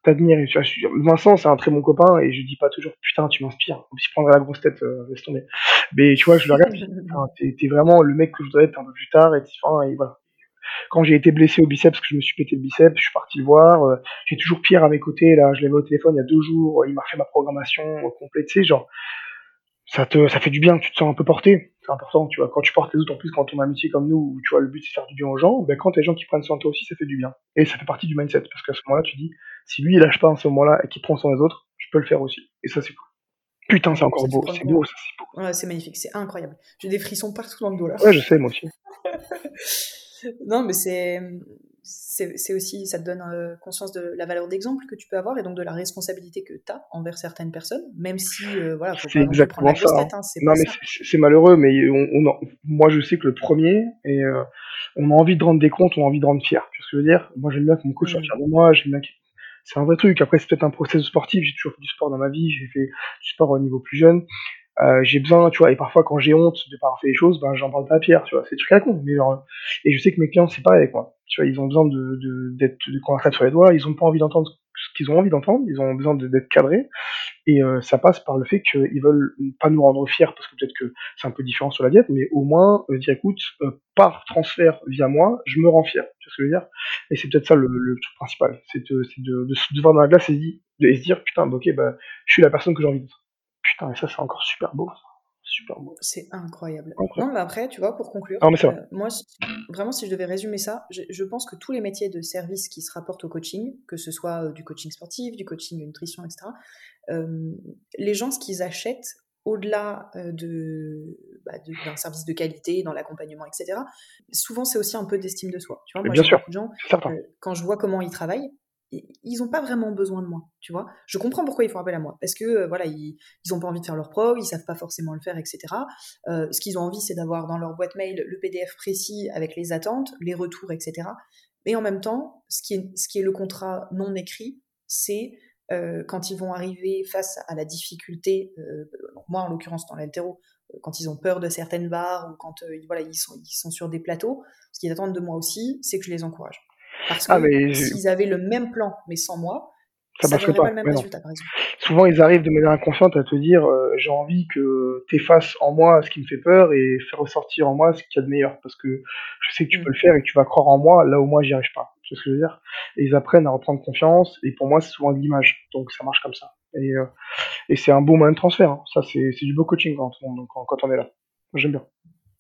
t'admirer. Tu vois, je suis- Vincent, c'est un très bon copain, et je dis pas toujours, putain, tu m'inspires. On s'y prendrait la grosse tête, euh, laisse tomber. Mais tu vois, je le regarde, t'es vraiment le mec que je voudrais être un peu plus tard, et, enfin, et voilà. Quand j'ai été blessé au biceps, que je me suis pété le biceps, je suis parti le voir. euh, j'ai toujours Pierre à mes côtés. Là, je l'avais au téléphone il y a deux jours. il m'a fait ma programmation euh, complète. Tu sais, genre, ça te, ça fait du bien. Tu te sens un peu porté. C'est important, tu vois. Quand tu portes les autres, en plus, quand on a un métier comme nous, où tu vois, le but c'est de faire du bien aux gens, ben, quand t'as des gens qui prennent soin de toi aussi, ça fait du bien. Et ça fait partie du mindset. Parce qu'à ce moment-là, tu dis, si lui, il lâche pas à ce moment-là et qu'il prend soin des autres, je peux le faire aussi. Et ça, c'est cool. Putain, c'est encore beau. C'est beau, ça, c'est beau. Ouais, c'est magnifique, c'est incroyable. J'ai des frissons partout dans le dos là. Ouais, je sais, moi aussi. non, mais c'est, c'est, aussi, ça te donne euh, conscience de la valeur d'exemple que tu peux avoir et donc de la responsabilité que tu as envers certaines personnes, même si, euh, voilà, faut C'est pas prendre la exactement ça. tête, hein, c'est Non, mais c'est- malheureux, mais on, on en- moi je sais que le premier, et euh, on a envie de rendre des comptes, on a envie de rendre fier. Tu vois ce que je veux dire? Moi j'aime bien que mon coach soit Mm. fier de moi, j'aime bien que- C'est un vrai truc. Après, c'est peut-être un process sportif. J'ai toujours fait du sport dans ma vie. J'ai fait du sport au niveau plus jeune. Euh, j'ai besoin, tu vois, et parfois quand j'ai honte de pas avoir fait les choses, ben j'en parle pas à Pierre, tu vois. C'est des trucs à con. Mais genre, et je sais que mes clients c'est pareil moi. Tu vois, ils ont besoin de de d'être de tape sur les doigts. Ils ont pas envie d'entendre ce qu'ils ont envie d'entendre. Ils ont besoin de- d'être cadrés. Et euh, ça passe par le fait qu'ils veulent pas nous rendre fiers, parce que peut-être que c'est un peu différent sur la diète, mais au moins euh, dire écoute, euh, par transfert via moi, je me rends fier. Tu vois ce que je veux dire? Et c'est peut-être ça le, le truc principal, c'est de, c'est de, de se voir dans la glace et, de- se dire putain, bah, ok, bah, je suis la personne que j'ai envie d'être. Putain, et ça c'est encore super beau, super beau. C'est incroyable. Incroyable. Non, mais après, tu vois, pour conclure, mais euh, moi, si- vraiment, si je devais résumer ça, je, je pense que tous les métiers de service qui se rapportent au coaching, que ce soit euh, du coaching sportif, du coaching de nutrition, etc., euh, les gens, ce qu'ils achètent, au-delà de, bah, de- d'un service de qualité, dans l'accompagnement, etc., souvent, c'est aussi un peu d'estime de soi. Tu vois, Mais moi, bien sûr. beaucoup de gens, euh, quand je vois comment ils travaillent, ils n'ont pas vraiment besoin de moi, tu vois. Je comprends pourquoi ils font appel à moi, parce que euh, voilà, ils ils ont pas envie de faire leur prog, ils savent pas forcément le faire, etc. Euh, ce qu'ils ont envie, c'est d'avoir dans leur boîte mail le PDF précis avec les attentes, les retours, etc. Mais en même temps, ce qui est, le contrat non écrit, c'est euh, quand ils vont arriver face à la difficulté, moi en l'occurrence dans l'altéro, quand ils ont peur de certaines barres ou quand ils, ils sont sur des plateaux, ce qu'ils attendent de moi aussi, c'est que je les encourage. Parce que Ah, mais je- s'ils avaient le même plan, mais sans moi, Ça pas pas. le même mais non. résultat, par exemple. Souvent, ils arrivent de manière inconsciente à te dire euh, j'ai envie que tu effaces en moi ce qui me fait peur et faire ressortir en moi ce qu'il y a de meilleur. Parce que je sais que tu Mm. peux le faire et que tu vas croire en moi là où moi j'y arrive pas. Tu vois ce que je veux dire? Et ils apprennent à reprendre confiance et pour moi, c'est souvent de l'image. Donc ça marche comme ça. Et, euh, et c'est un bon moyen de transfert. hein. Ça, c'est c'est du beau coaching quand on, quand, on est là. J'aime bien.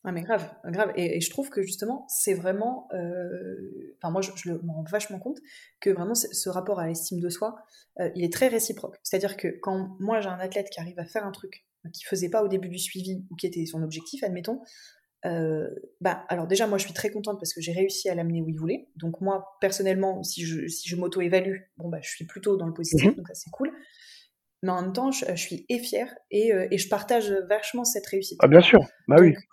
Ah mais grave, grave. Et, et je trouve que justement, c'est vraiment... euh, Enfin moi, je, je le- m'en rends vachement compte que vraiment ce, rapport à l'estime de soi, euh, il est très réciproque. C'est-à-dire que quand moi j'ai un athlète qui arrive à faire un truc qu'il faisait pas au début du suivi ou qui était son objectif, admettons, euh, bah alors déjà moi je suis très contente parce que j'ai réussi à l'amener où il voulait. Donc moi personnellement, si je, si je m'auto-évalue, bon bah je suis plutôt dans le positif, Mhm. donc ça c'est cool. Mais en même temps, je, je suis et fière et, euh, et je partage vachement cette réussite. Ah, bien sûr. Bah oui. Donc,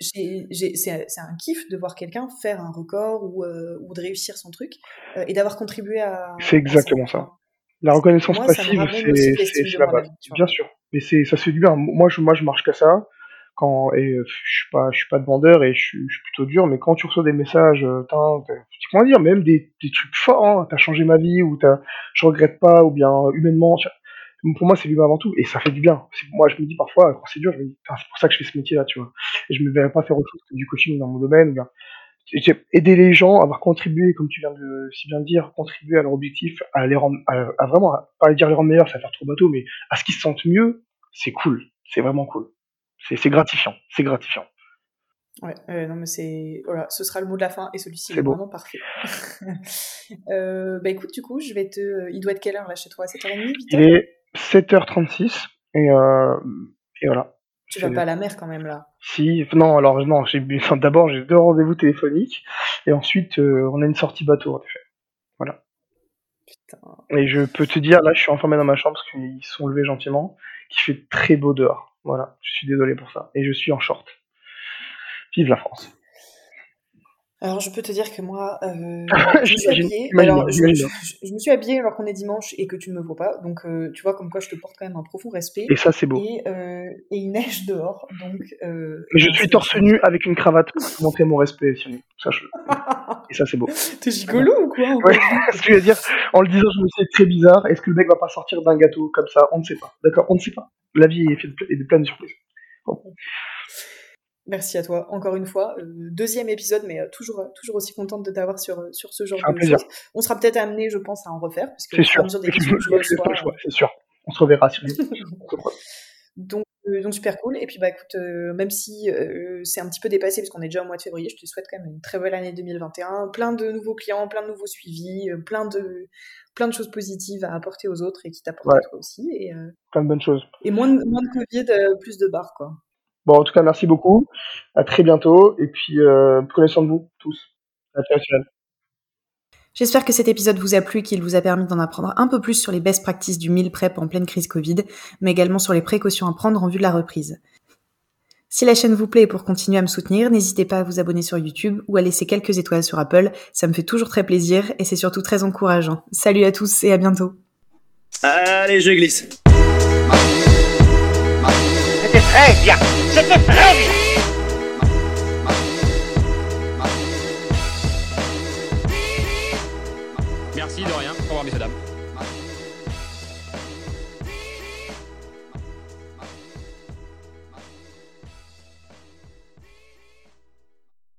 c'est un kiff de voir quelqu'un faire un record ou, euh, ou de réussir son truc euh, et d'avoir contribué à. C'est exactement ça. ça. La reconnaissance Moi, passive, c'est la base. tu. Bien sûr. Mais c'est ça se fait du bien. Moi, je, moi, je marche qu'à ça. Quand, et euh, je suis pas, je suis pas de vendeur et je suis, je suis plutôt dur, mais quand tu reçois des messages, t'as- comment dire, même des, des trucs forts, hein, t'as changé ma vie, ou t'as, je regrette pas, ou bien humainement, tu. Pour moi, c'est l'humain avant tout, et ça fait du bien. Moi, je me dis parfois, quand c'est dur, je me dis, Putain, c'est pour ça que je fais ce métier-là, tu vois. Et je me verrais pas faire autre chose que du coaching dans mon domaine, bien aider les gens, avoir contribué, comme tu viens de si bien de dire, contribuer à leur objectif, à les rendre, à, à vraiment, à, pas dire les rendre meilleurs, ça va faire trop bateau, mais à ce qu'ils se sentent mieux, c'est cool, c'est vraiment cool, c'est gratifiant, c'est gratifiant. Ouais, euh, non mais c'est voilà, ce sera le mot de la fin et celui-ci est beau. vraiment parfait. euh, bah écoute, du coup, je vais te. Il doit être quelle heure là chez toi? 7h30 8h Il est 7h36 et, euh, et voilà. Tu vas pas à la mer quand même là. Si, non, alors non, j'ai d'abord j'ai deux rendez-vous téléphoniques et ensuite euh, on a une sortie bateau en effet. Voilà. Putain. Et je peux te dire, là, je suis enfermé dans ma chambre parce qu'ils sont levés gentiment, qu'il fait très beau dehors. Voilà, je suis désolé pour ça. Et je suis en short. Vive la France. Alors, je peux te dire que moi, euh, je me suis habillée. Alors, je, j'imagine. je- je me suis habillée alors qu'on est dimanche et que tu ne me vois pas. Donc, euh, tu vois, comme quoi je te porte quand même un profond respect. Et ça, c'est beau. Et, euh, et il neige dehors. Donc, Mais je suis torse nu avec une cravate pour montrer mon respect. Sache-le. Et ça, c'est beau. T'es gigolo ou quoi Ouais, ce que je veux dire, en le disant, je me suis dit, c'est très bizarre. Est-ce que le mec va pas sortir d'un gâteau comme ça? On ne sait pas. D'accord? On ne sait pas. La vie est faite de, est de surprises. Merci à toi, encore une fois. Euh, deuxième épisode, mais euh, toujours, toujours aussi contente de t'avoir sur, euh, sur ce genre Un de plaisir. choses. On sera peut-être amené, je pense, à en refaire, parce que sûr. mesure des questions que je reçois, choix, c'est sûr. On se reverra, Cyril. Donc, euh, donc super cool. Et puis bah écoute, euh, même si euh, c'est un petit peu dépassé parce qu'on est déjà au mois de février, je te souhaite quand même une très belle année 2021, plein de nouveaux clients, plein de nouveaux suivis, euh, plein de plein de choses positives à apporter aux autres et qui t'apportent Ouais. à toi aussi. Et, euh, Plein de bonnes choses. et moins, de, moins de Covid, euh, plus de bars quoi. Bon, en tout cas, merci beaucoup. À très bientôt. Et puis, euh, prenez soin de vous, tous. Cyril. J'espère que cet épisode vous a plu et qu'il vous a permis d'en apprendre un peu plus sur les best practices du meal prep en pleine crise Covid, mais également sur les précautions à prendre en vue de la reprise. Si la chaîne vous plaît et pour continuer à me soutenir, n'hésitez pas à vous abonner sur YouTube ou à laisser quelques étoiles sur Apple, ça me fait toujours très plaisir et c'est surtout très encourageant. Salut à tous et à bientôt. Allez, je glisse. C'était très bien